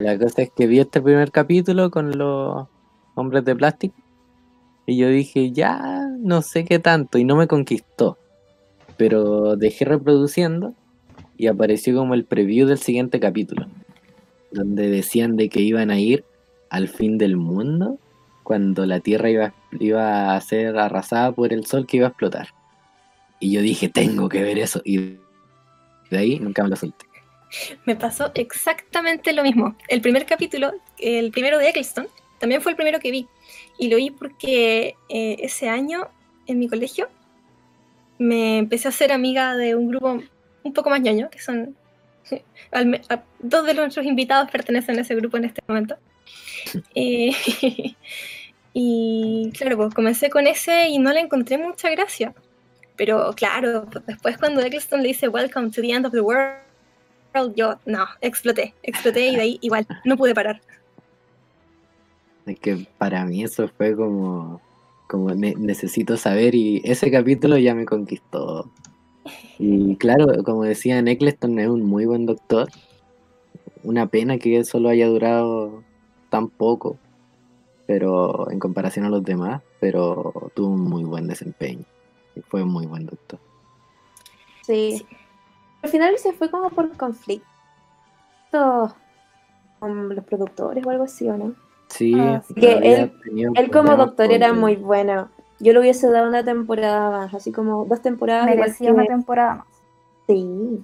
La cosa es que vi este primer capítulo con los hombres de plástico y yo dije, ya no sé qué tanto y no me conquistó. Pero dejé reproduciendo y apareció como el preview del siguiente capítulo, donde decían de que iban a ir al fin del mundo cuando la Tierra iba, iba a ser arrasada por el sol que iba a explotar. Y yo dije, tengo que ver eso. Y de ahí nunca me lo solté. Me pasó exactamente lo mismo. El primer capítulo, el primero de Eccleston, también fue el primero que vi. Y lo vi porque eh, ese año en mi colegio me empecé a ser amiga de un grupo un poco más ñoño, que son... dos de nuestros invitados pertenecen a ese grupo en este momento. Eh, y claro, pues comencé con ese y no le encontré mucha gracia. Pero claro, después cuando Eccleston le dice Welcome to the end of the world, yo no, exploté, exploté y de ahí igual, no pude parar. Es que para mí eso fue como, como necesito saber y ese capítulo ya me conquistó. Y claro, como decía, Eccleston es un muy buen doctor. Una pena que solo haya durado tan poco, pero en comparación a los demás, pero tuvo un muy buen desempeño. Y fue un muy buen doctor. Sí. Al final se fue como por conflicto con los productores o algo así, ¿o no? Sí, ah, que él, él como doctor era muy bueno. Yo le hubiese dado una temporada más, así como dos temporadas. Merecía una temporada más. Sí.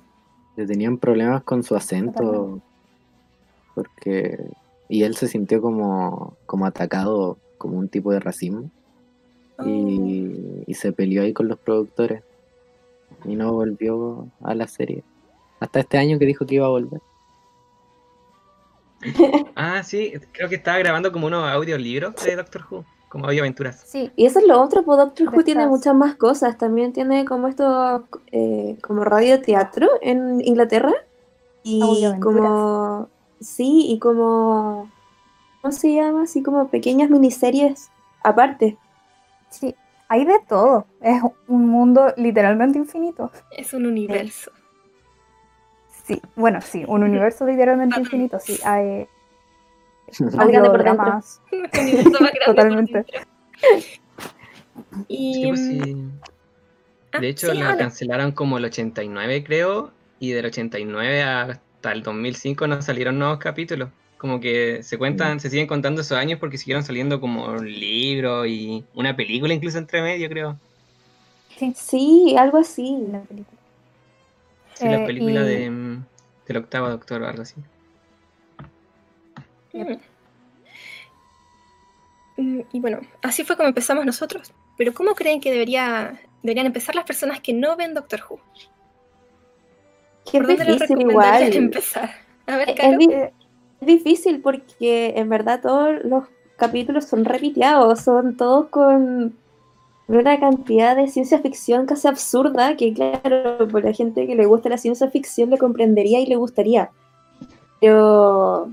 Le tenían problemas con su acento. Porque. Y él se sintió como, como atacado, como un tipo de racismo. Y, y se peleó ahí con los productores. Y no volvió a la serie. Hasta este año que dijo que iba a volver. ah, sí, creo que estaba grabando como unos audiolibros de Doctor Who, como audioaventuras. Sí, y eso es lo otro, pues Doctor Who tiene muchas más cosas. También tiene como esto, eh, como radio teatro en Inglaterra. Y como, sí, y como, ¿cómo se llama? Así como pequeñas miniseries aparte. Sí, hay de todo. Es un mundo literalmente infinito. Es un universo. Sí, bueno, sí, un universo literalmente infinito, sí. Hay audiodramas. Totalmente. Y... Pues ah, de hecho, la cancelaron como el 89, creo, y del 89 hasta el 2005 no salieron nuevos capítulos. Como que se cuentan, mm. se siguen contando esos años porque siguieron saliendo como un libro y una película incluso entre medio, creo. Sí, algo así. La película. Sí, la eh, película de, mm, del octavo doctor o algo así. Mm, y bueno, así fue como empezamos nosotros. Pero ¿cómo creen que debería, deberían empezar las personas que no ven Doctor Who? Qué difícil igual. empezar? A ver, es, es difícil porque en verdad todos los capítulos son repiteados, son todos con una cantidad de ciencia ficción casi absurda que, claro, por la gente que le gusta la ciencia ficción le comprendería y le gustaría. Pero,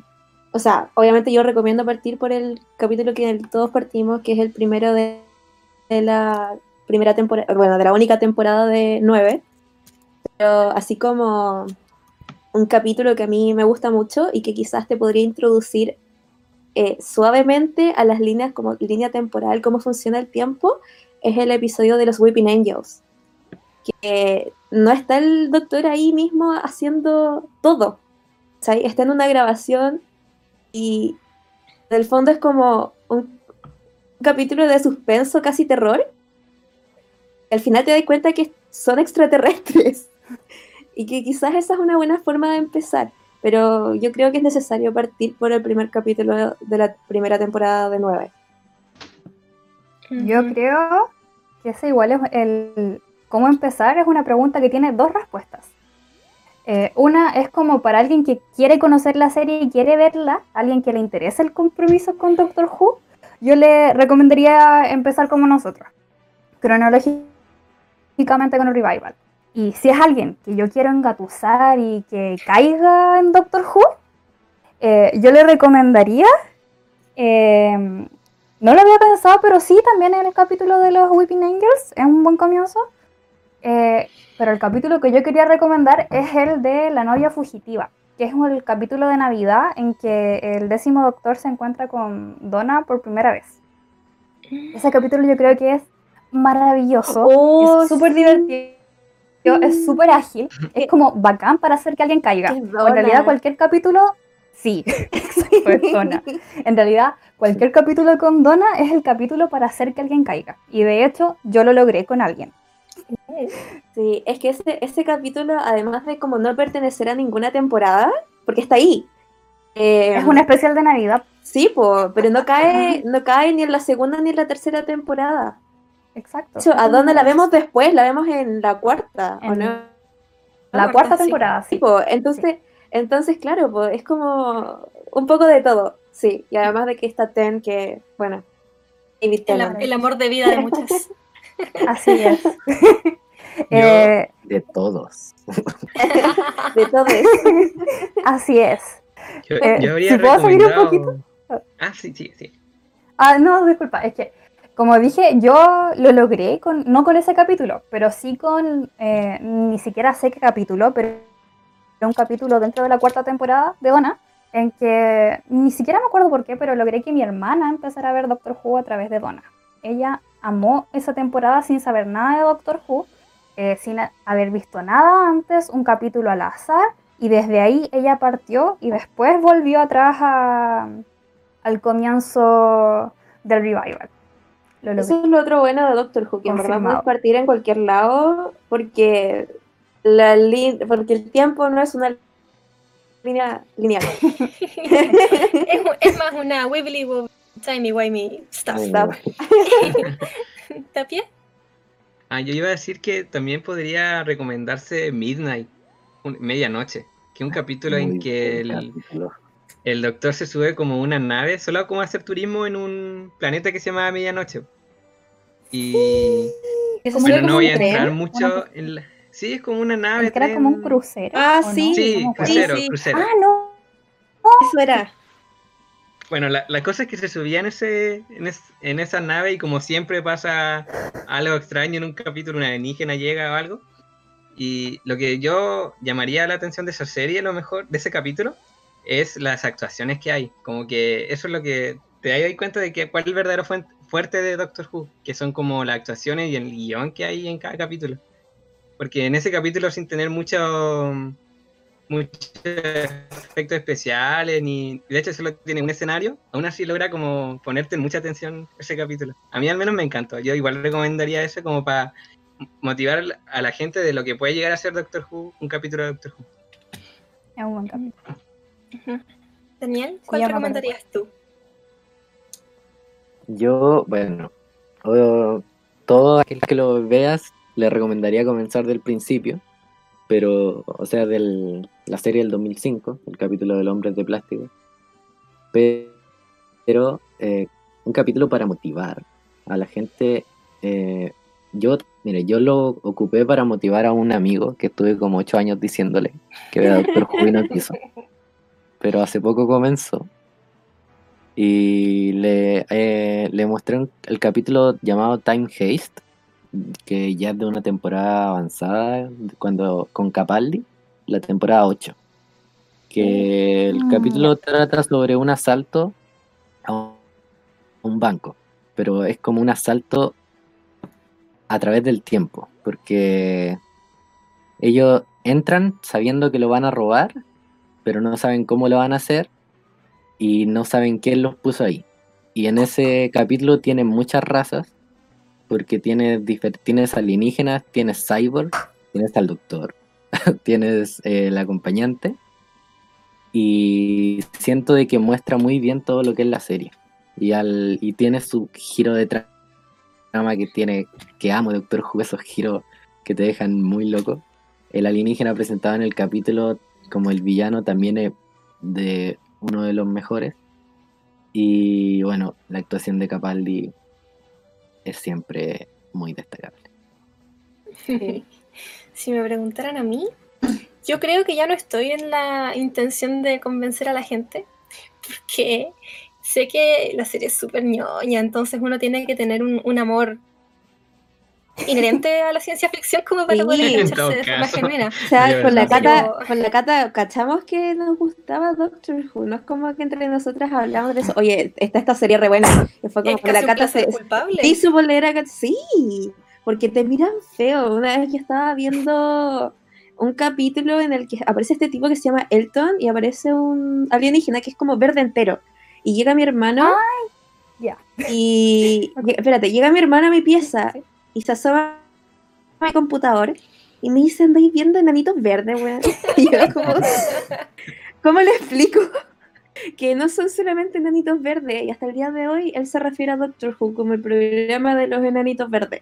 o sea, obviamente yo recomiendo partir por el capítulo que todos partimos, que es el primero de, la primera temporada, bueno, de la única temporada de nueve. Pero así como un capítulo que a mí me gusta mucho y que quizás te podría introducir eh, suavemente a las líneas como línea temporal, cómo funciona el tiempo, es el episodio de los Weeping Angels. Que no está el doctor ahí mismo haciendo todo. Está en una grabación y del fondo es como un, capítulo de suspenso, casi terror. al final te das cuenta que son extraterrestres. y que quizás esa es una buena forma de empezar. Pero yo creo que es necesario partir por el primer capítulo de la primera temporada de 9. Yo creo que ese igual es el cómo empezar es una pregunta que tiene dos respuestas. Eh, una es como para alguien que quiere conocer la serie y quiere verla, alguien que le interesa el compromiso con Doctor Who, yo le recomendaría empezar como nosotros, cronológicamente con el revival. Y si es alguien que yo quiero engatusar y que caiga en Doctor Who, eh, yo le recomendaría eh, no lo había pensado, pero sí, también en el capítulo de los Weeping Angels es un buen comienzo. Eh, pero el capítulo que yo quería recomendar es el de La novia fugitiva. que es el capítulo de Navidad en que el décimo doctor se encuentra con Donna por primera vez. Ese capítulo yo creo que es maravilloso, Oh, es súper sí. divertido, es súper ágil, es como bacán para hacer que alguien caiga. En realidad cualquier capítulo, sí, Donna. En realidad cualquier capítulo con Donna es el capítulo para hacer que alguien caiga. Y de hecho yo lo logré con alguien. Sí, es que ese, ese capítulo, además de como no pertenecer a ninguna temporada, porque está ahí. eh, Es un especial de Navidad. Sí, po, pero no cae, no cae ni en la segunda ni en la tercera temporada. Exacto. ¿a dónde la vemos después? La vemos en la cuarta, ¿o no? La cuarta, temporada, Sí, entonces, entonces, claro, po, es como un poco de todo, sí. Y además de que está Ten, que, bueno, El, el amor de vida de muchas. Así es. Eh, De todos. de todo eso. así es. Yo, Eh, yo habría ¿si puedo seguir un recomendado- Ah, sí, sí, sí. Ah, no, disculpa, es que, como dije, yo lo logré, con, no con ese capítulo, pero sí con, eh, ni siquiera sé qué capítulo, pero era un capítulo dentro de la cuarta temporada de Donna, en que ni siquiera me acuerdo por qué, pero logré que mi hermana empezara a ver Doctor Who a través de Donna. Ella amó esa temporada sin saber nada de Doctor Who, eh, sin haber visto nada antes, un capítulo al azar, y desde ahí ella partió y después volvió atrás al comienzo del revival. Lo. Eso es lo otro bueno de Doctor Who, que en verdad puedes partir en cualquier lado porque, la porque el tiempo no es una línea lineal. es, más una wibbly wobbly, timey wimey stuff. No. ¿Tapia? Ah, yo iba a decir que también podría recomendarse Midnight, un- medianoche, que es un capítulo en que buen el, capítulo. El doctor se sube como una nave, solo como a hacer turismo en un planeta que se llama Medianoche. Y sube bueno, no voy a tren. entrar mucho en la... Sí, es como una nave. Era como un crucero. Ah, sí, Sí, No crucero, sí. crucero. Ah, no. Eso era. Bueno, la, la cosa es que se subía en, ese, en, es- en esa nave y como siempre pasa algo extraño en un capítulo, una alienígena llega o algo. Y lo que yo llamaría la atención de esa serie, lo mejor, de ese capítulo, es las actuaciones que hay. Como que eso es lo que te das cuenta de que cuál es el verdadero fuen- fuerte de Doctor Who, que son como las actuaciones y el guion que hay en cada capítulo. Porque en ese capítulo, sin tener mucho muchos efectos especiales, ni de hecho solo tiene un escenario, aún así logra como ponerte mucha atención ese capítulo. A mí al menos me encantó, yo igual recomendaría eso como para motivar a la gente de lo que puede llegar a ser Doctor Who, un capítulo de Doctor Who. Es un buen. Daniel, ¿cuál acuerdo. recomendarías tú? Yo, bueno, todo aquel que lo veas le recomendaría comenzar del principio, pero, o sea, de la serie del 2005, el capítulo del hombre de plástico, Pe- pero eh, un capítulo para motivar a la gente. eh, yo, mire, yo lo ocupé para motivar a un amigo que estuve como ocho años diciéndole que vea Doctor Who y no quiso, pero hace poco comenzó y le, eh, le mostré un- el capítulo llamado Time Haste, que ya es de una temporada avanzada, cuando con Capaldi, la temporada 8. Que el Mm, capítulo trata sobre un asalto a un- a un banco, pero es como un asalto a través del tiempo, porque ellos entran sabiendo que lo van a robar, pero no saben cómo lo van a hacer y no saben quién los puso ahí. Y en ese capítulo tienen muchas razas, porque tienes, tienes alienígenas, tienes cyborg, tienes al doctor, tienes eh, el acompañante, y siento de que muestra muy bien todo lo que es la serie. Y, al, y tiene su giro de tra- trama que tiene, que amo Doctor Who, esos giros que te dejan muy loco. El alienígena presentado en el capítulo como el villano también es de uno de los mejores. Y bueno, la actuación de Capaldi es siempre muy destacable. si me preguntaran a mí, yo creo que ya no estoy en la intención de convencer a la gente, porque sé que la serie es súper ñoña, entonces uno tiene que tener un, un amor inherente a la ciencia ficción como para poder escucharse de forma genuina. O sea, con la, cata, con la cata cachamos que nos gustaba Doctor Who, no es como que entre nosotras hablamos de eso. Oye, esta, esta sería re buena. Que fue como que la cata se... Culpable. Sí, su bolera, sí, porque te miran feo. Una vez que estaba viendo un capítulo en el que aparece este tipo que se llama Elton y aparece un alienígena que es como verde entero. Y llega mi hermano. Ay, ya. Y. Espérate, llega mi hermano a mi pieza y se asoma a mi computador y me dice, andáis viendo enanitos verdes, weón. Y yo como, ¿cómo le explico? Que no son solamente enanitos verdes, y hasta el día de hoy él se refiere a Doctor Who como el programa de los enanitos verdes.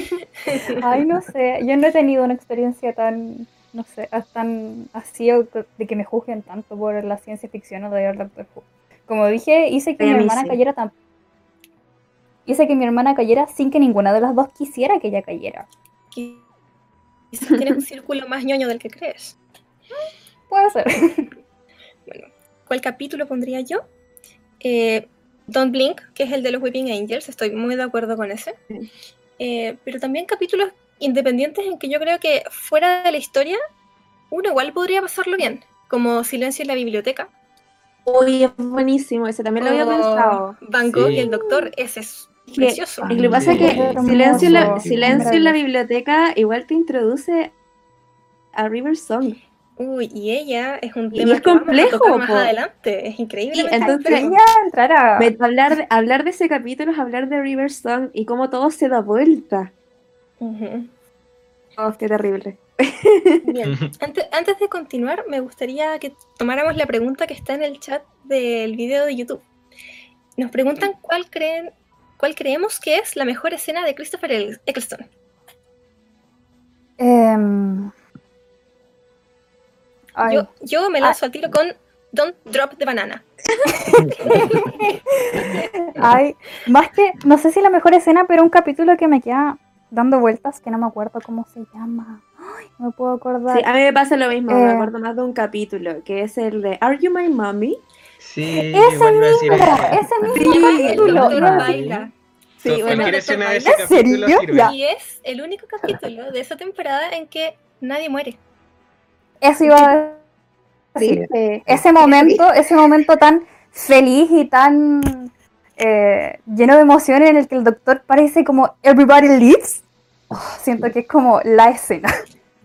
Ay, no sé, yo no he tenido una experiencia tan, no sé, tan así de que me juzguen tanto por la ciencia ficción o de Doctor Who. Como dije, hice que mi hermana cayera tan hice que mi hermana cayera sin que ninguna de las dos quisiera que ella cayera. Quizás tienes un círculo más ñoño del que crees. Puede ser. Bueno, ¿cuál capítulo pondría yo? Eh, Don't Blink, que es el de los Weeping Angels, estoy muy de acuerdo con ese. Eh, pero también capítulos independientes en que yo creo que fuera de la historia, uno igual podría pasarlo bien, como Silencio en la biblioteca. Uy, es buenísimo, ese también lo había pensado. Van Gogh y el doctor, ese es Precioso. Y lo que pasa es que silencio, en la, silencio en la biblioteca igual te introduce a River Song. Uy, y ella es un tema y es complejo más adelante, es increíble. entonces, hablar, de, hablar de ese capítulo es hablar de River Song y cómo todo se da vuelta. Oh, qué terrible. Bien, antes, antes de continuar, me gustaría que tomáramos la pregunta que está en el chat del video de YouTube. Nos preguntan cuál creen ¿Cuál creemos que es la mejor escena de Christopher Eccleston? Em, yo, me lanzo ah. al tiro con Don't Drop the Banana. Ay, más que, no sé si la mejor escena, pero un capítulo que me queda dando vueltas, que no me acuerdo cómo se llama. Ay, no me puedo acordar. Sí, a mí me pasa lo mismo, me eh, acuerdo más de un capítulo, que es el de Are You My Mommy? Sí, ese mismo, ese mismo capítulo. Sí, bueno, escena ese capítulo Y es el único capítulo de esa temporada en que nadie muere. Eso iba a decir. Ese momento, ese momento tan feliz y tan eh, lleno de emociones en el que el doctor parece como Everybody Lives. Oh, siento que es como la escena.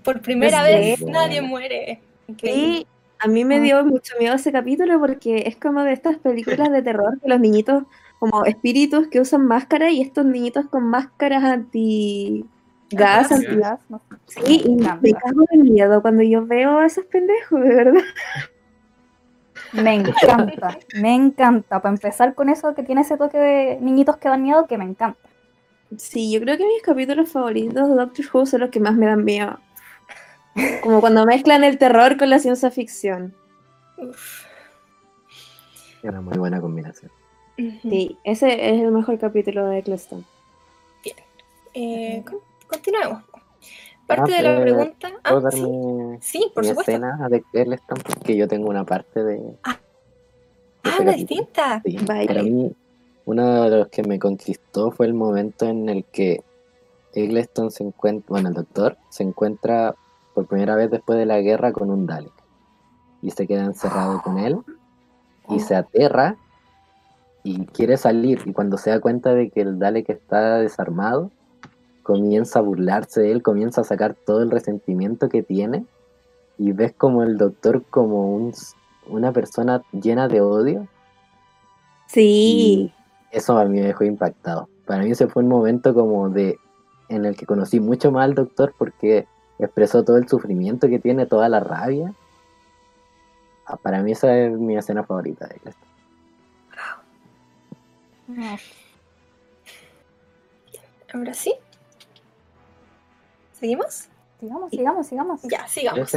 Por primera vez nadie muere. Y a mí me dio mucho miedo ese capítulo porque es como de estas películas de terror que los niñitos, como espíritus que usan máscara y estos niñitos con máscaras anti gas, anti gas. Sí, y me cago de miedo cuando yo veo a esos pendejos, de verdad. Me encanta, me encanta. Para empezar con eso que tiene ese toque de niñitos que dan miedo, que me encanta. Sí, yo creo que mis capítulos favoritos de Doctor Who son los que más me dan miedo. Como cuando mezclan el terror con la ciencia ficción. Uf. Una muy buena combinación. Sí, ese es el mejor capítulo de Eccleston. Bien. Eh, continuemos. Parte de la ah, pregunta. ¿Puedo ah, ¿sí? sí, por supuesto. escena de Eccleston? Porque yo tengo una parte de. Ah, ah una distinta. Sí, para mí, uno de los que me conquistó fue el momento en el que Eccleston se encuentra, bueno, el doctor se encuentra por primera vez después de la guerra con un Dalek. Y se queda encerrado con él y se aterra y quiere salir. Y cuando se da cuenta de que el Dalek está desarmado, comienza a burlarse de él, comienza a sacar todo el resentimiento que tiene. Y ves como el doctor como un, una persona llena de odio. Sí. eso a mí me dejó impactado. Para mí ese fue un momento como de en el que conocí mucho más al doctor porque expresó todo el sufrimiento que tiene, toda la rabia. Ah, para mí esa es mi escena favorita de esto. Ahora sí. ¿Seguimos? Sigamos, sigamos, sigamos. Ya, sigamos.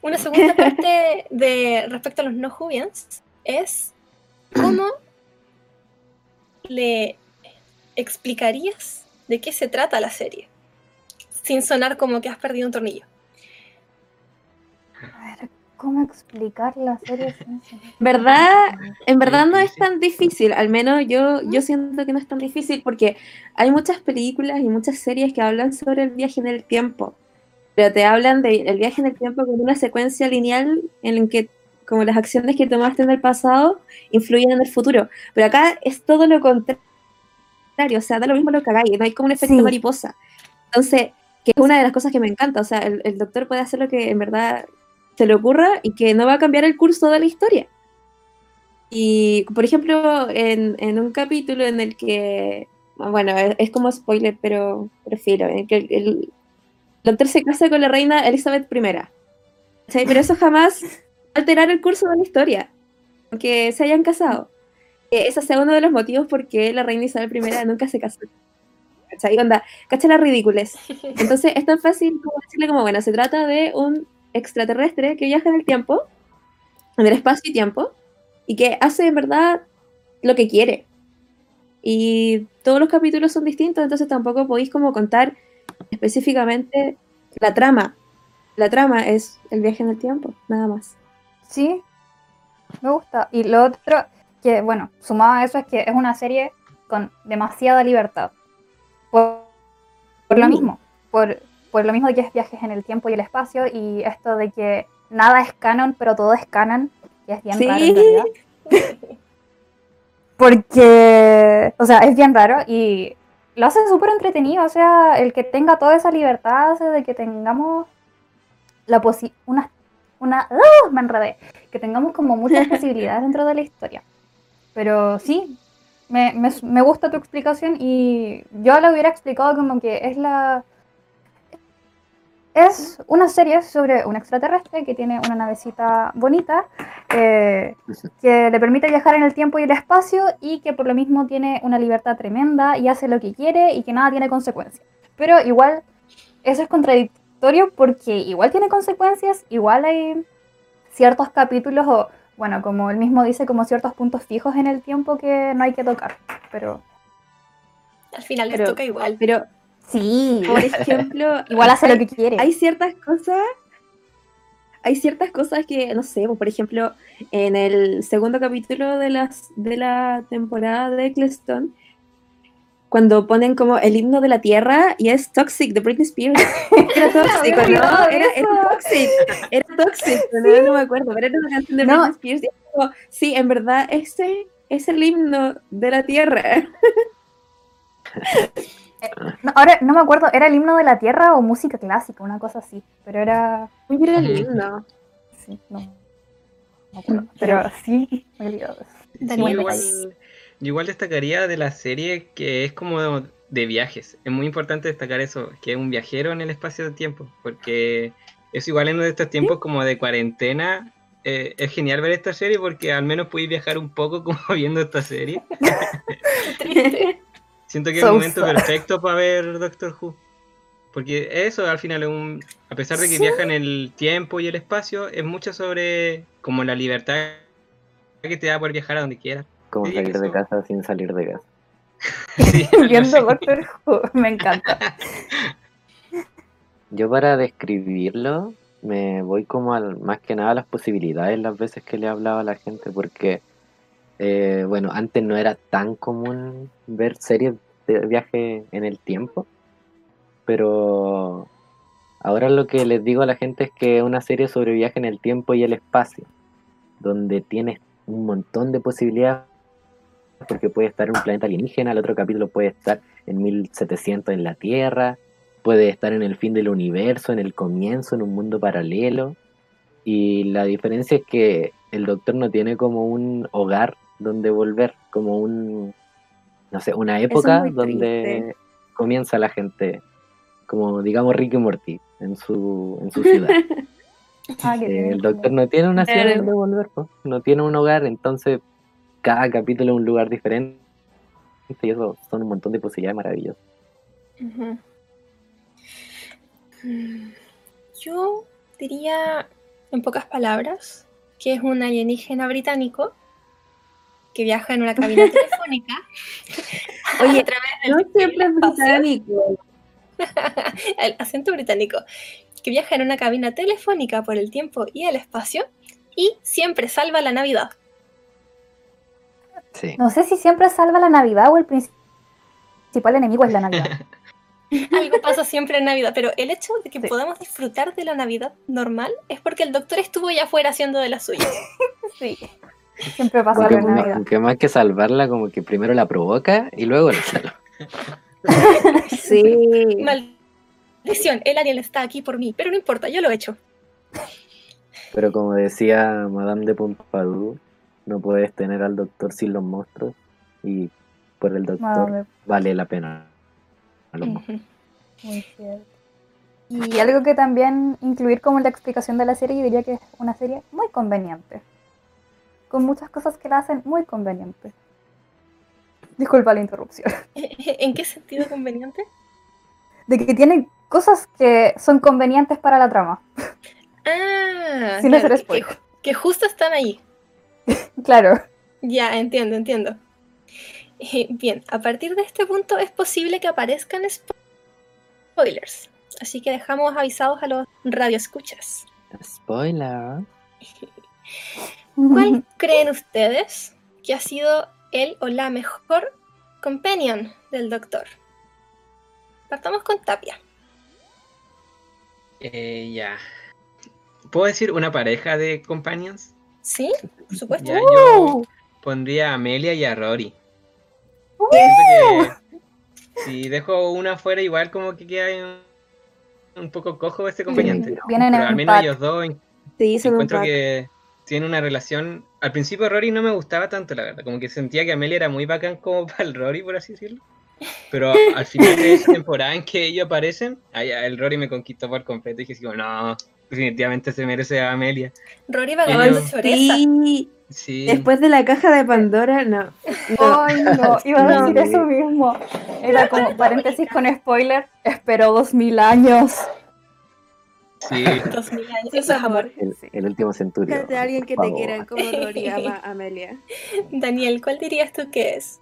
Una segunda parte de respecto a los no Jubians es cómo le explicarías de qué se trata la serie sin sonar como que has perdido un tornillo. A ver, cómo explicar la serie ¿Verdad? En verdad no es tan difícil, al menos yo, yo siento que no es tan difícil porque hay muchas películas y muchas series que hablan sobre el viaje en el tiempo, pero te hablan del viaje en el tiempo con una secuencia lineal en la que como las acciones que tomaste en el pasado influyen en el futuro, pero acá es todo lo contrario, o sea, da lo mismo lo que hagáis, no hay como un efecto mariposa. Entonces, que es una de las cosas que me encanta, o sea, el doctor puede hacer lo que en verdad se le ocurra y que no va a cambiar el curso de la historia. Y, por ejemplo, en, un capítulo en el que, bueno, es, como spoiler, pero prefiero, en el que el, doctor se casa con la reina Elizabeth I. Pero eso jamás alterar el curso de la historia, aunque se hayan casado. ese sea uno de los motivos por qué la reina Isabel I nunca se casó. ¿Cachai? Onda, cacha las ridículas. Entonces es tan fácil como decirle como, bueno, se trata de un extraterrestre que viaja en el tiempo, en el espacio y tiempo, y que hace en verdad lo que quiere. Y todos los capítulos son distintos, entonces tampoco podéis como contar específicamente la trama. La trama es el viaje en el tiempo, nada más. Sí, me gusta. Y lo otro, que bueno, sumado a eso es que es una serie con demasiada libertad. Por, por lo mismo, por, por lo mismo de que es viajes en el tiempo y el espacio y esto de que nada es canon, pero todo es canon, y es bien raro en realidad. Porque, o sea, es bien raro y lo hace súper entretenido, o sea, el que tenga toda esa libertad hace de que tengamos la posibilidad, una, una, ¡uh! me enredé, que tengamos como muchas posibilidades dentro de la historia. Pero sí, me, me, gusta tu explicación y yo lo hubiera explicado como que es la es una serie sobre un extraterrestre que tiene una navecita bonita eh, que le permite viajar en el tiempo y el espacio y que por lo mismo tiene una libertad tremenda y hace lo que quiere y que nada tiene consecuencias. Pero igual eso es contradictorio porque igual tiene consecuencias, igual hay ciertos capítulos o, bueno, como él mismo dice, como ciertos puntos fijos en el tiempo que no hay que tocar. Pero... Al final les toca igual. Pero Sí. Por ejemplo, igual hace lo que quiere. Hay ciertas cosas, hay ciertas cosas que, no sé, por ejemplo, en el segundo capítulo de, las, de la temporada de Eccleston, cuando ponen como el himno de la tierra y es Toxic de Britney Spears. Era Toxic, ¿no? Era, era, Toxic. Era Toxic, no, no me acuerdo, pero era una canción de Britney Spears. sí, en verdad, ese es el himno de la tierra. No, ahora no me acuerdo, ¿era el himno de la tierra o música clásica? Una cosa así. Pero era. Era el himno. Sí, no. pero sí, igual, yo igual destacaría de la serie que es como de, viajes. Es muy importante destacar eso, que es un viajero en el espacio de tiempo, porque es igual en uno de estos tiempos como de cuarentena. Eh, es genial ver esta serie porque al menos puedes viajar un poco como viendo esta serie. Siento que es el momento perfecto para ver Doctor Who. Porque eso al final es un. A pesar de que viaja en el tiempo y el espacio, es mucho sobre como la libertad que te da por viajar a donde quieras. Como salir de casa sin salir de casa. Viendo Doctor Who, me encanta. Yo para describirlo me voy como al, más que nada a las posibilidades las veces que le hablaba a la gente porque eh, bueno, antes no era tan común ver series de viaje en el tiempo, pero ahora lo que les digo a la gente es que es una serie sobre viaje en el tiempo y el espacio, donde tienes un montón de posibilidades, porque puede estar en un planeta alienígena, el otro capítulo puede estar en 1700 en la Tierra, puede estar en el fin del universo, en el comienzo, en un mundo paralelo. Y la diferencia es que el doctor no tiene como un hogar donde volver, como un, no sé, una época donde comienza la gente, como digamos Ricky Morty en su, en su ciudad. Ah, eh, el doctor no tiene una ciudad donde volver, no tiene un hogar, entonces cada capítulo es un lugar diferente y eso son un montón de posibilidades maravillosas. Yo diría, en pocas palabras, que es un alienígena británico que viaja en una cabina telefónica. Oye, a través del no siempre es británico. El acento británico. que viaja en una cabina telefónica por el tiempo y el espacio y siempre salva la Navidad. No sé si siempre salva la Navidad o el principal enemigo es la Navidad. Algo pasa siempre en Navidad, pero el hecho de que podamos disfrutar de la Navidad normal es porque el doctor estuvo allá afuera haciendo de la suya. sí. Siempre pasa en Navidad. Aunque más que salvarla, como que primero la provoca y luego la salva. sí. Maldición, el Ariel está aquí por mí, pero no importa, yo lo he hecho. Pero como decía Madame de Pompadour, no puedes tener al doctor sin los monstruos y por el doctor vale la pena. Muy cierto. Y algo que también incluir como la explicación de la serie, yo diría que es una serie muy conveniente. Con muchas cosas que la hacen muy conveniente. Disculpa la interrupción. ¿En qué sentido conveniente? De que tiene cosas que son convenientes para la trama. Ah, Sin hacer spoiler. que, justo están ahí. claro. Ya, entiendo, entiendo. Bien, a partir de este punto es posible que aparezcan spoilers. Así que dejamos avisados a los radioescuchas. Spoiler. ¿Cuál creen ustedes que ha sido el o la mejor companion del doctor? Partamos con Tapia. Eh, ya. ¿Puedo decir una pareja de companions? Sí, por supuesto. yo pondría a Amelia y a Rory. si dejo una fuera, igual como que queda un, poco cojo este compañero. Vienen al menos ellos dos sí, encuentro que tienen una relación. Al principio Rory no me gustaba tanto, la verdad. Como que sentía que Amelia era muy bacán como para el Rory, por así decirlo. Pero al final de esa temporada en que ellos aparecen, el Rory me conquistó por completo y dije, no, definitivamente se merece a Amelia. Rory va a sí. sí. Después de la caja de Pandora, no. Ay, no, iba a decir eso mismo. Era como paréntesis con spoiler, esperó dos mil años. Sí. Dos mil años, eso es amor. El, último centurio. De alguien que te quiera como Rory ama a Amelia. Daniel, ¿cuál dirías tú que es?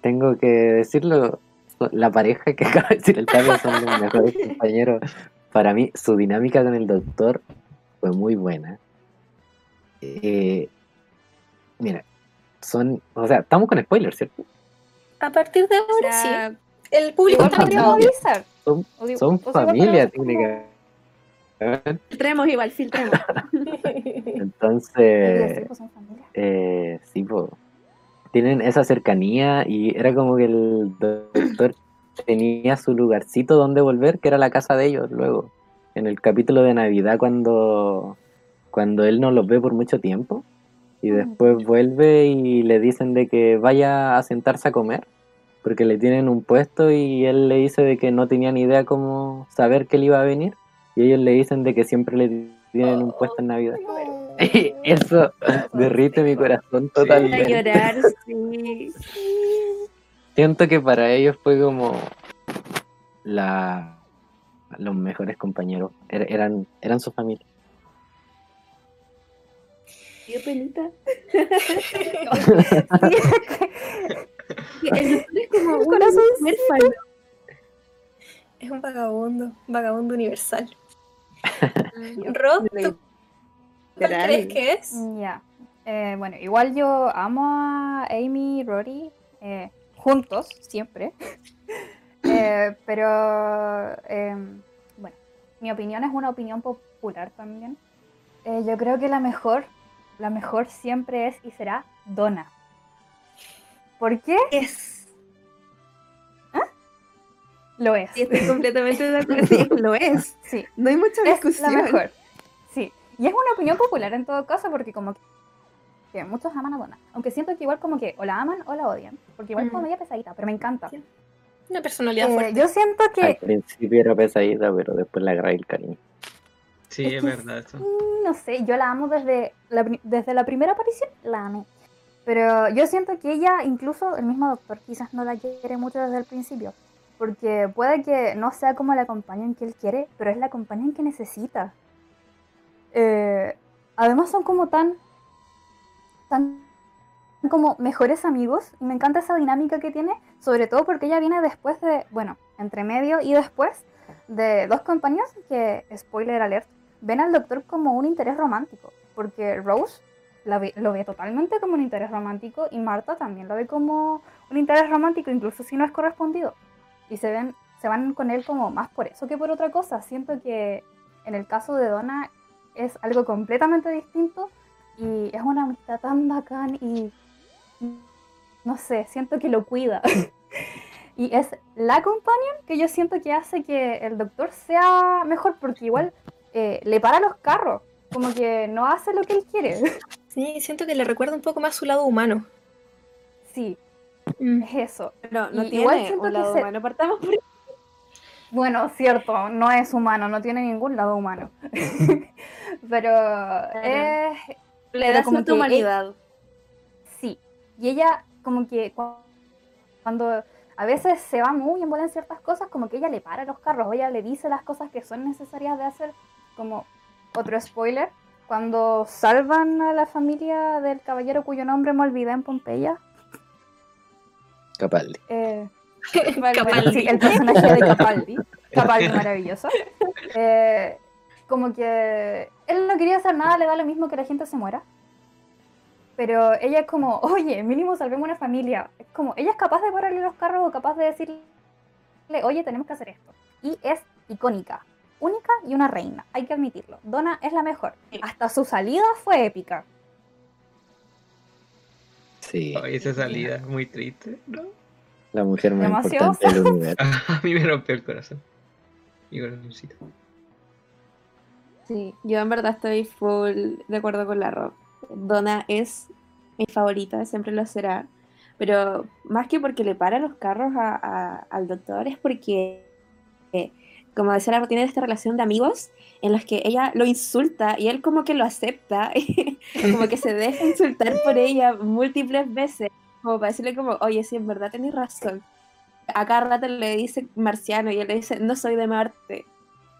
Tengo que decirlo, la pareja que acaba de decir el Carlos son los mejores compañeros para mí su dinámica con el doctor fue muy buena. Eh, mira, son, o sea, estamos con spoilers, ¿cierto? A partir de ahora sí. El público también va a avisar. Son, son familia, técnicamente. Filtremos igual, filtremos. Entonces, eh, sí, pues, tienen esa cercanía y era como que el doctor tenía su lugarcito donde volver, que era la casa de ellos luego. En el capítulo de Navidad cuando, cuando él no los ve por mucho tiempo y después vuelve y le dicen de que vaya a sentarse a comer porque le tienen un puesto y él le dice de que no tenía ni idea cómo saber que él iba a venir y ellos le dicen de que siempre le tienen un puesto en Navidad. Eso derrite mi corazón totalmente. llorar, sí. Siento que para ellos fue como la los mejores compañeros. Er, eran, eran su familia. Qué pelita. es como un corazón Es un vagabundo, vagabundo universal. Rob, ¿tú cuál crees que es? Ya. Eh, bueno, igual yo amo a Amy Rory. Eh, juntos, siempre. Eh, pero, em, bueno, mi opinión es una opinión popular también. Eh, yo creo que la mejor, la mejor siempre es y será Donna. ¿Por qué? Es. ¿Ah? Lo es. estoy completamente de acuerdo. lo es. Sí. No hay mucha discusión. Es la mejor. Sí. Y es una opinión popular en todo caso porque como que que muchos aman a Donna. Aunque siento que igual como que o la aman o la odian. Porque igual es como media pesadita, pero me encanta. Una personalidad eh, fuerte. Yo siento que... Al principio era pesadita, pero después la agarré el cariño. Sí, es, verdad eso. Mm, no sé, yo la amo desde la, desde la primera aparición, la amé. Pero yo siento que ella, incluso el mismo doctor, quizás no la quiere mucho desde el principio. Porque puede que no sea como la compañía que él quiere, pero es la compañía que necesita. Eh, además son como tan están como mejores amigos y me encanta esa dinámica que tiene, sobre todo porque ella viene después de, bueno, entre medio y después de dos compañías que, spoiler alert, ven al doctor como un interés romántico, porque Rose lo ve totalmente como un interés romántico y Marta también lo ve como un interés romántico, incluso si no es correspondido. Y se, ven, se van con él como más por eso que por otra cosa. Siento que en el caso de Donna es algo completamente distinto y es una amistad tan bacán y no sé, siento que lo cuida. y es la companion que yo siento que hace que el doctor sea mejor porque igual eh, le para los carros, como que no hace lo que él quiere. Sí, siento que le recuerda un poco más su lado humano. Sí, mm. es eso. Pero no tiene igual un lado humano, partamos por bueno, cierto, no es humano, no tiene ningún lado humano. pero es... Le da como tu humanidad. sí, y ella como que cuando a veces se va muy en en ciertas cosas, como que ella le para los carros, o ella le dice las cosas que son necesarias de hacer, como otro spoiler, cuando salvan a la familia del caballero cuyo nombre me olvidé en Pompeya. Capaldi. Eh, Capaldi. el personaje de Capaldi. Capaldi maravilloso. Eh, como que él no quería hacer nada, le da lo mismo que la gente se muera. Pero ella es como, oye, mínimo salvemos una familia. Es como, ella es capaz de pararle los carros o capaz de decirle, oye, tenemos que hacer esto. Y es icónica única y una reina, hay que admitirlo. Donna es la mejor. Hasta su salida fue épica. Sí. esa salida es muy triste, ¿no? La mujer más importante del universo. A mí me rompió el corazón. Mi corazoncito. Sí, yo en verdad estoy full de acuerdo con la Rob. Donna es mi favorita, siempre lo será. Pero más que porque le para los carros al doctor, es porque como decía la tiene esta relación de amigos en los que ella lo insulta y él como que lo acepta, como que se deja insultar por ella múltiples veces, como para decirle como, oye, sí, en verdad tenés razón. A cada rato le dice marciano y él le dice, no soy de Marte.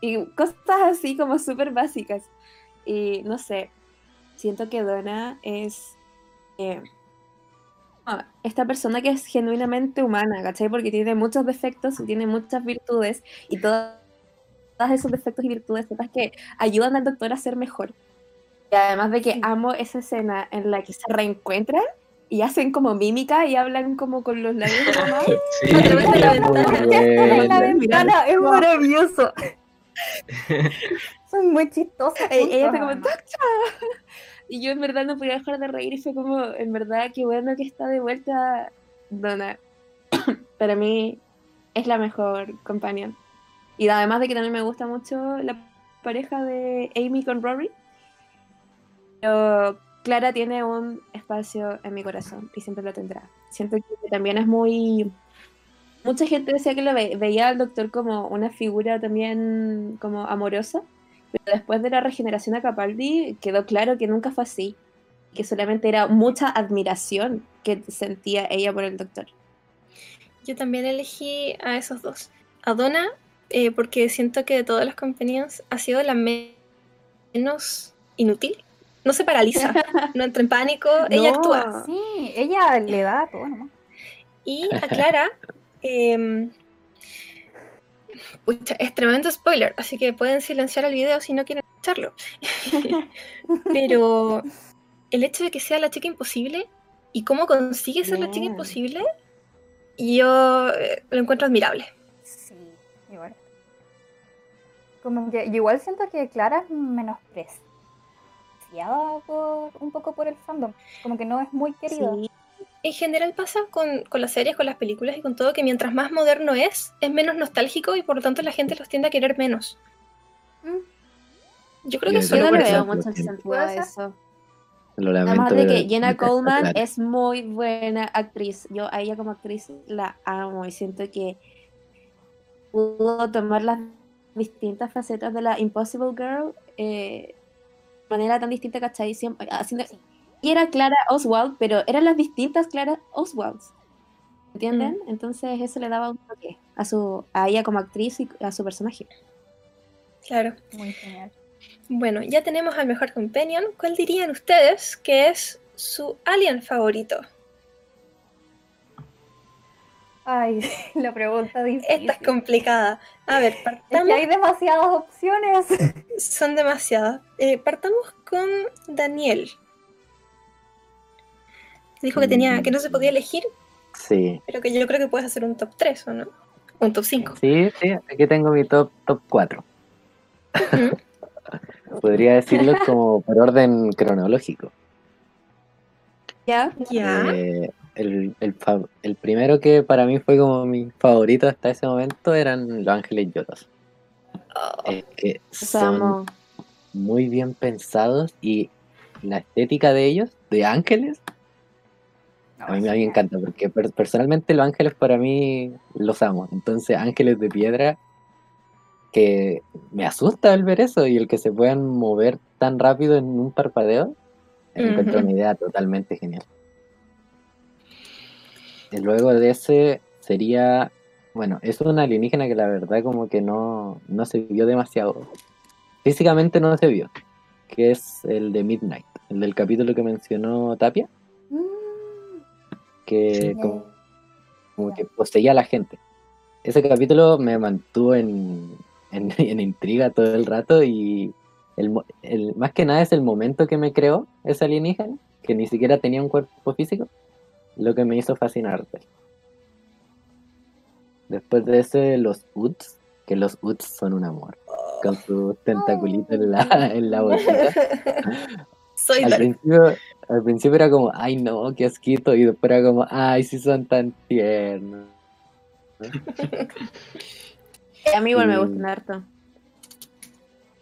Y cosas así como súper básicas. Y no sé, siento que Donna es eh, esta persona que es genuinamente humana, ¿cachai? Porque tiene muchos defectos y tiene muchas virtudes y todas esos defectos y virtudes que ayudan al doctor a ser mejor. Y además de que amo esa escena en la que se reencuentran y hacen como mímica y hablan como con los labios sí, la ventana. es maravilloso. Son muy chistosas. Ella como, Y yo en verdad no podía dejar de reír y fue como, en verdad, qué bueno que está de vuelta Donna. Para mí es la mejor compañía. Y además de que también me gusta mucho la pareja de Amy con Rory. Pero Clara tiene un espacio en mi corazón y siempre lo tendrá. Siento que también es muy... Mucha gente decía que lo veía al doctor como una figura también como amorosa, pero después de la regeneración a Capaldi quedó claro que nunca fue así, que solamente era mucha admiración que sentía ella por el doctor. Yo también elegí a esos dos. A Donna eh, porque siento que de todas las compañías ha sido la menos inútil. No se paraliza, no entra en pánico, ella actúa. Sí, ella le da todo nomás. Y a Clara, em, es tremendo spoiler, así que pueden silenciar el video si no quieren escucharlo. Pero el hecho de que sea la chica imposible y cómo consigue ser la chica imposible, yo eh, lo encuentro admirable. Como que igual siento que Clara es menospreciada por, un poco por el fandom. Como que no es muy querida. En general pasa con, las series, con las películas y con todo que mientras más moderno es, es menos nostálgico y por lo tanto la gente los tiende a querer menos. Mm. Yo creo que eso no le veo mucho sentido a eso. Además de que Jenna Coleman es muy buena actriz. Yo a ella como actriz la amo y siento que pudo tomar las distintas facetas de la Impossible Girl eh, de manera tan distinta, ¿cachai? haciendo, y era Clara Oswald, pero eran las distintas Clara Oswalds. ¿Entienden? Mm. Entonces eso le daba un toque a, su, a ella como actriz y a su personaje. Claro. Muy genial. Bueno, ya tenemos al mejor companion. ¿Cuál dirían ustedes que es su alien favorito? Ay, la pregunta difícil. Esta es complicada. A ver, partamos. hay demasiadas opciones. Son demasiadas. Eh, partamos con Daniel. Dijo que tenía, que no se podía elegir. Sí. Pero que yo creo que puedes hacer un top 3, ¿o no? Un top 5. Sí, sí, aquí tengo mi top, top 4. Podría decirlo como por orden cronológico. ¿Ya? ¿Ya? Eh, el, el, primero que para mí fue como mi favorito hasta ese momento eran Los Ángeles Lloros. Oh. que son muy bien pensados y la estética de ellos, de ángeles, a mí, me encanta porque personalmente los ángeles para mí los amo. Entonces, ángeles de piedra que me asusta al ver eso y el que se puedan mover tan rápido en un parpadeo, encuentro una idea totalmente genial. Y luego de ese sería, bueno, es una alienígena que la verdad como que no, no se vio demasiado. Físicamente no se vio, que es el de Midnight, el del capítulo que mencionó Tapia. Que como, que poseía a la gente. Ese capítulo me mantuvo en, en, intriga todo el rato y el, el, más que nada es el momento que me creó ese alienígena, que ni siquiera tenía un cuerpo físico lo que me hizo fascinarte. Después de ese, los Uts, que los Uts son un amor, con sus tentaculitos en la, en la Soy al, principio, al principio era como, ay no, qué asquito, y después era como, ay, sí son tan tiernos. A mí igual me gusta harto.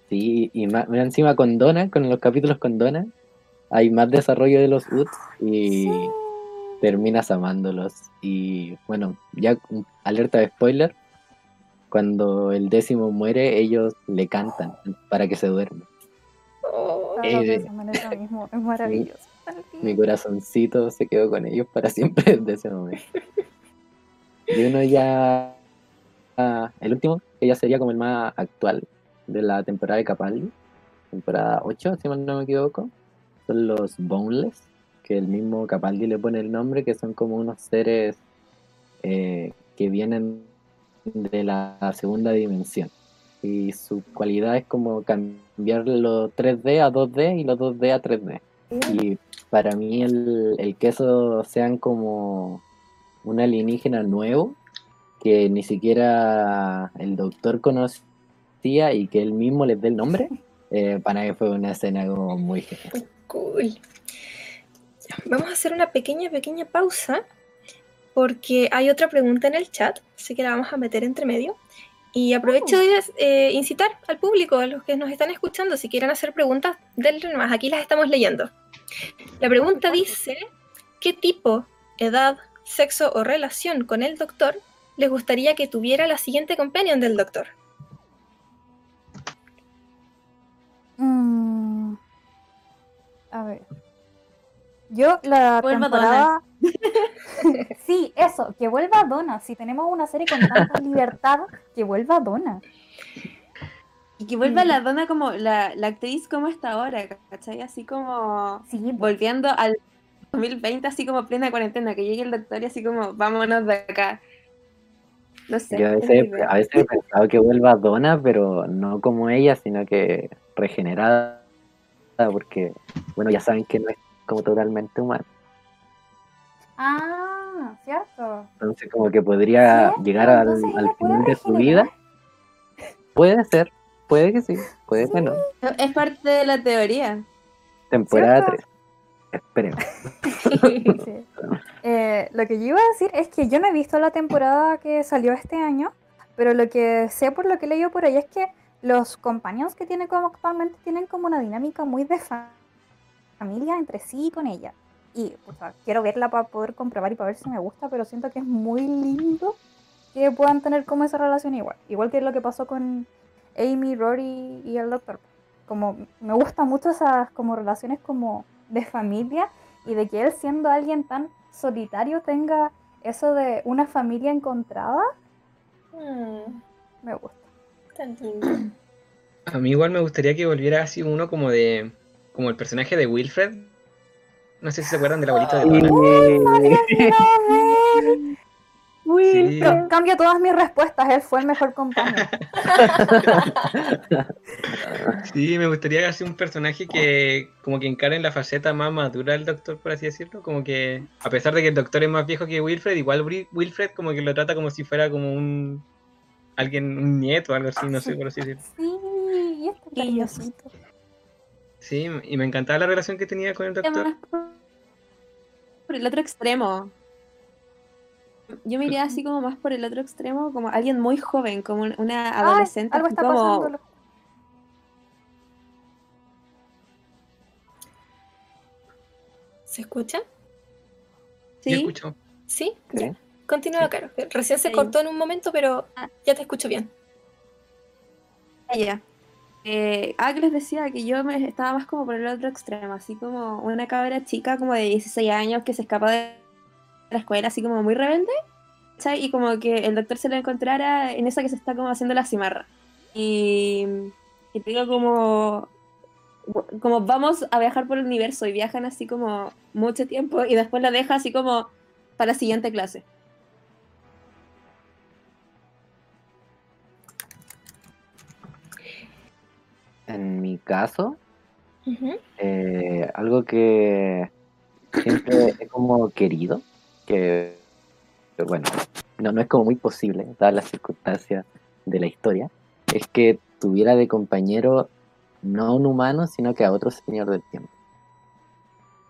Sí, y más, encima con Donna, con los capítulos con Donna, hay más desarrollo de los Uts y terminas amándolos. Y bueno, ya alerta de spoiler, cuando el décimo muere, ellos le cantan para que se duerma. Oh, eh, es maravilloso. Mi, corazoncito se quedó con ellos para siempre desde ese momento. Y uno ya, ah, el último, que ya sería como el más actual de la temporada de Capaldi, temporada 8, si no me equivoco, son los Boneless que el mismo Capaldi le pone el nombre, que son como unos seres eh, que vienen de la segunda dimensión. Y su cualidad es como cambiar los 3D a 2D y los 2D a 3D. Y para mí el, el queso sean como un alienígena nuevo que ni siquiera el doctor conocía y que él mismo les dé el nombre, eh, para mí fue una escena como muy genial. Cool. Vamos a hacer una pequeña, pequeña pausa porque hay otra pregunta en el chat, así que la vamos a meter entre medio. Y aprovecho oh. de eh, incitar al público, a los que nos están escuchando, si quieren hacer preguntas, denle más, aquí las estamos leyendo. La pregunta dice, ¿qué tipo, edad, sexo o relación con el doctor les gustaría que tuviera la siguiente companion del doctor? Mm. A ver. Yo la temporada... sí, eso, que vuelva Donna. Si tenemos una serie con tanta libertad, que vuelva Donna. Y que vuelva la Donna como la, actriz como está ahora, ¿cachai? Así como sí, pues. volviendo al 2020, así como plena cuarentena, que llegue el doctor y así como vámonos de acá. No sé. Yo a veces, a veces he pensado que vuelva Donna, pero no como ella, sino que regenerada, porque, bueno, ya saben que no es como totalmente humano. Ah, cierto. Entonces como que podría llegar al, al final de su vida. Puede ser, puede que sí, puede que no. Es parte de la teoría. Temporada 3. Esperemos. Eh, lo que yo iba a decir es que yo no he visto la temporada que salió este año, pero lo que sé por lo que leído por ahí es que los compañeros que tiene como actualmente tienen como una dinámica muy de familia entre sí y con ella. Y quiero verla para poder comprobar y para ver si me gusta, pero siento que es muy lindo que puedan tener como esa relación igual. Igual que lo que pasó con Amy, Rory y el doctor. Como me gustan mucho esas como relaciones como de familia y de que él siendo alguien tan solitario tenga eso de una familia encontrada. Mm. Me gusta. Tan lindo. A mí igual me gustaría que volviera así uno como de como el personaje de Wilfred. No sé si se acuerdan de la abuelita de Donna. Cambio todas mis respuestas, él fue el mejor compañero. sí, me gustaría hacer un personaje que como que encare en la faceta más madura del doctor, por así decirlo. Como que, a pesar de que el doctor es más viejo que Wilfred, igual Wilfred como que lo trata como si fuera como un alguien, un nieto, algo así, no sé por así decirlo. Sí, y este cariñosito. Sí, y me encantaba la relación que tenía con el doctor. Por el otro extremo. Yo me iría así como más por el otro extremo, como alguien muy joven, como una adolescente. algo está como... ¿Se escucha? Sí. escucho. ¿Sí? Continúa, Caro. Recién se cortó en un momento, pero ah. ya te escucho bien. Ah, ya. Eh, ah, que les decía que yo me estaba más como por el otro extremo, así como una cabra chica como de 16 años que se escapa de la escuela, así como muy rebelde, Y como que el doctor se lo encontrara en esa que se está como haciendo la cimarra. Y, y como, como vamos a viajar por el universo y viajan así como mucho tiempo y después la deja así como para la siguiente clase. En mi caso, eh, algo que siempre he como querido, que bueno, no, no es como muy posible, dadas las circunstancias de la historia, es que tuviera de compañero no un humano, sino que a otro señor del tiempo.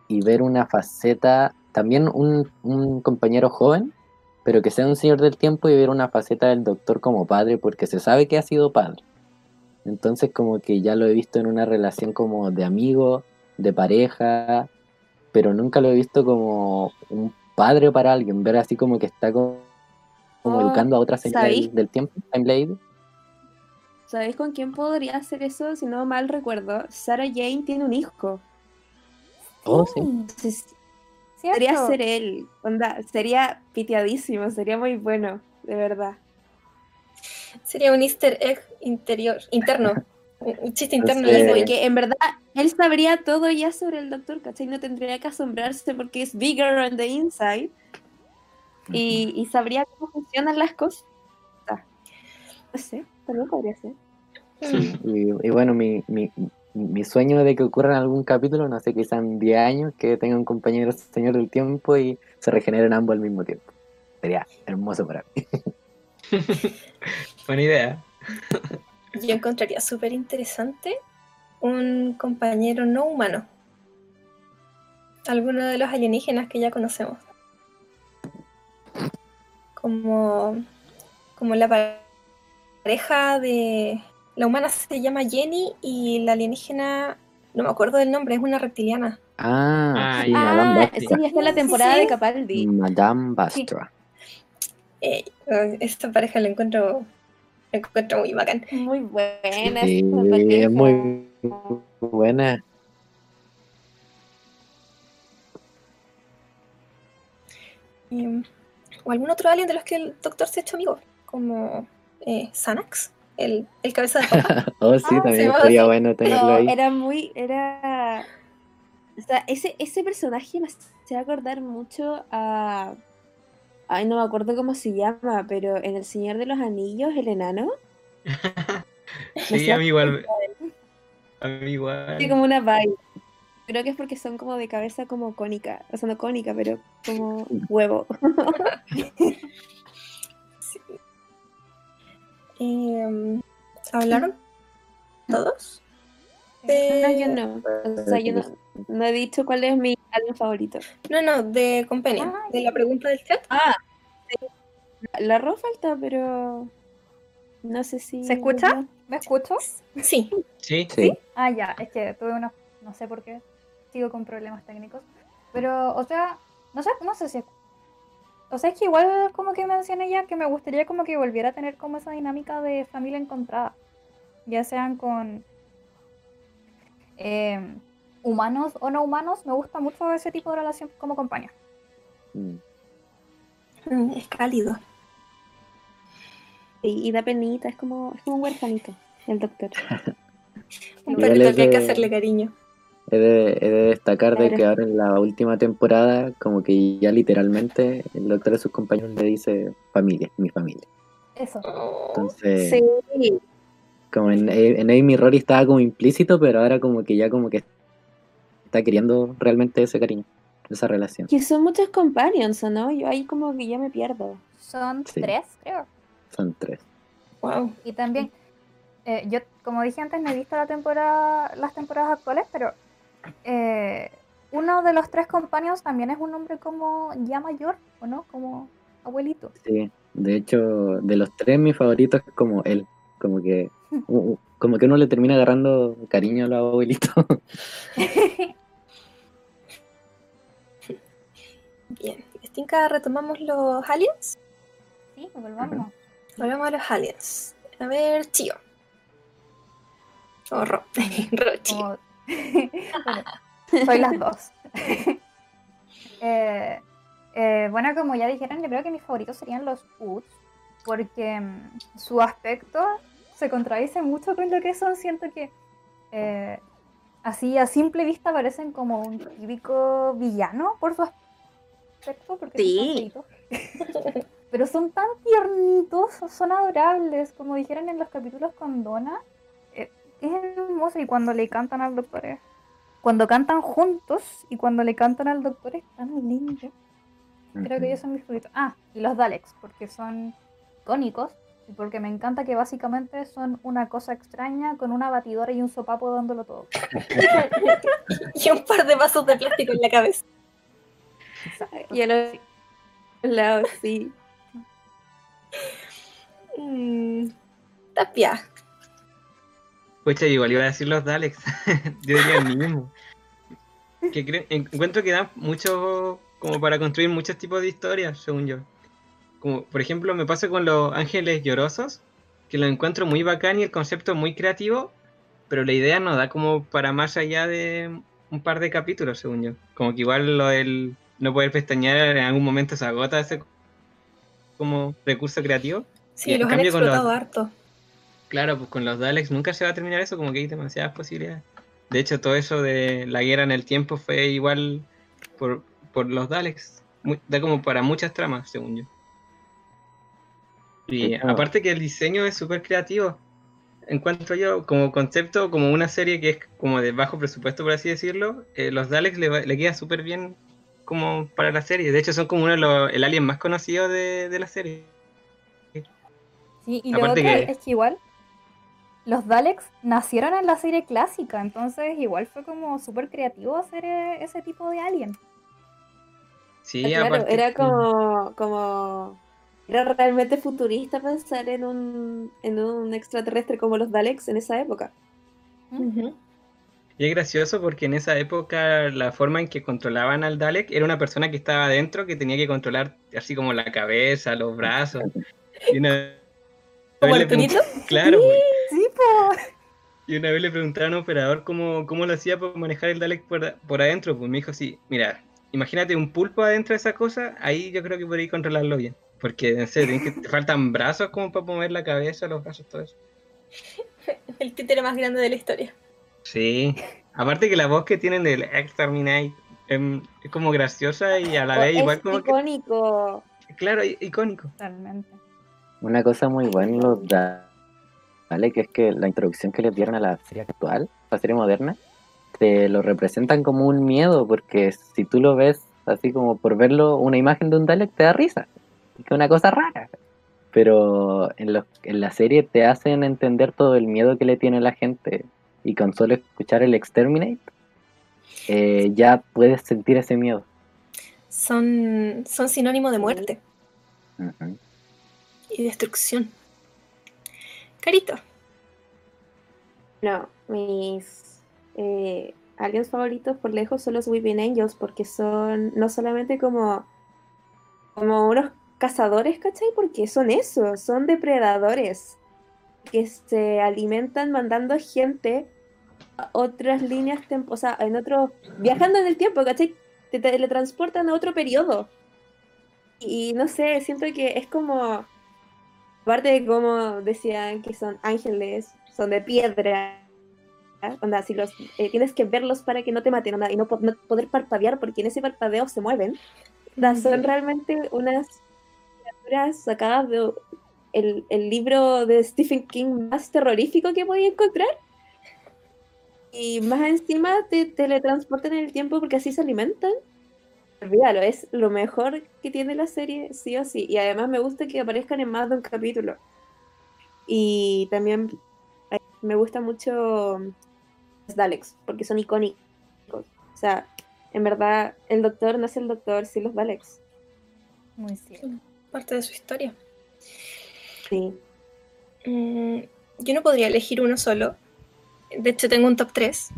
Y ver una faceta, también un, un compañero joven, pero que sea un señor del tiempo y ver una faceta del doctor como padre, porque se sabe que ha sido padre. Entonces como que ya lo he visto en una relación como de amigo, de pareja, pero nunca lo he visto como un padre para alguien, ver así como que está como, oh, educando a otra señora del tiempo, Time Lady. ¿Sabéis con quién podría hacer eso? Si no mal recuerdo, Sarah Jane tiene un hijo. Oh, sí. podría ser él. Onda, sería piteadísimo, sería muy bueno, de verdad. Sería un easter egg interior, interno. un chiste interno. Y que en verdad él sabría todo ya sobre el doctor, ¿cachai? No tendría que asombrarse porque es bigger on the inside. Y, sabría cómo funcionan las cosas. No sé, también podría ser. Sí, y, bueno, mi, mi, mi, sueño de que ocurra en algún capítulo, no sé, quizás en 10 años, que tenga un compañero señor del tiempo y se regeneren ambos al mismo tiempo. Sería hermoso para mí. Buena idea. Yo encontraría súper interesante un compañero no humano. Alguno de los alienígenas que ya conocemos. Como, como la pareja de... La humana se llama Jenny y la alienígena, no me acuerdo del nombre, es una reptiliana. Ah, ah sí, Madame ah, Sí, está la temporada de Capaldi. Madame Bastra. Eh, esta pareja la encuentro, la encuentro muy bacán. Muy buena. Sí, muy buena. o algún otro alien de los que el doctor se ha hecho amigo, como eh, Xanax, el, el cabeza de papa. oh, sí, ah, también sería bueno tenerlo ahí. Era muy, era... O sea, ese, ese personaje me hace acordar mucho a Ay, no me acuerdo cómo se llama, pero en El Señor de los Anillos, el enano. sí, a mí igual. A mí igual. Sí, como una vibe. Creo que es porque son como de cabeza como cónica. O sea, no cónica, pero como huevo. sí. Em, ¿Hablaron todos? No, yo no. O sea, yo no, no he dicho cuál es mi álbum favorito. No, no, de Companion, ah, de la pregunta del chat. Ah, la arroz falta, pero no sé si. ¿Se escucha? ¿Me escucho? Sí. Sí. sí. Ah, ya, es que tuve unos. No sé por qué. Sigo con problemas técnicos. Pero, o sea, no sé, no sé si. O sea, es que igual como que mencioné ya que me gustaría como que volviera a tener como esa dinámica de familia encontrada. Ya sean con eh, humanos o no humanos, me gusta mucho ese tipo de relación como compañía. Mm. Mm, es cálido. y da penita, es como, es como un huerfanito, el doctor. un perrito que hay que hacerle cariño. He de, destacar de que ahora en la última temporada, como que ya literalmente el doctor a sus compañeros le dice familia, mi familia. Eso. Entonces, sí. como en, en Amy Rory estaba como implícito, pero ahora como que ya como que está queriendo realmente ese cariño, esa relación. Que son muchos companions, no? Yo ahí como que ya me pierdo. Son tres, creo. Son tres. Wow. Y también, eh, yo, como dije antes, no he visto la temporada, las temporadas actuales, pero eh, uno de los tres compañeros también es un hombre como ya mayor, ¿o no? Como abuelito. Sí, de hecho, de los tres mi favorito es como él, como que como que uno le termina agarrando cariño a los abuelitos. Bien, Estinka, retomamos los aliens. Sí, volvamos. Volvamos a los aliens. A ver, Chio. O Ro. Ro soy las dos. Eh, eh, bueno, como ya dijeron, yo creo que mis favoritos serían los Uts, porque mm, su aspecto se contradice mucho con lo que son. Siento que eh, así a simple vista parecen como un típico villano por su aspecto, porque sí. Pero son tan tiernitos, son adorables, como dijeron en los capítulos con Donna. es hermoso y cuando le cantan al doctor cuando cantan juntos y cuando le cantan al doctor es tan lindo. Creo que ellos son mis favoritos. Ah, y los Daleks, porque son icónicos y porque me encanta que básicamente son una cosa extraña con una batidora y un sopapo dándolo todo. y un par de vasos de plástico en la cabeza. Y a los lados, sí. Mm, tapia. Pucha, igual iba a decir los Daleks. Yo diría el mismo. Que encuentro que dan mucho como para construir muchos tipos de historias, según yo. Como por ejemplo me pasa con los ángeles llorosos, que lo encuentro muy bacán y el concepto muy creativo, pero la idea no da como para más allá de un par de capítulos, según yo. Como que igual lo del no poder pestañear en algún momento se agota ese como recurso creativo. Sí, los han explotado harto. Claro, pues con los Daleks nunca se va a terminar eso, como que hay demasiadas posibilidades. De hecho, todo eso de la guerra en el tiempo fue igual por, los Daleks. da como para muchas tramas, según yo. Y aparte que el diseño es súper creativo. Encuentro yo, como concepto, como una serie que es como de bajo presupuesto, por así decirlo, eh, los Daleks le, queda súper bien como para la serie. De hecho, son como uno de los, el alien más conocido de, la serie. Sí, y lo otro es que igual los Daleks nacieron en la serie clásica, entonces igual fue como súper creativo hacer e-, ese tipo de alien. Sí, claro, era como, como era realmente futurista pensar en un, en un extraterrestre como los Daleks en esa época. Y es gracioso porque en esa época la forma en que controlaban al Dalek era una persona que estaba adentro que tenía que controlar así como la cabeza, los brazos. Y una ¿Como el Claro. Sí, Y una vez le preguntaron a un operador cómo, cómo lo hacía para manejar el Dalek por, adentro. Pues me dijo sí, mira, imagínate un pulpo adentro de esa cosa, ahí yo creo que podría controlarlo bien. Porque, no sé, que, te faltan brazos como para mover la cabeza, los brazos, todo eso. El títere más grande de la historia. Sí. Aparte que la voz que tienen del Exterminate em, es como graciosa y a la vez igual como icónico. Claro, icónico. Totalmente. Una cosa muy buena los ¿vale? Que es que la introducción que les dieron a la serie actual, la serie moderna, te lo representan como un miedo, porque si tú lo ves así como por verlo, una imagen de un Dalek te da risa, que una cosa rara. Pero en, en la serie te hacen entender todo el miedo que le tiene la gente, y con solo escuchar el Exterminate, eh, ya puedes sentir ese miedo. Son, son sinónimo de muerte y destrucción. Carito. No, mis eh, aliens favoritos por lejos son los Weeping Angels porque son no solamente como, como unos cazadores, ¿cachai? Porque son eso, son depredadores que se alimentan mandando gente a otras líneas, o sea, en otro, viajando en el tiempo, ¿cachai? Te teletransportan a otro periodo. Y no sé, siento que es como Aparte de como decían que son ángeles, son de piedra. onda, si los, eh, tienes que verlos para que no te maten, onda, y no, poder parpadear porque en ese parpadeo se mueven. son realmente unas sacadas de el, el, libro de Stephen King más terrorífico que voy a encontrar. Y más encima te teletransportan en el tiempo porque así se alimentan. Olvídalo, es lo mejor que tiene la serie, sí o sí. Y además me gusta que aparezcan en más de un capítulo. Y también eh, me gusta mucho los Daleks, porque son icónicos. O sea, en verdad, el doctor no es el doctor, sí los Daleks. Muy cierto. Parte de su historia. Sí. Mm, yo no podría elegir uno solo. De hecho, tengo un top 3.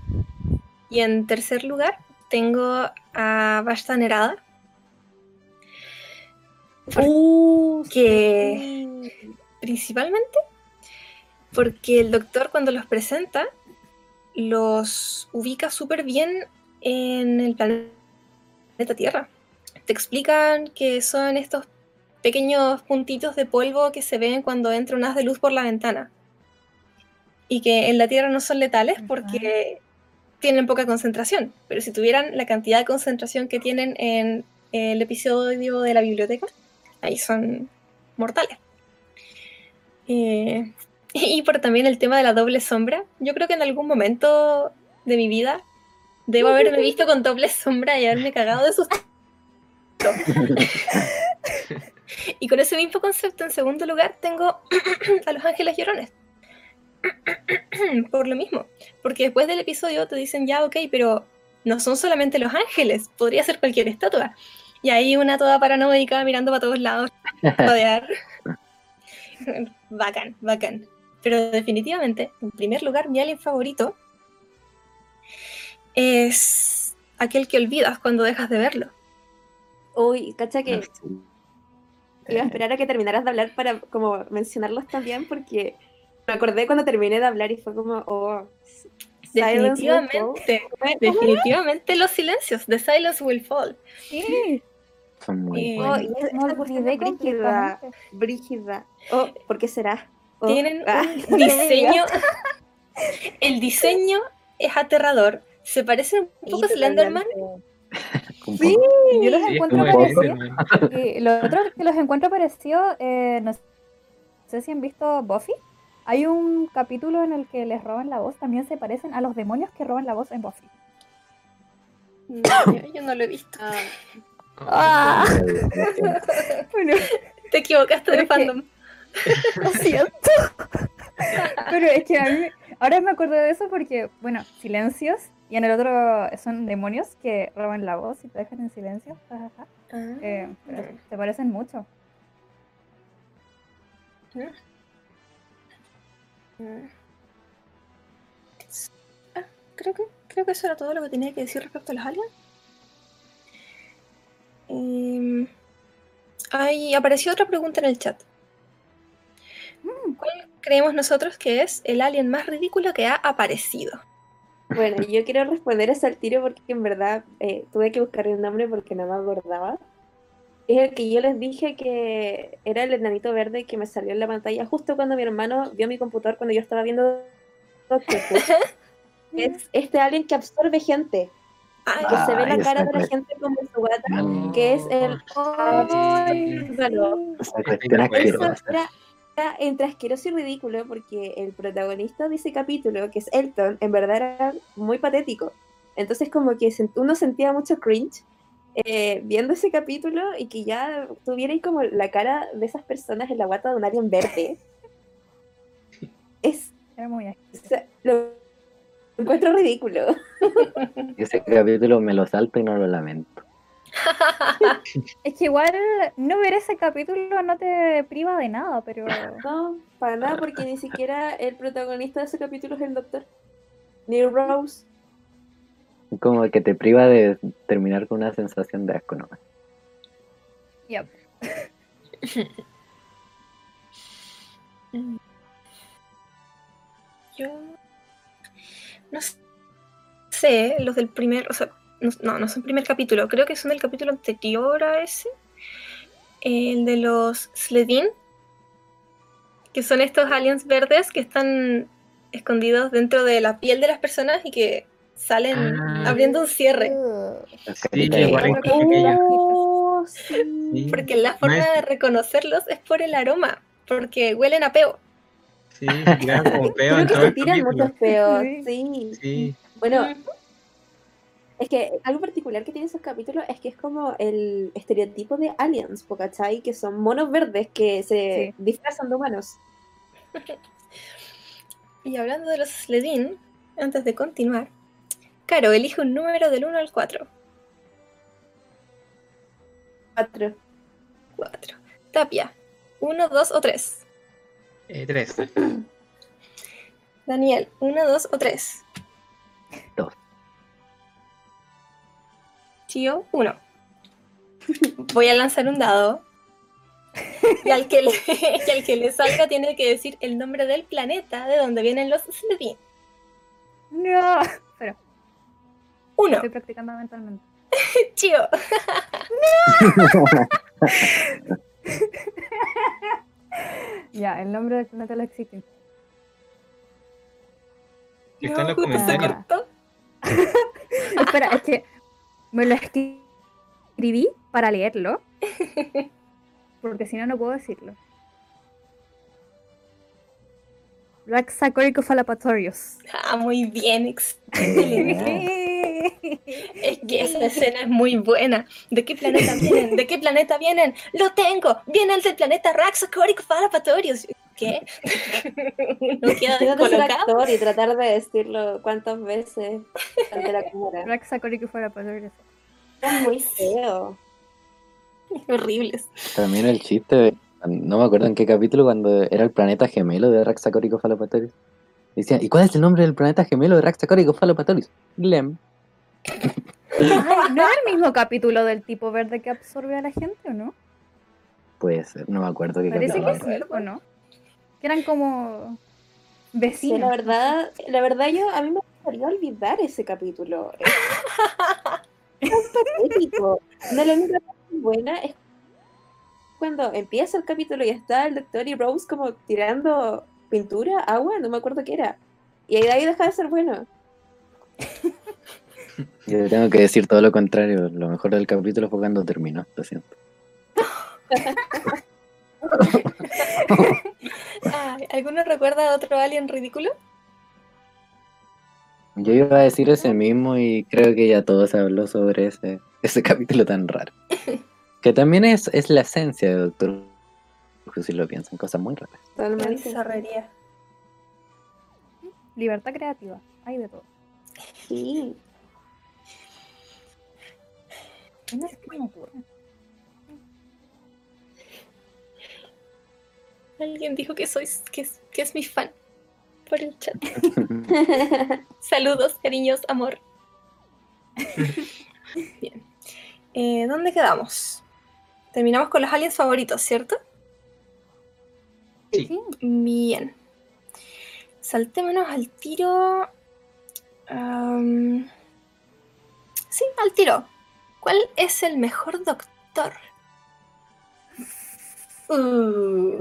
Y en tercer lugar, tengo a Basta Nerada. Uh, que principalmente porque el doctor cuando los presenta los ubica súper bien en el planeta Tierra. Te explican que son estos pequeños puntitos de polvo que se ven cuando entra un haz de luz por la ventana. Y que en la Tierra no son letales porque tienen poca concentración. Pero si tuvieran la cantidad de concentración que tienen en el episodio de la biblioteca, ahí son mortales. Eh, y por también el tema de la doble sombra. Yo creo que en algún momento de mi vida debo haberme visto con doble sombra y haberme cagado de susto. y con ese mismo concepto, en segundo lugar, tengo a los ángeles llorones. por lo mismo, porque después del episodio te dicen ya, ok, pero no son solamente los ángeles, podría ser cualquier estatua. Y ahí una toda paranoica mirando para todos lados, rodear. bacán, bacán. Pero definitivamente, en primer lugar, mi alien favorito es aquel que olvidas cuando dejas de verlo. Uy, cacha que iba a esperar a que terminaras de hablar para como mencionarlos también porque me acordé cuando terminé de hablar y fue como, oh, definitivamente, definitivamente los silencios, The Silence Will Fall. Sí. Son muy oh, brígida, brígida. Oh, ¿por qué será? Oh, Tienen ah. un diseño. el diseño es aterrador. Se parece un poco a Slenderman. Sí, yo los encuentro parecidos. lo otro que los encuentro parecidos, eh, no sé si han visto Buffy. Hay un capítulo en el que les roban la voz, también se parecen a los demonios que roban la voz en Buffy. yo no lo he visto. Ah. bueno, te equivocaste de fandom. Lo siento. Pero es que a mí, ahora me acuerdo de eso porque, bueno, silencios y en el otro son demonios que roban la voz y te dejan en silencio. Ah. Eh, te parecen mucho. Ah, creo que creo que eso era todo lo que tenía que decir respecto a los aliens. Eh, ahí apareció otra pregunta en el chat. Mm, ¿Cuál creemos nosotros que es el alien más ridículo que ha aparecido? Bueno, yo quiero responder ese al tiro porque en verdad eh, tuve que buscar el nombre porque no me acordaba. Es el que yo les dije que era el enanito verde que me salió en la pantalla justo cuando mi hermano vio mi computador cuando yo estaba viendo es este alien que absorbe gente. que se ve la cara de la gente como su gata, que es el. Entre asqueroso y ridículo porque el protagonista de ese capítulo, que es Elton, en verdad era muy patético. Entonces como que uno sentía mucho cringe eh, viendo ese capítulo y que ya tuviera ahí como la cara de esas personas en la guata de un alien verde. es... Era muy lo encuentro ridículo. Ese capítulo me lo salto y no lo lamento. es que igual no ver ese capítulo no te priva de nada, pero. No, para nada, porque ni siquiera el protagonista de ese capítulo es el doctor. Neil Rose. Como que te priva de terminar con una sensación de asco, ¿no? Yep. Yo. No sé, los del primer. O sea, no, no son el primer capítulo, creo que son el capítulo anterior a ese, el de los Sledin, que son estos aliens verdes que están escondidos dentro de la piel de las personas y que salen ah. abriendo un cierre. Sí, igual oh, sí. Porque la forma de reconocerlos es por el aroma, porque huelen a peo. Sí, tiran como peo en todo tiran muchos peos, sí. sí. Bueno, es que algo particular que tiene esos capítulos es que es como el estereotipo de aliens, ¿cachai? Que son monos verdes que se disfrazan de humanos. y hablando de los Sledin, antes de continuar, Caro, elige un número del 1 al 4. 4. 4. Tapia, 1, 2 o 3. 3. Eh, Daniel, 1, 2 o 3. 2. Chio, 1. Voy a lanzar un dado. Y al, que le, y al que le salga tiene que decir el nombre del planeta de donde vienen los Slytherin. No, pero. Uno. Estoy practicando mentalmente. Chio. ¡No! ya, el nombre del planeta lo existe. Está en los comentarios. Espera, es que me lo escribí para leerlo. Porque si no, no puedo decirlo. Raxacoricophalapatorius. Ah, muy bien, excelente. es que esa escena es muy buena. ¿De qué planeta vienen? ¿De qué planeta vienen? ¡Lo tengo! ¡Viene el del planeta Raxacoricophalapatorius! ¿Qué? no queda ser actor y tratar de decirlo cuántas veces ante la cámara. Raxacoricophalapatorius. Es muy feo. Horribles. También el chiste no me acuerdo en qué capítulo, cuando era el planeta gemelo de Raxacórico Falopatoris. Decía, ¿y cuál es el nombre del planeta gemelo de Raxacórico Falopatoris? Glem. ¿No es el mismo capítulo del tipo verde que absorbe a la gente o no? Puede ser, no me acuerdo qué Parece capítulo. que sí, ¿o no? Que eran como vecinos. la verdad, la verdad yo, a mí me gustaría olvidar ese capítulo. Es, patético. No, la única cosa buena es cuando empieza el capítulo y está el doctor y Rose como tirando pintura, agua, no me acuerdo qué era. Y ahí de ahí deja de ser bueno. Yo tengo que decir todo lo contrario. Lo mejor del capítulo fue cuando terminó, lo siento. ¿Alguno recuerda otro alien ridículo? Yo iba a decir ese mismo y creo que ya todos habló sobre ese, ese capítulo tan raro. Que también es, es la esencia de Doctor Who, si lo piensan, cosas muy raras. Totalmente. Libertad creativa, hay de todo. Sí. Alguien dijo que sois, que es, que es mi fan por el chat. Saludos, cariños, amor. Bien. Eh, ¿Dónde quedamos? Terminamos con los aliens favoritos, ¿cierto? Sí. Bien. Saltémonos al tiro. Sí, al tiro. ¿Cuál es el mejor doctor? Uh.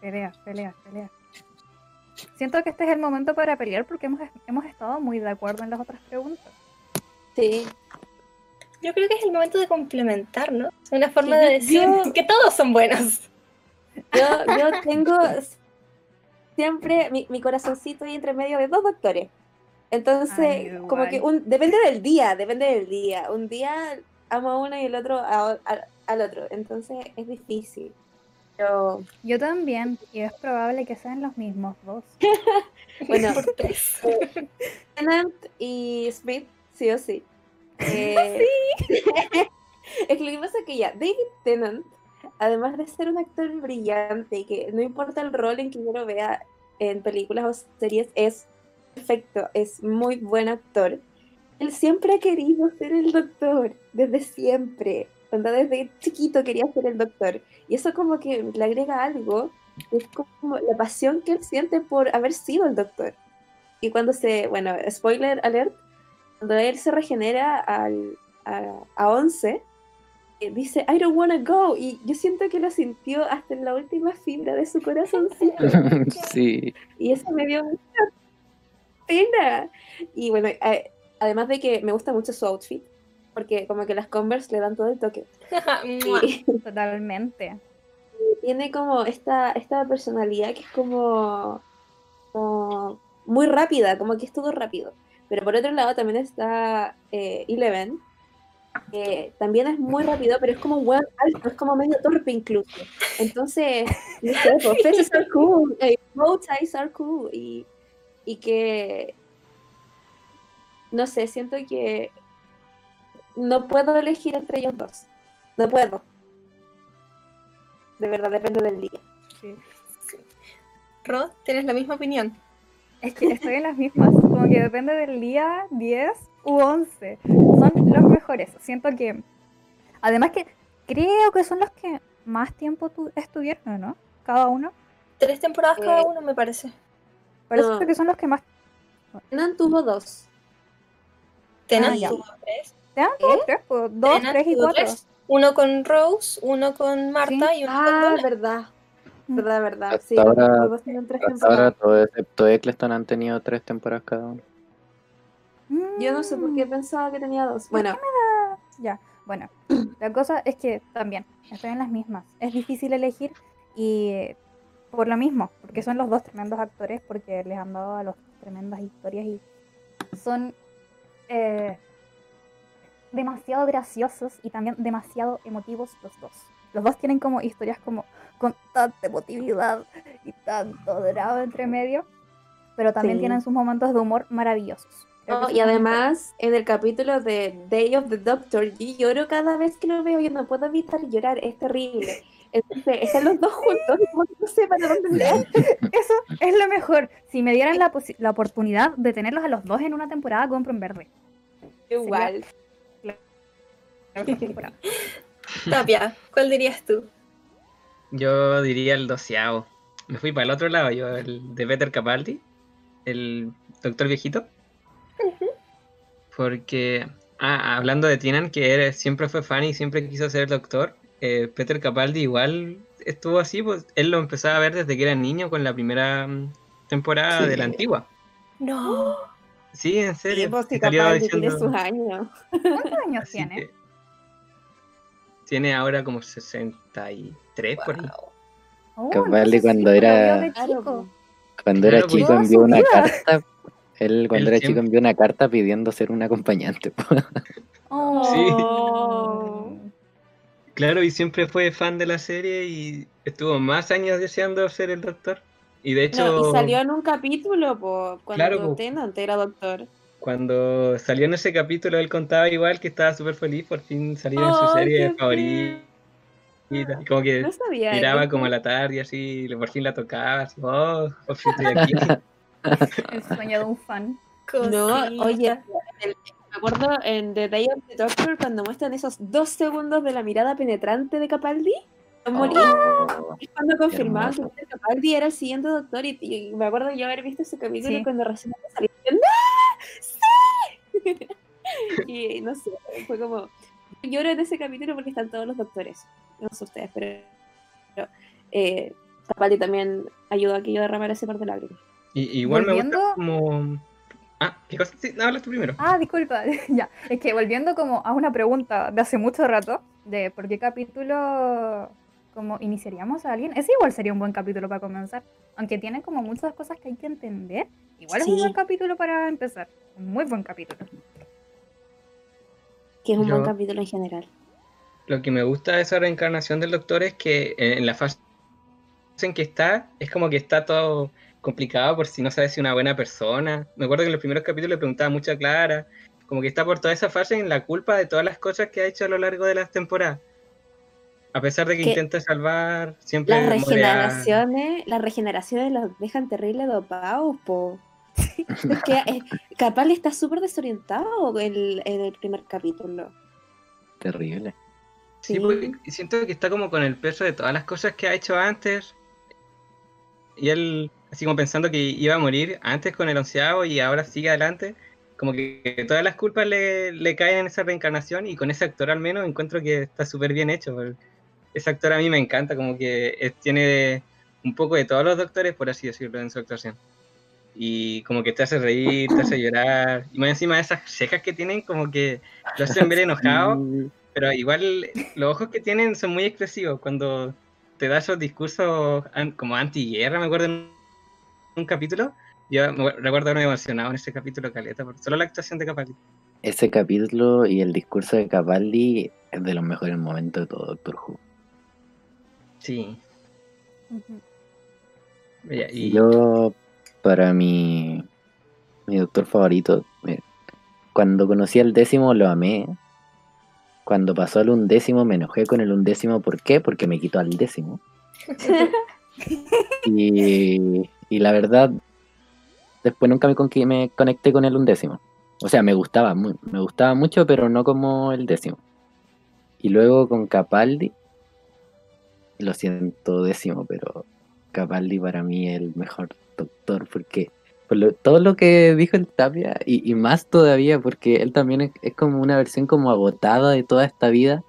Pelea, pelea, pelea. Siento que este es el momento para pelear porque hemos, hemos estado muy de acuerdo en las otras preguntas. Sí. Yo creo que es el momento de complementar, ¿no? Es una forma de decir que todos son buenos. Yo, yo tengo siempre mi, mi, corazoncito ahí entre medio de dos doctores. Entonces, como que un, depende del día, depende del día. Un día amo a uno y el otro al otro. Entonces es difícil. Yo, yo también, y es probable que sean los mismos dos. bueno, Tennant y Smith, sí o sí. Eh, es que lo que pasa es que ya, David Tennant, además de ser un actor brillante y que no importa el rol en que yo lo vea en películas o series, es perfecto, es muy buen actor. Él siempre ha querido ser el doctor, desde siempre. Cuando desde chiquito quería ser el doctor. Y eso como que le agrega algo, es como la pasión que él siente por haber sido el doctor. Y cuando se, bueno, spoiler alert, cuando él se regenera al, a, a 11, eh, dice, I don't wanna go. Y yo siento que lo sintió hasta en la última fibra de su corazón sí. Y eso me dio mucha pena. Y bueno, eh, además de que me gusta mucho su outfit, porque como que las Converse le dan todo el toque. Totalmente. Tiene como esta, esta personalidad que es como, muy rápida, como que es todo rápido. Pero por otro lado también está eh, Eleven, que también es muy rápido, pero es como un buen alto, es como medio torpe incluso. Entonces, no sé, pues, are cool, eh, are cool, y, y que, no sé, siento que no puedo elegir entre ellos dos. No puedo. De verdad, depende del día. Sí. Rod, ¿tienes la misma opinión? Es que estoy en las mismas. Como que depende del día 10 u 11. Son los mejores. Siento que. Además, que creo que son los que más tiempo estuvieron, ¿no? Cada uno. Tres temporadas cada eh, uno, me parece. Parece que son los que más. Tenan tuvo dos. Tenan ah, tuvo tres. Tenan tuvo tres, pues, dos, tres y cuatro. Uno con Rose, uno con Marta y uno ah, con verdad. Mm. Verdad, verdad. Hasta sí, ahora, tres ahora todo excepto Eccleston han tenido tres temporadas cada uno. Yo no sé por qué mm. pensaba que tenía dos. Bueno. Ya, bueno. La cosa es que también estoy en las mismas. Es difícil elegir y por lo mismo, porque son los dos tremendos actores, porque les han dado a los tremendas historias y son eh, demasiado graciosos y también demasiado emotivos los dos. Los dos tienen como historias como con tanta emotividad y tanto drama entre medio, pero también tienen sus momentos de humor maravillosos. y además, en el capítulo de Day of the Doctor, yo lloro cada vez que lo veo, yo no puedo evitar llorar, es terrible. Entonces, están los dos juntos, no sé para dónde Eso es lo mejor. Si me dieran la, la, oportunidad de tenerlos a los dos en una temporada, compro en verde. Igual. Tapia, ¿cuál dirías tú? Yo diría el doceavo. Me fui para el otro lado, yo, el de Peter Capaldi, el doctor viejito. Porque, ah, hablando de Tinan, que siempre fue fan y siempre quiso ser doctor, eh, Peter Capaldi igual estuvo así, pues él lo empezaba a ver desde que era niño con la primera mm, temporada de la antigua. No. Sí, en serio. Sí, Capaldi tiene sus años. ¿Cuántos años tiene? Tiene ahora como 63 por ahí. Oh, Capaldi cuando era cuando era chico envió una carta él cuando era chico envió una carta pidiendo ser un acompañante. oh. Sí. Claro, y siempre fue fan de la serie y estuvo más años deseando ser el doctor. Y de hecho. y salió en un capítulo, po, cuando claro, Tennant era doctor. Cuando salió en ese capítulo, él contaba igual que estaba súper feliz por fin salir en su serie favorita. Y como que miraba como a la tarde y así, por fin la tocaba, así, oh, por fin estoy aquí. El sueño de un fan. No, oye, me acuerdo en The Day of the Doctor cuando muestran esos dos segundos de la mirada penetrante de Capaldi. Oh, cuando confirmaban que Capaldi era el siguiente doctor y, me acuerdo yo haber visto ese capítulo cuando recién salió. ¡No! ¡Sí! y no sé, fue como... Lloro en ese capítulo porque están todos los doctores. No sé ustedes, pero... pero eh, Capaldi también ayudó a que yo derramara ese par de lágrimas. Y, igual me gusta como Ah, ¿qué cosa? Sí, hablas tú primero. Ah, disculpa, ya. Es que volviendo como a una pregunta de hace mucho rato, de por qué capítulo como iniciaríamos a alguien, ese igual sería un buen capítulo para comenzar. Aunque tiene como muchas cosas que hay que entender, igual es un buen capítulo para empezar. Un muy buen capítulo. Que es un buen capítulo en general. Lo que me gusta de esa reencarnación del doctor es que en la fase en que está, es como que está todo complicado por si no sabes si una buena persona. Me acuerdo que en los primeros capítulos le preguntaba mucho a Clara, como que está por toda esa fase en la culpa de todas las cosas que ha hecho a lo largo de las temporadas. A pesar de que, intenta salvar, siempre. Las regeneraciones, las regeneraciones los dejan terrible dopados, po. es que eh, capaz está súper desorientado en el primer capítulo. Terrible. Sí, pues, siento que está como con el peso de todas las cosas que ha hecho antes. Y él así como pensando que iba a morir antes con el onceavo y ahora sigue adelante, como que todas las culpas le, caen en esa reencarnación y con ese actor al menos encuentro que está súper bien hecho. Ese actor a mí me encanta, como que tiene un poco de todos los doctores, por así decirlo, en su actuación. y como que te hace reír, te hace llorar. Y más encima de esas cejas que tienen, como que lo hacen ver enojado. Pero igual los ojos que tienen son muy expresivos. Cuando te da esos discursos como anti-guerra, me acuerdo en un capítulo. Yo me recuerdo haberme emocionado en ese capítulo, Caleta, por solo la actuación de Capaldi. Ese capítulo y el discurso de Capaldi es de los mejores momentos de todo Doctor Who. Sí. y... Yo para mi, mi doctor favorito. Eh, cuando conocí al décimo lo amé. Cuando pasó al undécimo me enojé con el undécimo. ¿Por qué? Porque me quitó al décimo. y, y, la verdad, después nunca me, me conecté con el undécimo. O sea, me gustaba, me gustaba mucho, pero no como el décimo. Y luego con Capaldi, lo siento décimo, pero Capaldi para mí es el mejor doctor, porque todo lo que dijo el Tapia, y, más todavía, porque él también es, como una versión como agotada de toda esta vida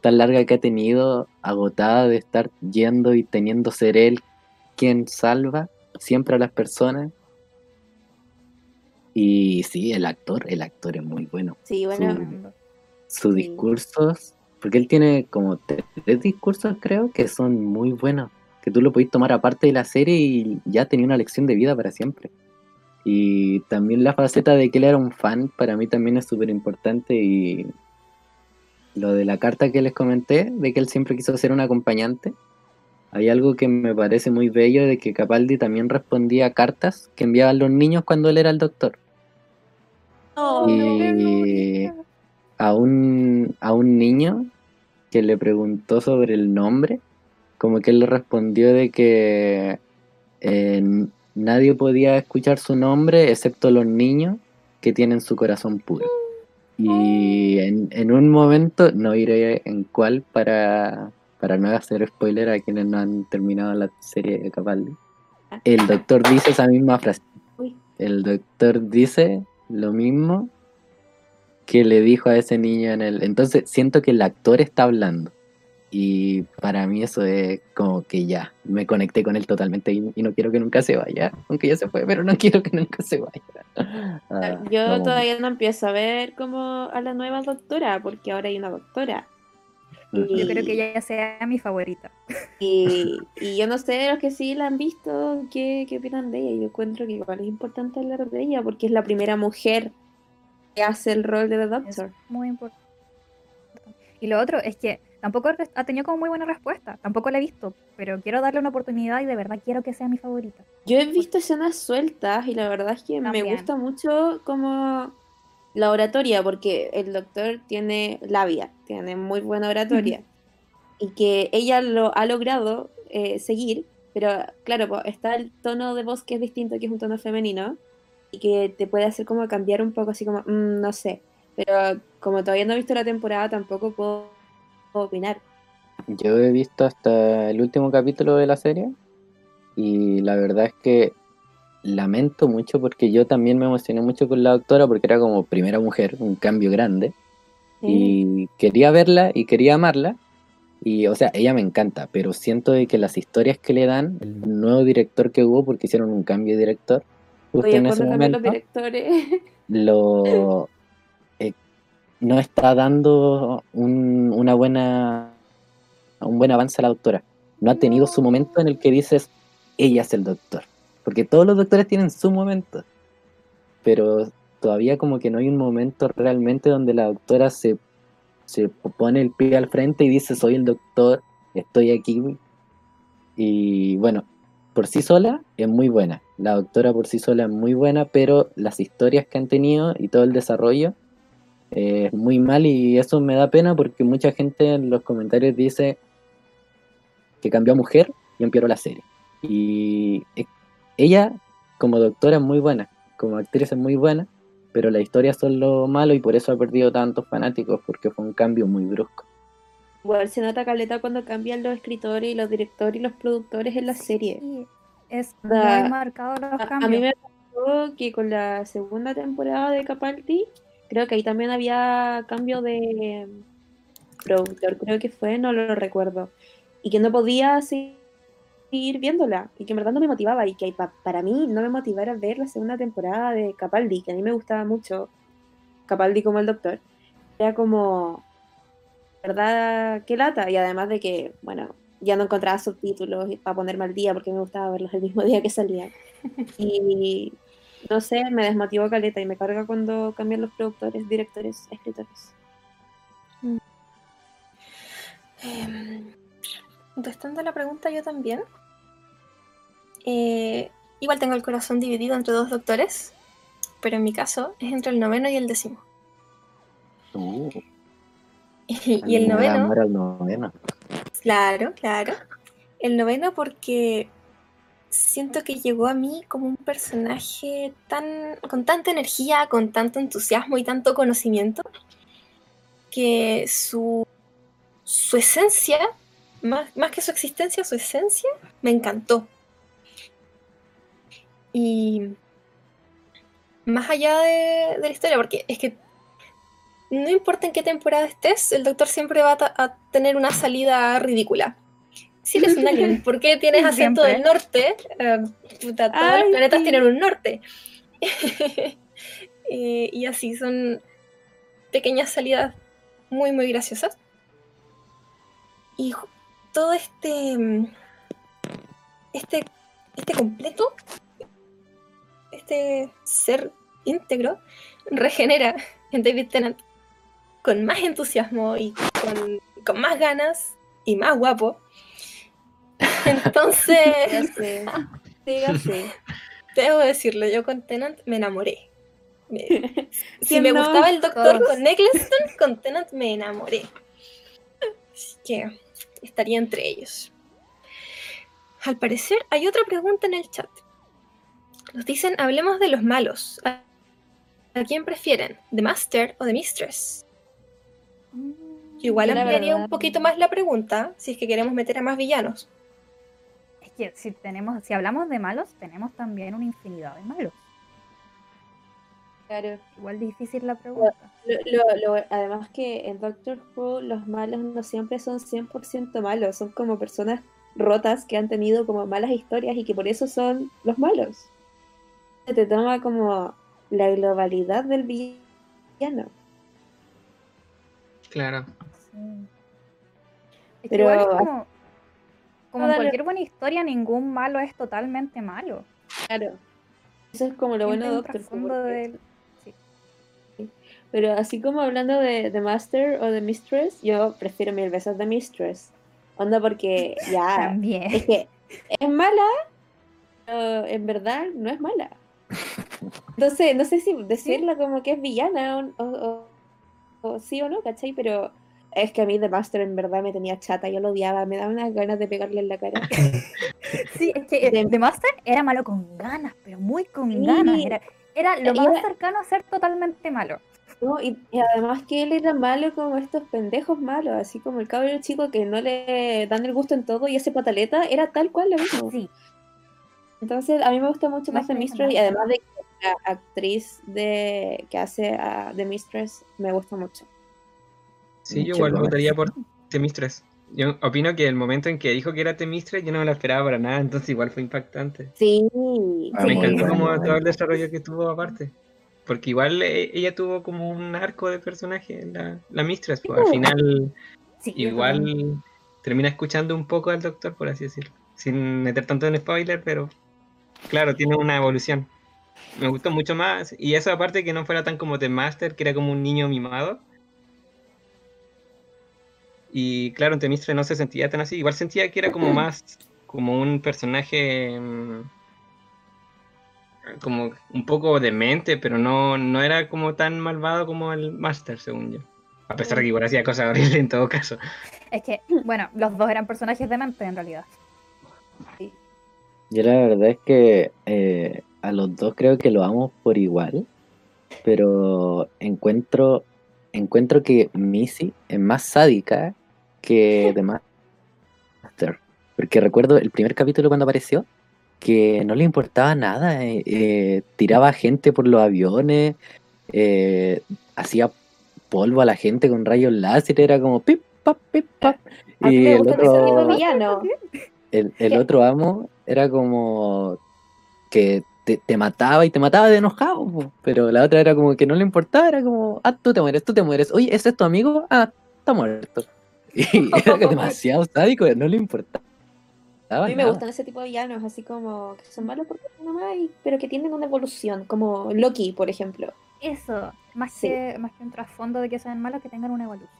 tan larga que ha tenido, agotada de estar yendo y teniendo ser él quien salva siempre a las personas. Y sí, el actor, el actor es muy bueno. Sí, bueno. Sus discursos, porque él tiene como tres discursos, creo, que son muy buenos que tú lo podés tomar aparte de la serie y ya tenía una lección de vida para siempre. Y también la faceta de que él era un fan, para mí también es súper importante. Y lo de la carta que les comenté, de que él siempre quiso ser un acompañante, hay algo que me parece muy bello de que Capaldi también respondía a cartas que enviaban los niños cuando él era el doctor. Oh, y a un, a un niño que le preguntó sobre el nombre, como que él le respondió de que eh, nadie podía escuchar su nombre excepto los niños que tienen su corazón puro. Y en, un momento, no iré en cuál para, para no hacer spoiler a quienes no han terminado la serie de Capaldi. El doctor dice esa misma frase. El doctor dice lo mismo que le dijo a ese niño en el... Entonces siento que el actor está hablando. Y para mí eso es como que ya, me conecté con él totalmente y, no quiero que nunca se vaya, aunque ya se fue, pero no quiero que nunca se vaya. Ah, yo todavía no empiezo a ver como a la nueva doctora, porque ahora hay una doctora. Yo creo que ella sea mi favorita. Y, y, yo no sé, los que sí la han visto, ¿qué, qué opinan de ella? Yo encuentro que igual es importante hablar de ella, porque es la primera mujer que hace el rol de The Doctor. muy importante. Y lo otro es que Tampoco ha tenido como muy buena respuesta, tampoco la he visto, pero quiero darle una oportunidad y de verdad quiero que sea mi favorita. Yo he visto escenas sueltas y la verdad es que me gusta mucho como la oratoria, porque el doctor tiene labia, tiene muy buena oratoria, y que ella lo ha logrado eh, seguir, pero claro, está el tono de voz que es distinto, que es un tono femenino, y que te puede hacer como cambiar un poco, así como, mm, no sé, pero como todavía no he visto la temporada, tampoco puedo opinar. Yo he visto hasta el último capítulo de la serie y la verdad es que lamento mucho porque yo también me emocioné mucho con la doctora porque era como primera mujer, un cambio grande. Y quería verla y quería amarla. Y, o sea, ella me encanta, pero siento de que las historias que le dan, el nuevo director que hubo, porque hicieron un cambio de director, justo en ese momento, los directores. lo, no está dando un, una buena, un buen avance a la doctora. No ha tenido su momento en el que dices, ella es el doctor. Porque todos los doctores tienen su momento. Pero todavía como que no hay un momento realmente donde la doctora se, se pone el pie al frente y dice, soy el doctor, estoy aquí. Y bueno, por sí sola es muy buena. La doctora por sí sola es muy buena, pero las historias que han tenido y todo el desarrollo es muy mal y eso me da pena porque mucha gente en los comentarios dice que cambió a mujer y empeoró la serie. Y ella como doctora es muy buena, como actriz es muy buena, pero la historia son lo malo y por eso ha perdido tantos fanáticos porque fue un cambio muy brusco. Igual se nota caleta cuando cambian los escritores y los directores y los productores en la serie. Es muy marcado los cambios. A mí me pasó que con la segunda temporada de Capaldi Creo que ahí también había cambio de productor, creo que fue, no lo recuerdo. Y que no podía seguir ir viéndola y que en verdad no me motivaba y que para mí no me motivara ver la segunda temporada de Capaldi, que a mí me gustaba mucho Capaldi como el doctor. Era como, ¿verdad? Qué lata. Y además de que, bueno, ya no encontraba subtítulos para ponerme al día porque me gustaba verlos el mismo día que salían. Y no sé, me desmotivó Caleta y me carga cuando cambian los productores, directores, escritores. Eh, contestando la pregunta yo también. Eh, igual tengo el corazón dividido entre dos doctores, pero en mi caso es entre el noveno y el décimo. Uh. y, el noveno, Claro, claro. El noveno porque siento que llegó a mí como un personaje tan con tanta energía, con tanto entusiasmo y tanto conocimiento que su, su esencia más, que su existencia, su esencia, me encantó. Y más allá de, la historia, porque es que no importa en qué temporada estés, el doctor siempre va a, tener una salida ridícula. Si eres un alien, ¿por qué tienes acento del norte? Eh, todos los planetas tienen un norte. Eh, y así son pequeñas salidas muy, muy graciosas. Y todo este, mm, este, este completo, este ser íntegro, regenera en David Tennant con más entusiasmo y con, más ganas y más guapo. Entonces, debo decirlo, yo con Tennant me enamoré. Si me gustaba el doctor con Eccleston, con Tennant me enamoré. Así que estaría entre ellos. Al parecer hay otra pregunta en el chat. Nos dicen, hablemos de los malos. ¿A, quién prefieren? ¿The Master o The Mistress? Igual ampliaría un poquito más la pregunta si es que queremos meter a más villanos. Es que si tenemos, si hablamos de malos, tenemos también una infinidad de malos. Claro. Igual difícil la pregunta. además que en Doctor Who los malos no siempre son 100% malos, son como personas rotas que han tenido como malas historias y que por eso son los malos. Te toma como la globalidad del villano. Claro. Pero es como, como en cualquier buena historia, ningún malo es totalmente malo. Claro. Eso es como lo bueno de Doctor Who. Pero así como hablando de, The Master o de Mistress, yo prefiero mil veces The Mistress. Onda porque ya... También. Es que es mala, pero en verdad no es mala. Entonces, no sé si decirla como que es villana o, sí o no, ¿cachai? Pero es que a mí The Master en verdad me tenía chata, yo lo odiaba, me daba unas ganas de pegarle en la cara. sí, es que The Master era malo con ganas, pero muy con ganas. Era, era lo más cercano a ser totalmente malo. Y, además que él era malo como estos pendejos malos, así como el cabro chico que no le dan el gusto en todo y ese pataleta era tal cual lo mismo. Sí. Entonces a mí me gusta mucho más The Mistress y además de que la actriz de que hace a The Mistress me gusta mucho. Sí, yo igual votaría por The Mistress. Yo opino que el momento en que dijo que era The Mistress yo no me lo esperaba para nada, entonces igual fue impactante. Sí. Me encantó como todo el desarrollo que tuvo aparte. Porque igual eh, ella tuvo como un arco de personaje, la, la Mistress, pues, al final igual termina escuchando un poco al doctor, por así decirlo. Sin meter tanto en spoiler, pero claro, tiene una evolución. Me gustó mucho más. Y eso aparte que no fuera tan como The Master, que era como un niño mimado. Y claro, en The Mistress no se sentía tan así. Igual sentía que era como más como un personaje mm, como un poco demente, pero no, no era como tan malvado como el Master, según yo. A pesar de que igual hacía cosas horribles en todo caso. Es que, bueno, los dos eran personajes dementes en realidad. Yo la verdad es que eh, a los dos creo que lo amo por igual, pero encuentro, encuentro que Missy es más sádica que The Master. Porque recuerdo el primer capítulo cuando apareció, que no le importaba nada, eh, eh, tiraba gente por los aviones, eh, hacía polvo a la gente con rayos láser, era como pip, pap, pip, pap. Y el otro... el, otro amo era como que te, mataba y te mataba de enojado, pero la otra era como que no le importaba, era como, ah, tú te mueres, tú te mueres, oye, ¿ese es tu amigo? Ah, está muerto. Y era demasiado sádico, no le importaba. A mí me gustan ese tipo de villanos, así como que son malos porque nomás, pero que tienen una evolución, como Loki, por ejemplo. Eso, más, que, más que un trasfondo de que sean malos, que tengan una evolución.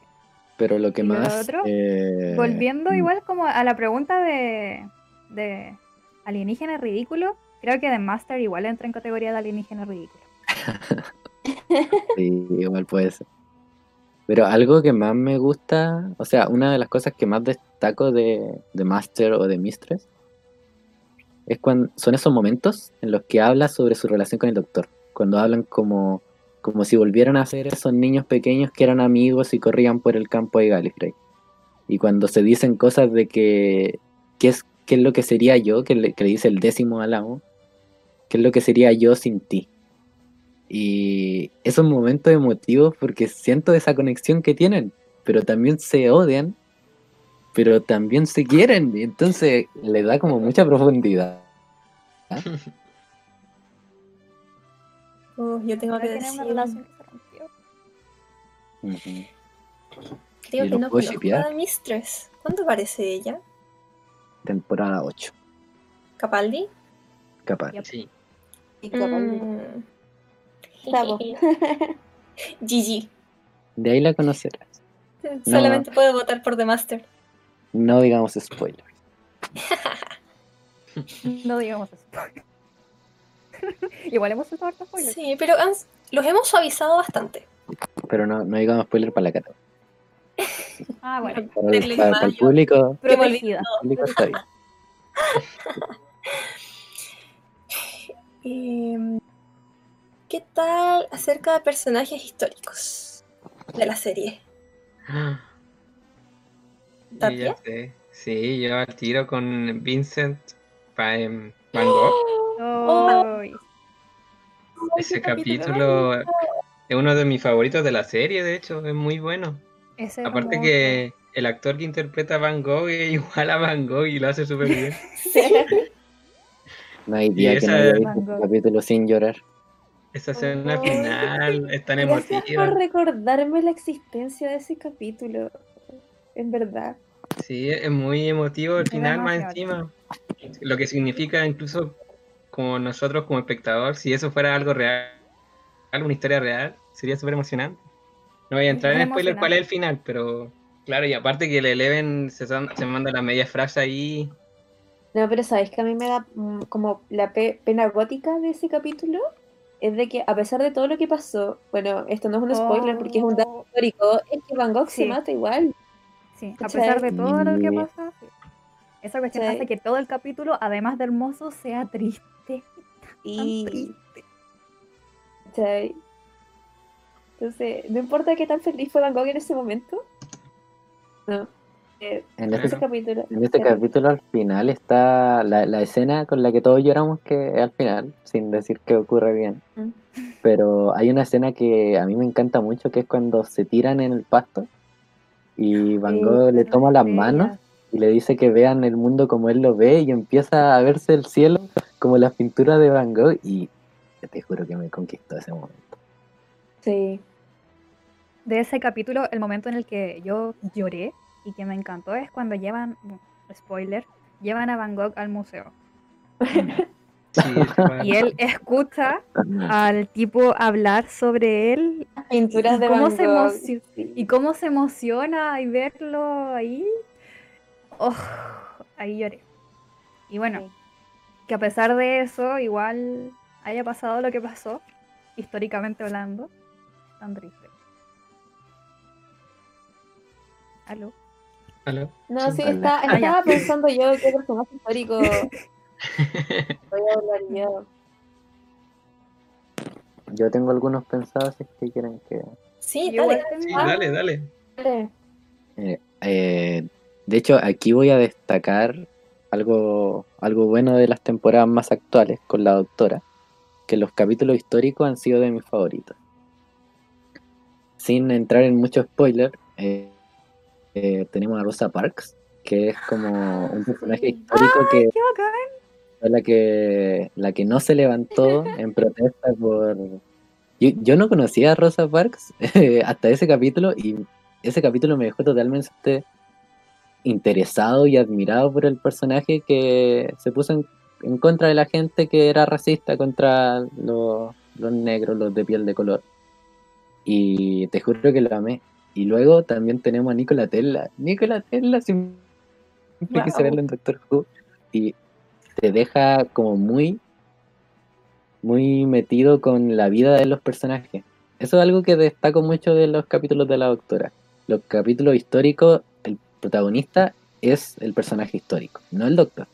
Pero lo que más. Eh, volviendo mm. igual como a la pregunta de, de alienígena ridículo, creo que The Master igual entra en categoría de alienígena ridículo. sí, igual puede ser. Pero algo que más me gusta, o sea, una de las cosas que más destaco de, de Master o de Mistress es cuando son esos momentos en los que habla sobre su relación con el doctor. Cuando hablan como, como si volvieran a ser esos niños pequeños que eran amigos y corrían por el campo de Gallifrey. Y cuando se dicen cosas de que qué es, qué es lo que sería yo, que le, que le dice el décimo al amo, qué es lo que sería yo sin ti. Y esos momentos emotivos porque siento esa conexión que tienen, pero también se odian, pero también se quieren, y entonces le da como mucha profundidad. Oh, yo tengo que decir... una relación Creo que no conozco a Mistress. ¿Cuándo aparece ella? Temporada 8. ¿Capaldi? Capaldi. Sí. Mm. GG. De ahí la conocerás. Solamente puedo votar por The Master. No digamos spoiler. no digamos spoiler. Igual hemos usado spoilers. Sí, pero los hemos suavizado bastante. Pero no, no digamos spoiler para la cata. ah, bueno. Para, el, para, el público. Protegida. público está bien. Eh, ¿Qué tal acerca de personajes históricos de la serie? ¿Tapia? Sí, yo al tiro con Vincent Van Gogh. Oh. Ese capítulo es uno de mis favoritos de la serie, de hecho, es muy bueno. Aparte que el actor que interpreta a Van Gogh es igual a Van Gogh y lo hace súper bien. No hay día que no haya visto este capítulo sin llorar. Esa escena final es tan emotiva. Gracias por recordarme la existencia de ese capítulo. En verdad. Sí, es muy emotivo el final más encima. Lo que significa incluso como nosotros como espectador, si eso fuera algo real, una historia real, sería súper emocionante. No voy a entrar en spoiler cuál es el final, pero claro, y aparte que el Eleven se, se manda la media frase ahí. No, pero sabes que a mí me da mm, como la pena gótica de ese capítulo es de que a pesar de todo lo que pasó, bueno, esto no es un spoiler porque es un dato oh. histórico, es que Van Gogh se mata igual. Sí, a pesar de todo lo que pasa, esa cuestión hace que todo el capítulo, además de hermoso, sea triste. Y... triste. Entonces, no importa qué tan feliz fue Van Gogh en ese momento. No. Eh, en, este, capítulo, en este capítulo al final está la, escena con la que todos lloramos que al final, sin decir que ocurre bien. Mm. Pero hay una escena que a mí me encanta mucho que es cuando se tiran en el pasto y Van Gogh le toma las manos y le dice que vean el mundo como él lo ve y empieza a verse el cielo como la pintura de Van Gogh y te juro que me conquistó ese momento. Sí. De ese capítulo, el momento en el que yo lloré y que me encantó es cuando llevan, spoiler, llevan a Van Gogh al museo. y él escucha al tipo hablar sobre él pinturas de cómo Van y cómo se emociona y verlo ahí. Oh, ahí lloré. Y bueno que a pesar de eso igual haya pasado lo que pasó históricamente hablando tan triste. Aló no, sí, está, ah, estaba pensando yo qué personaje histórico voy a hablar yo. Yo tengo algunos pensados si es que quieren que. Sí, dale, dale, dale. Eh, eh, de hecho, aquí voy a destacar algo, algo bueno de las temporadas más actuales con la doctora, que los capítulos históricos han sido de mis favoritos. Sin entrar en mucho spoiler, eh, eh, tenemos a Rosa Parks, que es como un personaje histórico que la que la que no se levantó en protesta por yo, no conocía a Rosa Parks hasta ese capítulo y ese capítulo me dejó totalmente interesado y admirado por el personaje que se puso en, contra de la gente que era racista contra los, negros, los de piel de color. Y te juro que lo amé. Y luego también tenemos a Nicola Tesla. Nicola Tesla siempre wow. en Doctor Who. Y te deja como muy, muy metido con la vida de los personajes. Eso es algo que destaco mucho de los capítulos de la Doctora. Los capítulos históricos, el protagonista es el personaje histórico, no el Doctor.